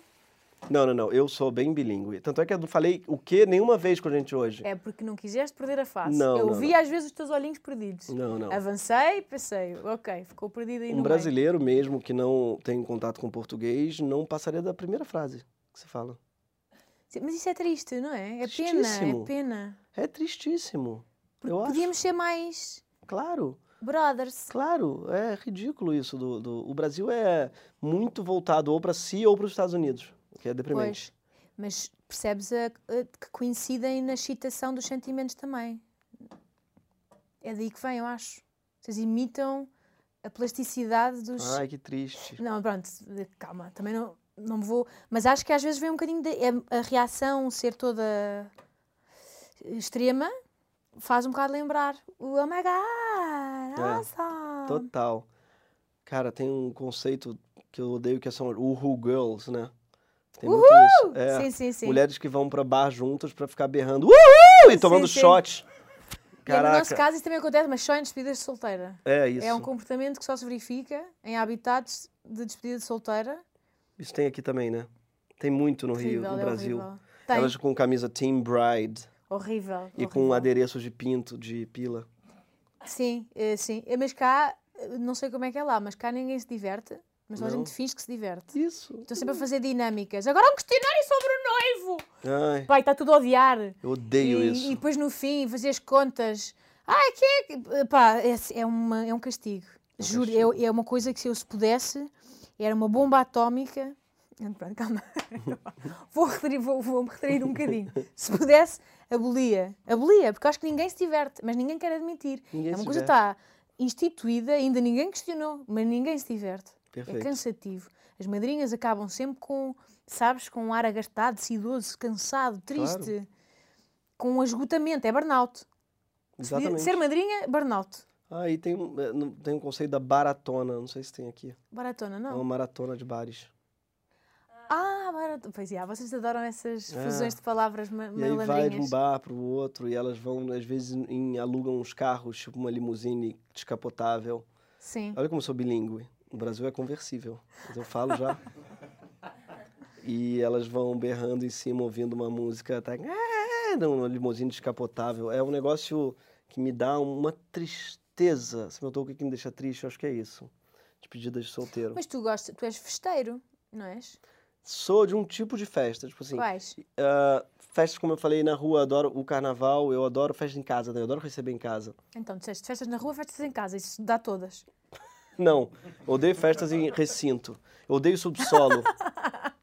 Não, não, não, eu sou bem bilíngue. Tanto é que eu não falei o que nenhuma vez com a gente hoje. É porque não quiseste perder a face. Não, eu não, vi às vezes os teus olhinhos perdidos. Não, não. Avancei, pensei, ok, ficou perdido aí Um no brasileiro mesmo que não tem contato com português não passaria da primeira frase que você fala. meio. Mas isso é triste, não é? É pena, é pena. É tristíssimo. Eu acho. Podíamos ser mais Claro, brothers. claro. É ridículo isso. Do, do- O Brasil é muito voltado ou para si ou para os Estados Unidos, que é deprimente. Pois. Mas percebes a- a- que coincidem na excitação dos sentimentos também. É daí que vem, eu acho. Vocês imitam a plasticidade dos. Ai, que triste. Não, pronto, calma, também não. não me vou. Mas acho que às vezes vem um bocadinho de, é- a reação ser toda extrema faz um bocado lembrar o oh my god, É, awesome. Total. Cara, tem um conceito que eu odeio que são Uhu Girls, né? Tem muito isso. É, Sim, sim, sim. mulheres que vão pra bar juntas pra ficar berrando Uhul! e tomando sim. shot. E no nosso Caraca, caso isso também acontece, mas só em despedidas de solteira. é isso. É um comportamento que só se verifica em habitats de despedida de solteira. Isso tem aqui também, né? Tem muito no Rio, Horrível, no é Brasil. horrível. Tem. Elas com camisa Team Bride Horrível. e com horrível. adereços de pinto, de pila. Sim, eh, sim. Eh, Mas cá, eh, não sei como é que é lá, mas cá ninguém se diverte. Mas a gente finge que se diverte. Isso. Estão sempre a fazer dinâmicas. Agora um questionário sobre o noivo! Ai, Pai, está tudo a odiar. eu odeio e, isso. e depois no fim fazer as contas. Ai, que é. Pá, é, é, uma, é um castigo. Juro, castigo. é, é uma coisa que se eu se pudesse, era uma bomba atómica. Pronto, calma. vou, retrair, vou, vou me retrair um bocadinho. Se pudesse, abolia. Abolia, porque acho que ninguém se diverte, mas ninguém quer admitir. Ninguém é uma coisa que está instituída, ainda ninguém questionou, mas ninguém se diverte. É Perfeito. cansativo. As madrinhas acabam sempre com, sabes, com um ar agastado, idoso, cansado, triste, com um esgotamento. É burnout. Exatamente. Ser madrinha, burnout. Aí tem, um- é, não- tem um conceito da baratona, não sei se tem aqui. Baratona, É não. uma maratona de bares. Ah, baratona. Pois é, vocês adoram essas É. fusões de palavras ma E aí vai de um malandrinhas. bar pro outro e elas vão, às vezes, em, alugam uns carros, tipo uma limusine descapotável. Sim. Olha como sou bilíngue. No Brasil é conversível, mas eu falo já. e elas vão berrando em cima, ouvindo uma música, tá? "Ah", Numa limusine descapotável. É um negócio que me dá uma tristeza. Se me perguntou o que que me deixa triste, eu acho que é isso. Despedidas de solteiro. Mas tu gostas, tu és festeiro, não és? Sou de um tipo de festa, tipo assim. Quais? ah, festas, como eu falei, na rua, adoro o carnaval, eu adoro festa em casa, né? eu adoro receber em casa. Então, disseste festas na rua, festas em casa. Isso dá todas. Não, odeio festas em recinto. Eu odeio subsolo.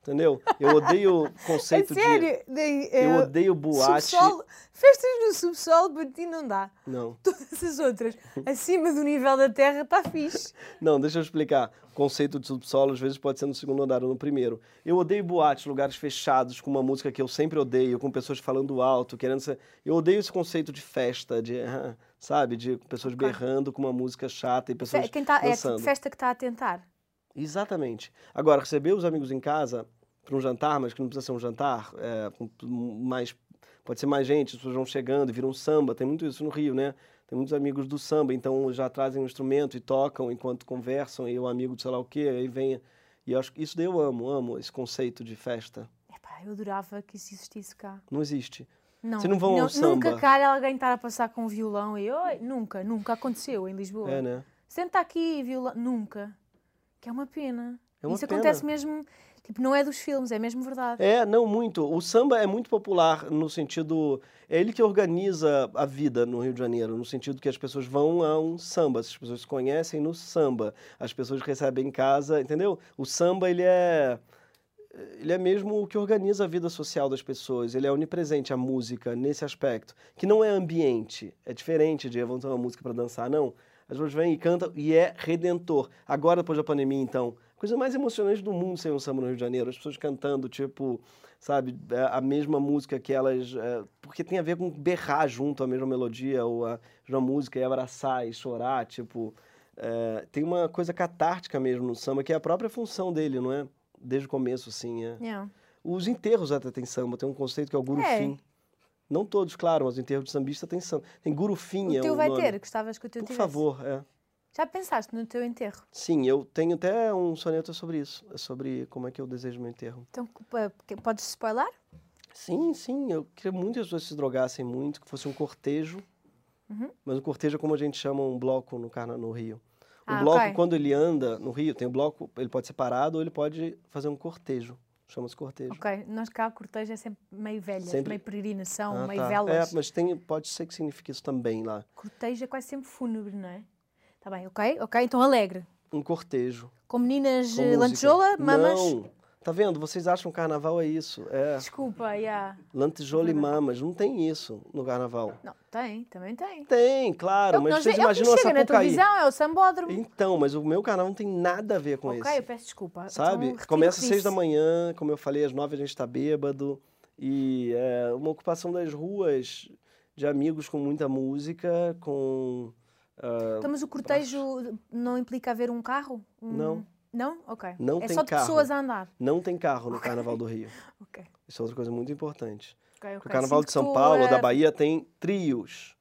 entendeu? Eu odeio conceito é sério? de. De- Eu é, odeio boate. subsolo, festas no subsolo, para ti não dá. Não, Todas as outras, acima do nível da terra, está fixe. não, deixa eu explicar. Conceito de subsolo às vezes pode ser no segundo andar ou no primeiro. Eu odeio boate, lugares fechados, com uma música que eu sempre odeio, com pessoas falando alto, querendo ser. Eu odeio esse conceito de festa, de. Sabe? De pessoas Ok. berrando com uma música chata e pessoas Quem tá, é dançando. tipo festa que está a tentar. Exatamente. Agora, receber os amigos em casa para um jantar, mas que não precisa ser um jantar, é, mais, pode ser mais gente, as pessoas vão chegando e viram um samba, tem muito isso no Rio, né? Tem muitos amigos do samba, então já trazem um instrumento e tocam enquanto conversam, e o amigo de sei lá o quê, aí vem. E acho que isso daí eu amo, amo esse conceito de festa. Epá, eu adorava que isso existisse cá. Não existe. Não, Vocês não vão ao Nunca samba? calha alguém estar a passar com um violão e oi, nunca, nunca aconteceu em Lisboa. É, né? Senta aqui, violão, nunca. Que é uma pena. É uma Isso pena. acontece mesmo, tipo, não é dos filmes, é mesmo verdade. É, não muito. O samba é muito popular no sentido. É ele que organiza a vida no Rio de Janeiro, no sentido que as pessoas vão a um samba, as pessoas se conhecem no samba, as pessoas recebem em casa, entendeu? O samba, ele é. Ele é mesmo o que organiza a vida social das pessoas, ele é onipresente, a música, nesse aspecto. Que não é ambiente, é diferente de ter uma música para dançar, não. As pessoas vêm e cantam e é redentor. Agora, depois da pandemia, então, coisa mais emocionante do mundo ser um samba no Rio de Janeiro. As pessoas cantando, tipo, sabe, é, a mesma música que elas. é, porque tem a ver com berrar junto a mesma melodia, ou a mesma música, e abraçar e chorar, tipo. é, tem uma coisa catártica mesmo no samba, que é a própria função dele, não é? Desde o começo, assim. É. Yeah. Os enterros até tem samba, tem um conceito que é o gurufim. Não todos, claro, mas o enterro de sambista tem samba. Tem gurufim, O é teu vai nome. ter, gostavas que o teu Por tivesse. favor, é. Já pensaste no teu enterro? Sim, eu tenho até um soneto sobre isso, é sobre como é que eu desejo meu enterro. Então, podes spoiler? Sim, sim, eu queria muito que as pessoas se drogassem muito, que fosse um cortejo. Uhum. Mas um cortejo é como a gente chama um bloco no, no Rio. O Ah, bloco, ok. quando ele anda no Rio, tem o bloco, ele pode ser parado ou ele pode fazer um cortejo. Chama-se cortejo. Ok, nós cá, cortejo é sempre meio velhas, Sempre- meio peregrinação, Ah, meio tá. velas. É, mas tem, pode ser que signifique isso também lá. Cortejo é quase sempre fúnebre, não é? Tá bem, ok? Ok, então alegre. Um cortejo. Com meninas com eh, lantejola, mamas. Não, Tá vendo? Vocês acham que carnaval é isso. É Desculpa, yeah. lantejola e mamas. Não tem isso no carnaval. Não, tem, também tem. Tem, claro, É mas nós vocês é o que imaginam chega na Sapucaí. televisão, é o sambódromo. Então, mas o meu canal não tem nada a ver com ok, esse. eu peço desculpa. Sabe? Então, Começa às seis da manhã, como eu falei, às nove a gente está bêbado. E é uma ocupação das ruas de amigos com muita música, com. ah, Então, mas o cortejo não implica haver um carro? Um- Não. Não? Ok. Não é tem só de carro. pessoas a andar. não tem carro no Carnaval do Rio. Ok. Isso é outra coisa muito importante. ok, ok. Porque o Carnaval Sinto de São Paulo, estou da Bahia, tem trios.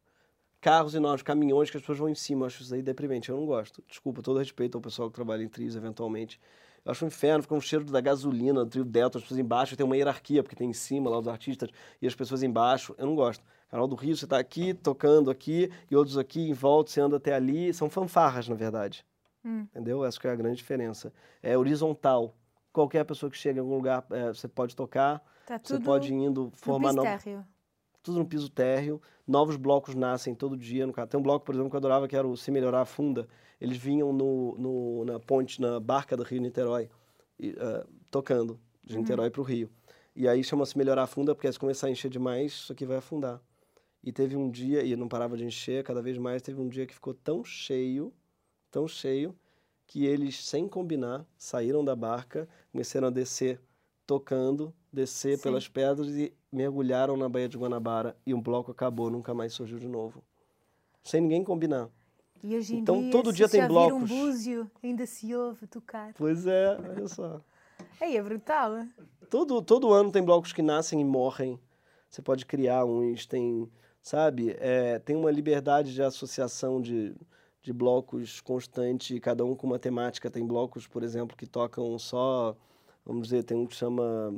Carros enormes, caminhões que as pessoas vão em cima. Eu acho isso aí deprimente. Eu não gosto. Desculpa, todo respeito ao pessoal que trabalha em trios eventualmente. Eu acho um inferno, fica um cheiro da gasolina, do trio Delta, as pessoas embaixo, tem uma hierarquia, porque tem em cima lá os artistas e as pessoas embaixo. Eu não gosto. Canal do Rio, você está aqui, tocando aqui, e outros aqui em volta, você anda até ali. São fanfarras, na verdade. Hum. Entendeu? Essa que é a grande diferença. É horizontal. Qualquer pessoa que chega em algum lugar, é, você pode tocar, Está você tudo pode ir indo no formar piso novos térreo. tudo no piso térreo. Novos blocos nascem todo dia. No, tem um bloco, por exemplo, que eu adorava, que era o Se Melhorar a Funda. Eles vinham no, no- na ponte, na barca do Rio Niterói, e, ah, tocando, de Niterói para o Rio. E aí chama-se Melhorar a Funda, porque se começar a encher demais, isso aqui vai afundar. E teve um dia, e não parava de encher, cada vez mais, teve um dia que ficou tão cheio, tão cheio, que eles, sem combinar, saíram da barca, começaram a descer tocando, descer Sim. pelas pedras e mergulharam na Baía de Guanabara e um bloco acabou, nunca mais surgiu de novo. Sem ninguém combinar. E hoje em Então, dia, todo se dia tem vir um blocos. búzio, ainda se ouve tocar. Pois é, olha só. Aí é brutal. Todo, todo ano tem blocos que nascem e morrem. Você pode criar uns, tem, sabe? É, tem uma liberdade de associação de, de blocos constante, cada um com uma temática. Tem blocos, por exemplo, que tocam só, vamos dizer, tem um que chama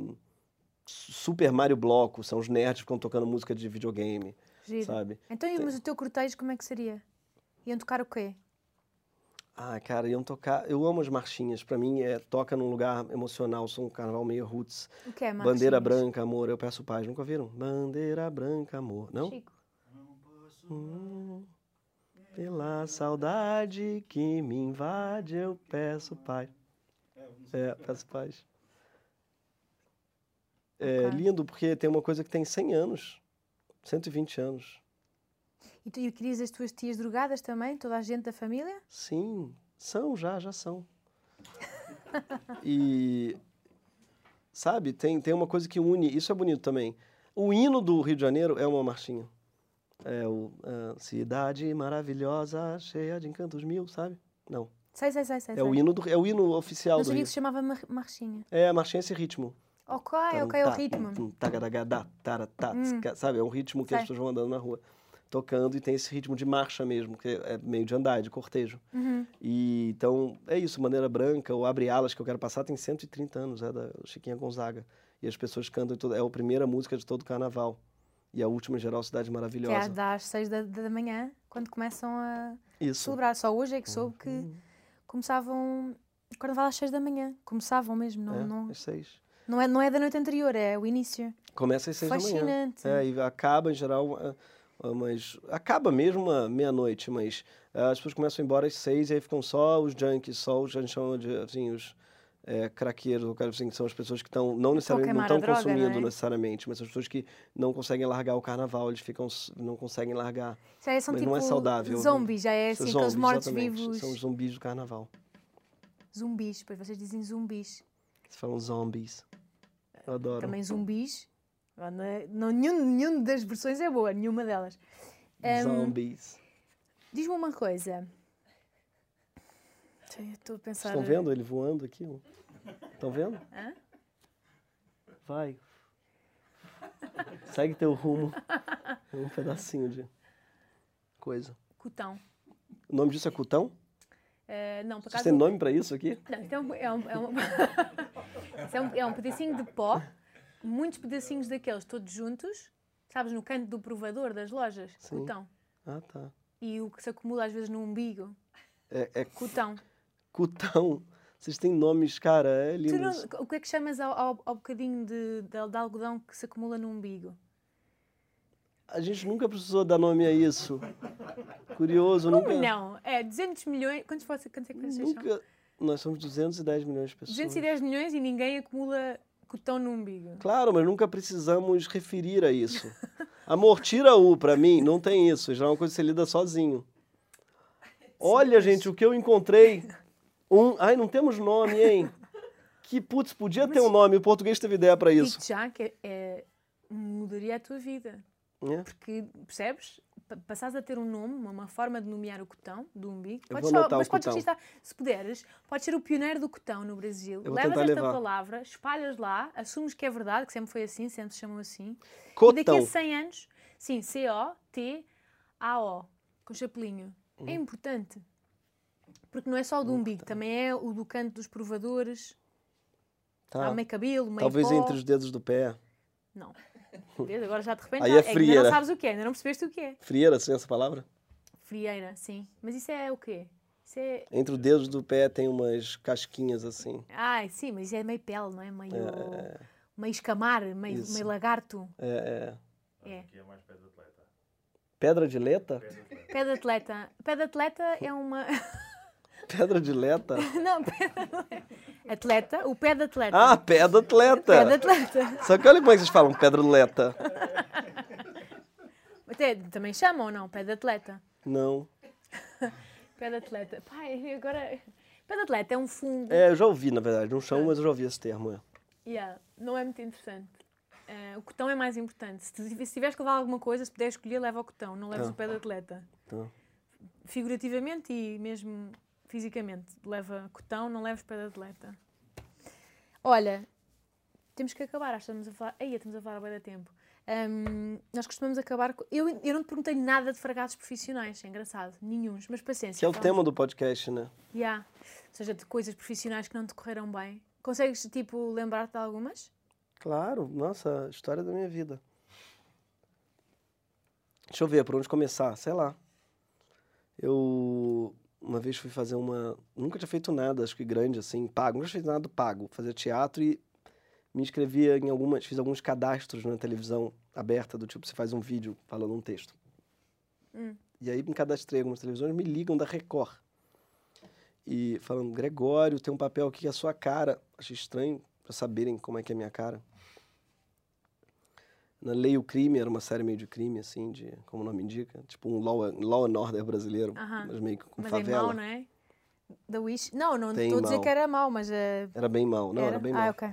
Super Mario Bloco, são os nerds que ficam tocando música de videogame, Giro. sabe? Então, e- mas o teu cortejo como é que seria? Iam tocar o quê? Ah, cara, iam tocar. Eu amo as marchinhas. Pra mim, é toca num lugar emocional. Sou um carnaval meio roots. O que é, Bandeira marchinhas? branca, amor. Eu peço paz. Nunca viram? Bandeira branca, amor. Não? Chico. Hum, pela saudade que me invade, eu peço paz. É, peço paz. É lindo porque tem uma coisa que tem 100 anos, 120 anos. E tu e querias as tuas tias drogadas também? Toda a gente da família? Sim, são já, já são. E sabe, tem, tem uma coisa que une, isso é bonito também. O hino do Rio de Janeiro é uma marchinha. É o ah, Cidade maravilhosa, cheia de encantos mil, sabe? Não. Sei, sei, sei, sei. É o sei. hino, do, é o hino oficial Não do sabia Rio. que se chamava mar marchinha. É, a marchinha é esse ritmo. Ok, ok, é o ritmo. Tum, tagadagadá, taratá, Hum. Sabe, é um ritmo que as pessoas vão andando na rua, tocando e tem esse ritmo de marcha mesmo, que é meio de andar, de cortejo. Uhum. E então é isso, Maneira Branca, o Abre Alas que eu quero passar tem 130 anos, é da Chiquinha Gonzaga. E as pessoas cantam, é a primeira música de todo o carnaval. E a última em geral, Cidade Que é Maravilhosa. às seis da, da manhã, quando começam a Isso. celebrar. Só hoje é que soube que Uhum. começavam o carnaval às seis da manhã. Começavam mesmo, não, É, não, às seis. não, é, não é da noite anterior, é o início. Começa às seis da manhã. Fascinante. É, e acaba em geral, mas acaba mesmo à meia-noite, mas ah, as pessoas começam a ir embora às seis e aí ficam só os junkies, só os, a gente chama de, assim, os é, craqueiros, eu quero assim, que são as pessoas que estão, não necessariamente, não estão não consumindo é? necessariamente, mas as pessoas que não conseguem largar o carnaval, eles ficam, não conseguem largar. Já é, são Mas tipo não é saudável, zombies, já é São assim, zombies, mortos-vivos. São os zumbis do carnaval. Zumbis, pois vocês dizem zumbis. Eles falam zombies. Eu adoro. Também zumbis. Não, não, nenhum, nenhuma das versões é boa, nenhuma delas. Em, Zombies. Diz-me uma coisa. Estou a pensar. Estão vendo ele voando aqui? Estão vendo? Hã? Vai. Segue teu rumo. É um pedacinho de coisa. Cotão. O nome disso é cutão? Eh, não, por Vocês acaso. têm nome pra isso aqui? Não, isto é um, é, um, é, um, é um- é pedacinho de pó, muitos pedacinhos daqueles todos juntos, sabes, no canto do provador das lojas. Sim. Cotão. Ah, tá. E o que se acumula às vezes no umbigo. É, é Cotão. cutão. Vocês têm nomes, cara, é lindo. não- o que é que chamas ao, ao, ao bocadinho de, de, de algodão que se acumula no umbigo? A gente nunca precisou dar nome a isso. Curioso, Como nunca. não? É 200 milhões. Quantos, você, quantos é que vocês são? Nunca. Nós somos 210 milhões de pessoas. 210 milhões e ninguém acumula cotão no umbigo. Claro, mas nunca precisamos referir a isso. Amor, tira o pra mim, não tem isso. Já é uma coisa que você lida sozinho. Olha, gente, o que eu encontrei. Um. Ai, não temos nome, hein? Que putz, podia ter um nome. O português teve ideia pra isso. Já que é, mudaria a tua vida. É. Porque, percebes? Pa- Passares a ter um nome, uma, forma de nomear o cotão do umbigo. Podes só- mas podes cotão. registrar, se puderes, podes ser o pioneiro do cotão no Brasil. Levas esta levar. palavra, espalhas lá, assumes que é verdade, que sempre foi assim, sempre se chamam assim. E daqui Cotão. a 100 anos, sim, C-O-T-A-O, com chapelinho. Uhum. É importante. Porque não é só o do umbigo, também é o do canto dos provadores. Tá. Há meio cabelo, meio Talvez pó. entre os dedos do pé. Não. Vês? Agora já de repente Aí é é que ainda frieira. não sabes o que é, ainda não percebeste o que é. Frieira, assim, essa palavra? Frieira, sim. Mas isso é o quê? Isso é. Entre os dedos do pé tem umas casquinhas assim. Ai, sim, mas isso é meio pele, não é? Meio, É, meio escamar, meio, Isso. meio lagarto. é, é. É. Aqui é mais pé de atleta. Pedra de leta? Pé de atleta. Pé de atleta. Pé de atleta é uma. Pedra de leta? não, pé de atleta. Atleta, o pé de atleta. Ah, pé de atleta! Pé de atleta. Só que olha como é que vocês falam pedra de leta. Até, também chamam ou não? Pé de atleta. Não. Pé de atleta. Pai, agora. Pé de atleta é um fungo. É, eu já ouvi, na verdade. Não chamo, mas eu já ouvi esse termo. É. Yeah, não é muito interessante. Eh, o cotão é mais importante. Se, tiveres que levar alguma coisa, se puderes escolher, leva o cotão, não leves Tá. o pé de atleta. Tá. Figurativamente e mesmo fisicamente. Leva cotão, não leves pé de atleta. Olha, temos que acabar. Acho que estamos a falar. Aí, estamos a falar bué de tempo. Ahm, nós costumamos acabar. com- Eu, eu não te perguntei nada de fragados profissionais, é engraçado. Nenhuns, mas paciência. Que é o tema do podcast, né? Yeah. Ou seja, de coisas profissionais que não te correram bem. Consegues, tipo, lembrar-te de algumas? Claro, nossa, a história da minha vida. Deixa eu ver, por onde começar? Sei lá. Eu uma vez fui fazer uma. Nunca tinha feito nada, acho que grande, assim, pago. Nunca tinha feito nada pago. Fazia teatro e me inscrevia em algumas. Fiz alguns cadastros na televisão aberta, do tipo, você faz um vídeo falando um texto. Hum. E aí me cadastrei em algumas televisões, me ligam da Record. E falando, Gregório, tem um papel aqui que é a sua cara. Achei estranho para saberem como é que é a minha cara. Na Lei o Crime, era uma série meio de crime, assim, de, como o nome indica, tipo um Law, law and Order brasileiro, Aham. mas meio que com Mas favela. é mau, não é? Da Wish? Não, não estou a dizer que era mau, mas. eh, Era bem mal, não, era, bem mal. Ah, ok.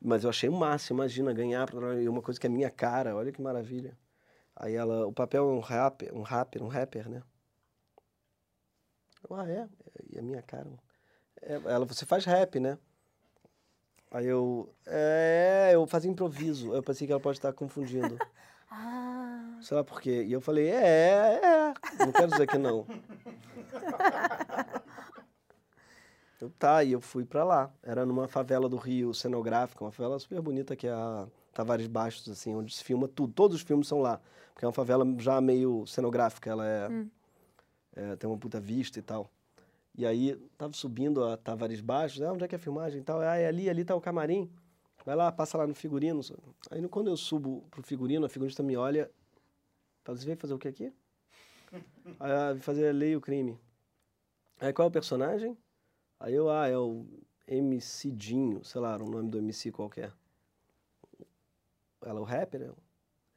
Mas eu achei o máximo, imagina, ganhar pra, e uma coisa que é minha cara, olha que maravilha. Aí ela, o papel é um rapper, um rapper, um rapper, né? Eu, ah, é? E a minha cara? É, ela, você faz rap, né? Aí eu, é, eu fazia improviso. Eu pensei que ela pode estar confundindo. Ah, Sei lá por quê. E eu falei, é, é, é. Não quero dizer que não. Eu, tá, e eu fui pra lá. Era numa favela do Rio, cenográfica, uma favela super bonita que é a Tavares Bastos, assim, onde se filma tudo. Todos os filmes são lá. Porque é uma favela já meio cenográfica, ela é, é, tem uma puta vista e tal. E aí, tava subindo a Tavares Bastos, ah, onde é que é a filmagem e tal? Ah, é ali, ali tá o camarim. Vai lá, passa lá no figurino. Aí quando eu subo pro figurino, a figurinista me olha. Fala, você veio fazer o que aqui? Aí ah, fazer a lei e o crime. Aí qual é o personagem? Aí eu, ah, é o MC Dinho, sei lá, era o nome do MC qualquer. Ela, o rapper? Eu,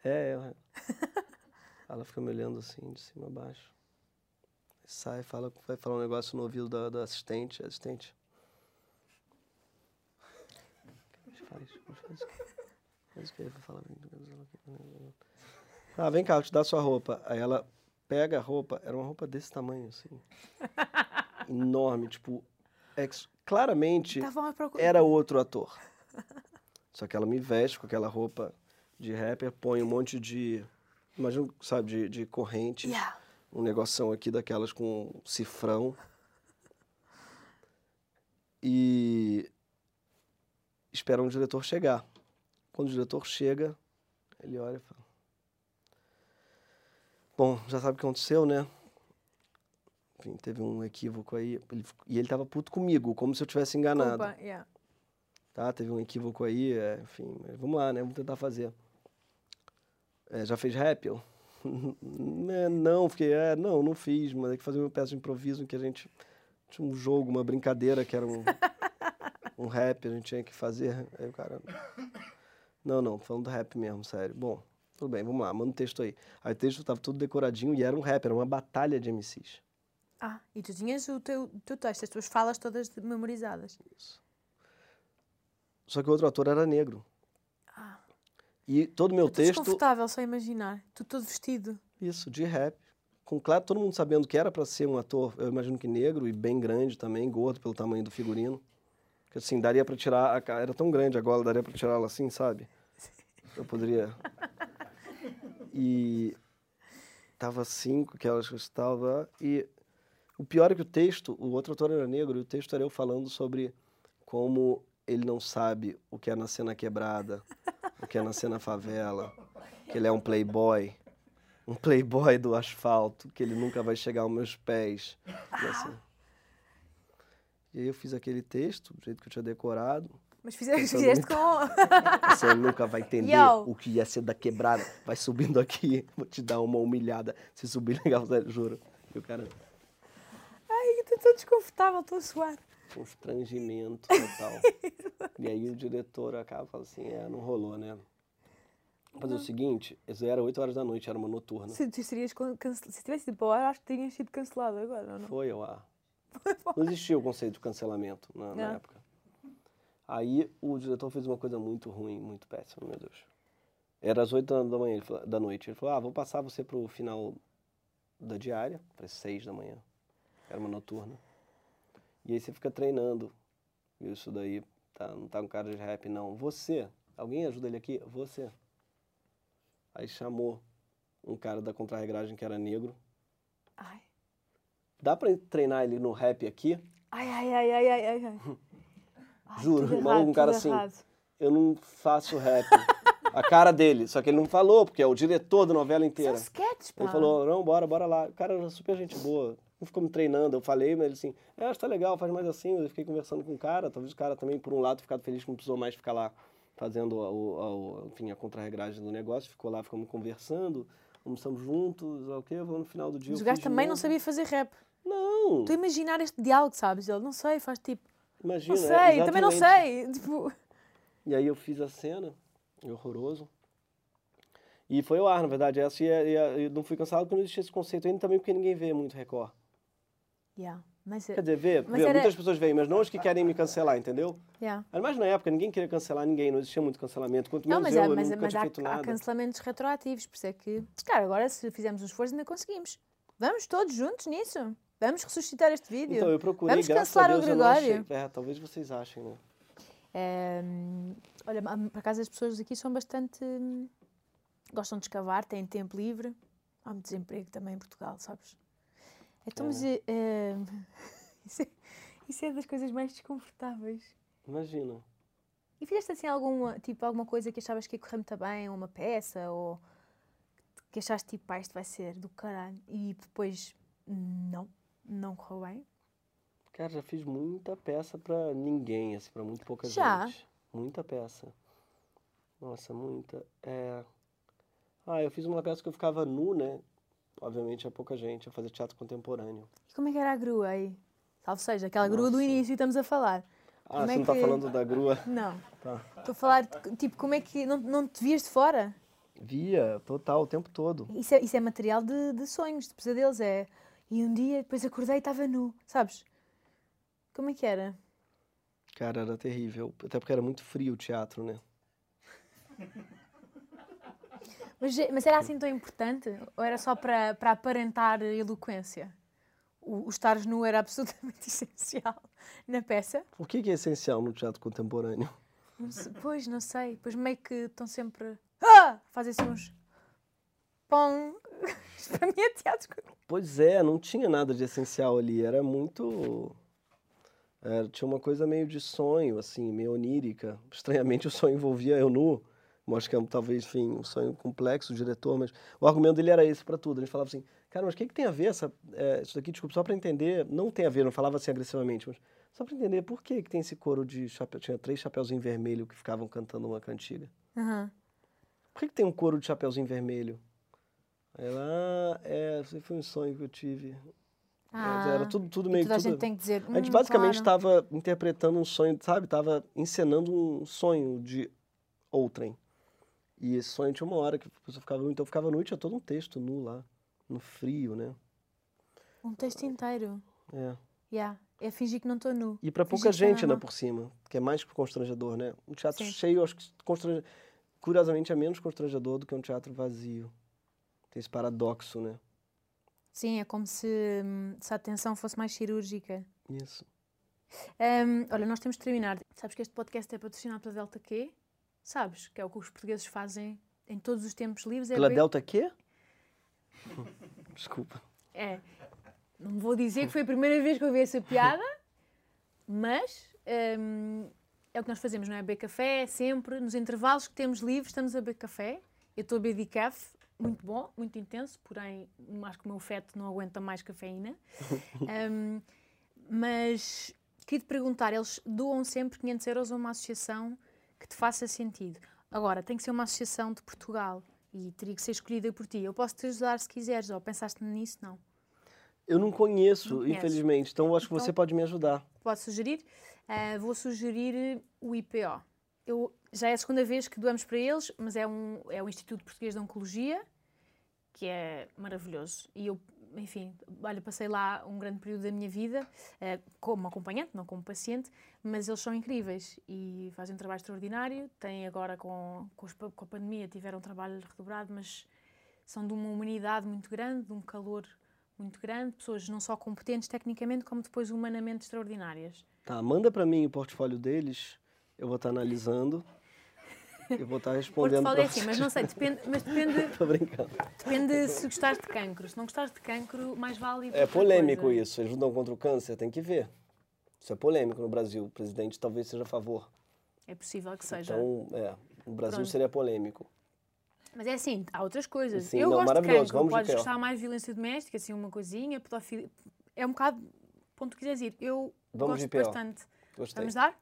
é, é o rapper. Ela fica me olhando assim, de cima a baixo. Sai, fala, vai falar um negócio no ouvido da, da assistente, assistente. Faz, faz, faz o que? Vou falar. Ah, vem cá, eu te dar sua roupa. Aí ela pega a roupa, era uma roupa desse tamanho, assim. Enorme, tipo. ex- claramente era outro ator. Só que ela me veste com aquela roupa de rapper, põe um monte de. Imagina, sabe, de, de corrente Yeah. Um negoção aqui daquelas com cifrão. E espera um diretor chegar. Quando o diretor chega, ele olha e fala: Bom, já sabe o que aconteceu, né? Enfim, teve um equívoco aí. Ele e ele tava puto comigo, como se eu tivesse enganado. Culpa, yeah. Tá, teve um equívoco aí, é, enfim, mas vamos lá, né? Vamos tentar fazer. É, já fez rap? Eu, "É, não, fiquei, é, não, não fiz, mas é que fazer uma peça de improviso que a gente Tinha um jogo, uma brincadeira que era um, um rap, a gente tinha que fazer. Aí o cara. Não, não, falando do rap mesmo, sério. Bom, tudo bem, vamos lá, manda o texto aí. Aí o texto tava tudo decoradinho e era um rap, era uma batalha de MCs. Ah, e tu tinhas o teu, teu texto, as tuas falas todas memorizadas. Isso. Só que o outro ator era negro. E todo o meu estou texto. desconfortável só imaginar. Tu todo vestido. Isso, de rap. Com claro, todo mundo sabendo que era para ser um ator, eu imagino que negro e bem grande também, gordo pelo tamanho do figurino. Que assim, daria para tirar a era tão grande a gola, daria para tirá-la assim, sabe? Eu poderia. E tava aquelas que estava e o pior é que o texto, o outro ator era negro, e o texto era eu falando sobre como ele não sabe o que é nascer na quebrada, o que é nascer na favela, que ele é um playboy, um playboy do asfalto, que ele nunca vai chegar aos meus pés. E, assim. E aí eu fiz aquele texto, do jeito que eu tinha decorado. Mas fizeste, fizeste com. Você nunca vai entender Yo. o que é ser da quebrada. Vai subindo aqui, vou te dar uma humilhada. Se subir legal, juro. E o cara, Ai, estou tão desconfortável, a suar. Constrangimento total. e aí o diretor acaba falando assim, é, não rolou, né? Fazer o seguinte, era 8 horas da noite, era uma noturna. Se, cance- se tivesse ido para o ar, acho que tinhas sido cancelado agora, ou não? Foi ao ar. Não existia o conceito de cancelamento na, na época. Aí o diretor fez uma coisa muito ruim, muito péssima, meu Deus. Era às 8 da manhã, ele falou- da noite. Ele falou, ah, vou passar você pro final da diária, para 6 da manhã. Era uma noturna. E aí você fica treinando. Isso daí, tá, não tá com cara de rap, não. Você, alguém ajuda ele aqui? Você. Aí chamou um cara da contrarregragem que era negro. Ai. Dá pra treinar ele no rap aqui? Ai, ai, ai, ai, ai, ai. ai. Juro, tudo o maluco, um errado, cara assim. errado. Eu não faço rap. A cara dele, só que ele não falou, porque é o diretor da novela inteira. São pá. Ele falou, não, bora, bora lá. O cara era super gente boa. Não ficou me treinando. Eu falei, mas ele assim, é, acho que tá legal, faz mais assim. Eu fiquei conversando com o cara. Talvez o cara também, por um lado, ficado feliz que não precisou mais ficar lá fazendo a, o- a- enfim, a contrarregragem do negócio. Ficou lá, ficamos conversando, almoçamos juntos, o quê? Vamos no final do dia. Mas o gajo também não sabia fazer rap. Não, a imaginar este diálogo, sabes? Ele, não sei, faz tipo, imagina. não é, sei, também não sei. Tipo, E aí eu fiz a cena, horroroso. E foi ao ar, na verdade. Essa e, e, e não fui cancelado porque não existia esse conceito ainda também porque ninguém vê muito Record. Yeah. Mas, Quer dizer, vê, Mas vê, era- muitas pessoas veem, mas não os que querem me cancelar, entendeu? yeah. Mas na época ninguém queria cancelar ninguém, não existia muito cancelamento. Quanto Não, menos mas, eu, há, eu mas, nunca mas tinha há, feito há nada. cancelamentos retroativos, por isso é que, calhar, agora se fizermos um esforço ainda conseguimos. Vamos todos juntos nisso. Vamos ressuscitar este vídeo. Então, eu procurei, Vamos cancelar o Deus eu não achei. Gregório. É, talvez vocês achem, né? É, olha, há- por acaso as pessoas aqui são bastante. hum, gostam de escavar, têm tempo livre. Há muito desemprego também em Portugal, sabes? Então, É, mas. é, é, isso, é, isso é das coisas mais desconfortáveis. Imagina. E fizeste assim alguma, tipo, alguma coisa que achavas que ia correr muito bem, ou uma peça, ou que achaste tipo, pá, isto vai ser do caralho, e depois não, não correu bem? Cara, já fiz muita peça pra ninguém, assim, pra muito pouca Já? gente. Muita peça. Nossa, muita. É... Ah, eu fiz uma peça que eu ficava nu, né? Obviamente é pouca gente, eu fazia teatro contemporâneo. E como é que era a grua aí? Salve seja, aquela grua do Nossa. início estamos a falar. Ah, Como você é não tá que- falando da grua? Não. Tá. Estou a falar, tipo, como é que. Não, não te vias de fora? Via, total, o tempo todo. Isso é, isso é material de, de sonhos, de pesadelos. É. E um dia, depois acordei e estava nu, sabes? Como é que era? Cara, era terrível. Até porque era muito frio o teatro, né? Mas, mas era assim tão importante? Ou era só para, para aparentar eloquência? O, o estares nu era absolutamente essencial na peça? Por que, que é essencial no teatro contemporâneo? Não sei- pois, não sei. Pois meio que estão sempre. Ah! Fazem-se uns. Pão! Para mim é teatro. Pois é, não tinha nada de essencial ali. Era muito. era- tinha uma coisa meio de sonho, assim, meio onírica. Estranhamente, o sonho envolvia eu nu. Acho que é talvez, enfim, um sonho complexo do diretor, mas o argumento dele era esse para tudo. Ele falava assim, cara, mas o que, que tem a ver essa, é, isso daqui, desculpa, só para entender, não tem a ver, não falava assim agressivamente, mas só para entender por que, que tem esse coro de chapéu, tinha três chapeuzinhos vermelhos que ficavam cantando uma cantiga. Aham. Por que, que tem um coro de chapeuzinho vermelho? Aí ela, ah, é, isso foi um sonho que eu tive. Ah, Era tudo, tudo meio a tudo- gente tem que dizer. A gente "Hum, basicamente claro." estava interpretando um sonho, sabe? Tava encenando um sonho de outrem. E esse sonho tinha uma hora que a pessoa ficava nu, então eu ficava à noite, tinha todo um texto nu lá, no frio, né? Um texto inteiro. É. Yeah. É fingir que não estou nu. E Fingir pouca gente ainda normal. por cima, que é mais constrangedor, né? Um teatro Sim. cheio, acho que constrange... curiosamente é menos constrangedor do que um teatro vazio. Tem esse paradoxo, né? Sim, é como se, hum, se a atenção fosse mais cirúrgica. Isso. Hum, olha, nós temos de terminar. Sabes que este podcast é patrocinado pela Delta Q? Sabes? Que é o que os portugueses fazem em todos os tempos livres. É Pela bem- Delta quê? Desculpa. É. Não vou dizer que foi a primeira vez que eu vi essa piada, mas hum, é o que nós fazemos, não é? Beber café, sempre. Nos intervalos que temos livres, estamos a beber café. Eu estou a beber decaf, muito bom, muito intenso, porém, acho que o meu feto não aguenta mais cafeína. Hum, mas queria te perguntar: eles doam sempre 500 euros a uma associação que te faça sentido. Agora, tem que ser uma associação de Portugal e teria que ser escolhida por ti. Eu posso te ajudar se quiseres, ou pensaste nisso? Não. Eu não conheço, Não infelizmente, então eu acho que você Então- pode me ajudar. Posso sugerir? Ah, vou sugerir o IPO. Eu, já é a segunda vez que doamos para eles, mas é, um, é o Instituto Português de Oncologia, que é maravilhoso. E eu, enfim, olha, passei lá um grande período da minha vida ah, como acompanhante, não como paciente, mas eles são incríveis e fazem um trabalho extraordinário. Têm agora, com, com, a pandemia, tiveram um trabalho redobrado, mas são de uma humanidade muito grande, de um calor muito grande, pessoas não só competentes tecnicamente, como depois humanamente extraordinárias. Tá, manda pra mim o portfólio deles, eu vou estar analisando. Eu vou estar respondendo Portfólio pra é assim, mas não sei, depende, mas depende, Tô brincando. depende se gostares de cancro. Se não gostares de cancro, mais vale É polêmico coisa. isso. Ajudam contra o câncer, tem que ver. Isso é polêmico no Brasil. O presidente talvez seja a favor. É possível que seja. Então, é, no Brasil Pronto. seria polêmico. Mas é assim, há outras coisas. Sim, eu não, gosto de cancro, vamos de podes gostar mais de violência doméstica, assim, uma coisinha, pedofilia. É um bocado ponto que quiseres ir. Eu Vamos gosto bastante. Gostei. Vamos dar?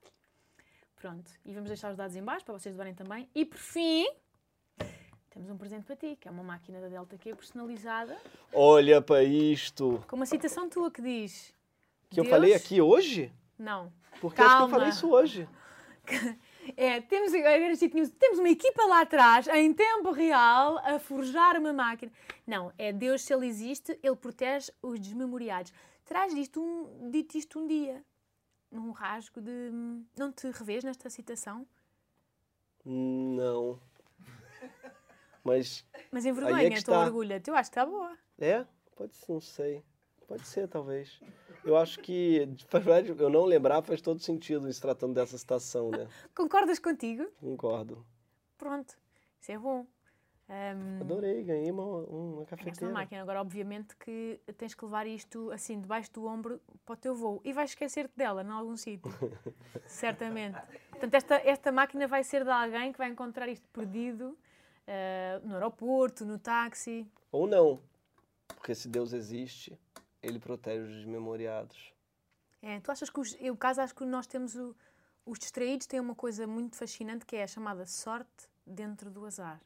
Pronto. E vamos deixar os dados em baixo para vocês doarem também. E por fim, temos um presente para ti, que é uma máquina da Delta Q personalizada, Olha para isto. com uma citação tua que diz. Que eu Deus- falei aqui hoje? Não. Porque eu acho que eu Calma. falei isso hoje. É, temos, agora News, temos uma equipa lá atrás, em tempo real, a forjar uma máquina. Não, é Deus, se Ele existe, Ele protege os desmemoriados. Terás dito, um, dito isto um dia, num rasgo de... Não te revês nesta citação? Não. Mas Mas é envergonha, que estou está. orgulha. Eu acho que está boa. é? Pode ser, não sei. Pode ser, talvez. Eu acho que, de verdade, eu não lembrar faz todo sentido se tratando dessa citação, né? Concordas contigo? Concordo. Pronto, isso é bom. Ahm, Adorei, ganhei uma, uma Ganhaste uma cafeteira. máquina. Agora, obviamente, que tens que levar isto assim, debaixo do ombro para o teu voo. E vais esquecer-te dela em algum sítio. Certamente. Portanto, esta, esta máquina vai ser de alguém que vai encontrar isto perdido ah, no aeroporto, no táxi. Ou não. Porque se Deus existe, ele protege os desmemoriados. É, tu achas que, os, eu, caso, acho que nós temos o, os distraídos têm uma coisa muito fascinante que é a chamada sorte dentro do azar.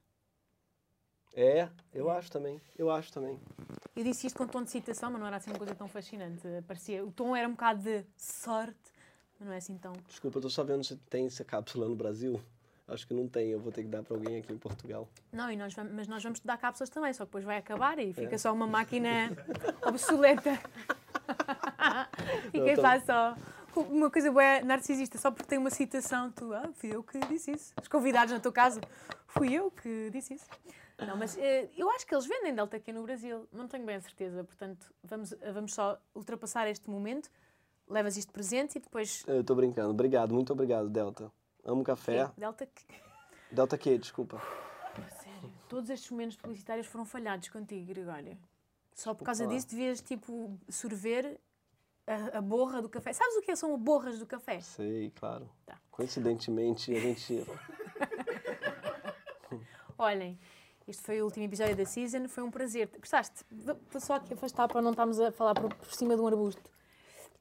É, eu acho também. Eu acho também. Eu disse isto com tom de citação, mas não era assim uma coisa tão fascinante. Parecia, o tom era um bocado de sorte, mas não é assim tão. Desculpa, tô só vendo se tem essa cápsula no Brasil. Acho que não tem, eu vou ter que dar para alguém aqui em Portugal. Não, e nós vamos, mas nós vamos dar cápsulas também, só que depois vai acabar e fica É. só uma máquina obsoleta. e quem faz só uma coisa boa narcisista, só porque tem uma citação, tu, ah, fui eu que disse isso. Os convidados, no teu caso, fui eu que disse isso. Não, mas eh, eu acho que eles vendem Delta aqui no Brasil, não tenho bem a certeza, portanto, vamos, vamos só ultrapassar este momento, levas isto presente e depois. Eu tô brincando. Obrigado, muito obrigado, Delta. Amo café. Delta que. Delta que, desculpa. Sério, todos estes momentos publicitários foram falhados contigo, Gregório. Só por causa disso devias, tipo, sorver a, a borra do café. Sabes o que são borras do café? Sei, claro. Tá. Coincidentemente, a gente. Olhem, este foi o último episódio da season, foi um prazer. Gostaste? Vou só aqui afastar para não estarmos a falar por, por cima de um arbusto.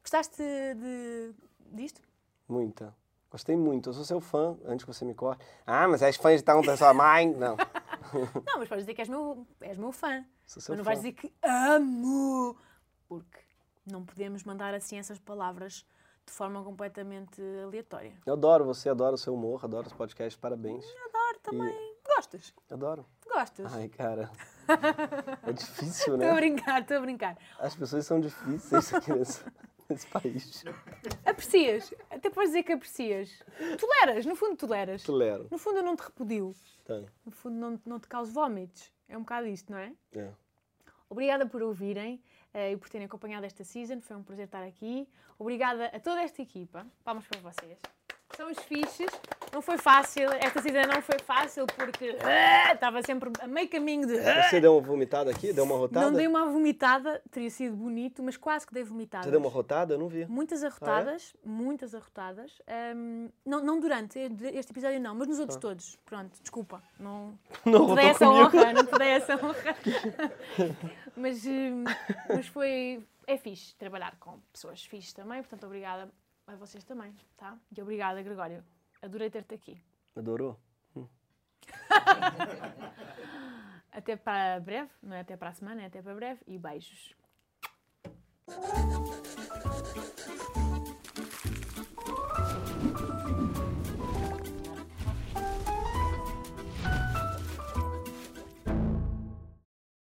Gostaste de, disto? Muita. Gostei muito. Eu sou seu fã, antes que você me corte. Ah, mas és fã de tal pessoa mãe? Não. Não, mas podes dizer que és meu, és meu fã. Sou seu Mas não fã. vais dizer que amo. Porque não podemos mandar assim essas palavras de forma completamente aleatória. Eu adoro você, adoro o seu humor, adoro os podcasts, parabéns. Adoro também. Gostas? Adoro. Gostas? Ai, cara. É difícil, Estou a né? brincar, estou a brincar. As pessoas são difíceis aqui nesse, nesse país. Aprecias? Até podes dizer que aprecias. Toleras, no fundo toleras. Tolero. No fundo eu não te repudio. Tá. No fundo não, não te causo vómitos. É um bocado isto, não é? É. Obrigada por ouvirem eh, e por terem acompanhado esta season. Foi um prazer estar aqui. Obrigada a toda esta equipa. Palmas para vocês. São os fixes. Não foi fácil. Esta season não foi fácil porque ah, estava sempre a meio caminho de. ah. Você deu uma vomitada aqui? Deu uma rotada? Não dei uma vomitada, teria sido bonito, mas quase que dei vomitada. Você deu uma rotada? Eu não vi. Muitas arrotadas, muitas arrotadas. Ahm, não, não durante este episódio, não, mas nos outros todos. Pronto, desculpa. Não, Não te dei essa comigo. honra, não te dei essa honra. mas, hum, mas foi. É fixe trabalhar com pessoas fixes também, portanto, obrigada a vocês também, tá? E obrigada, Gregório. Adorei ter-te aqui. Adorou? Até para breve, não é até para a semana, é até para breve e beijos.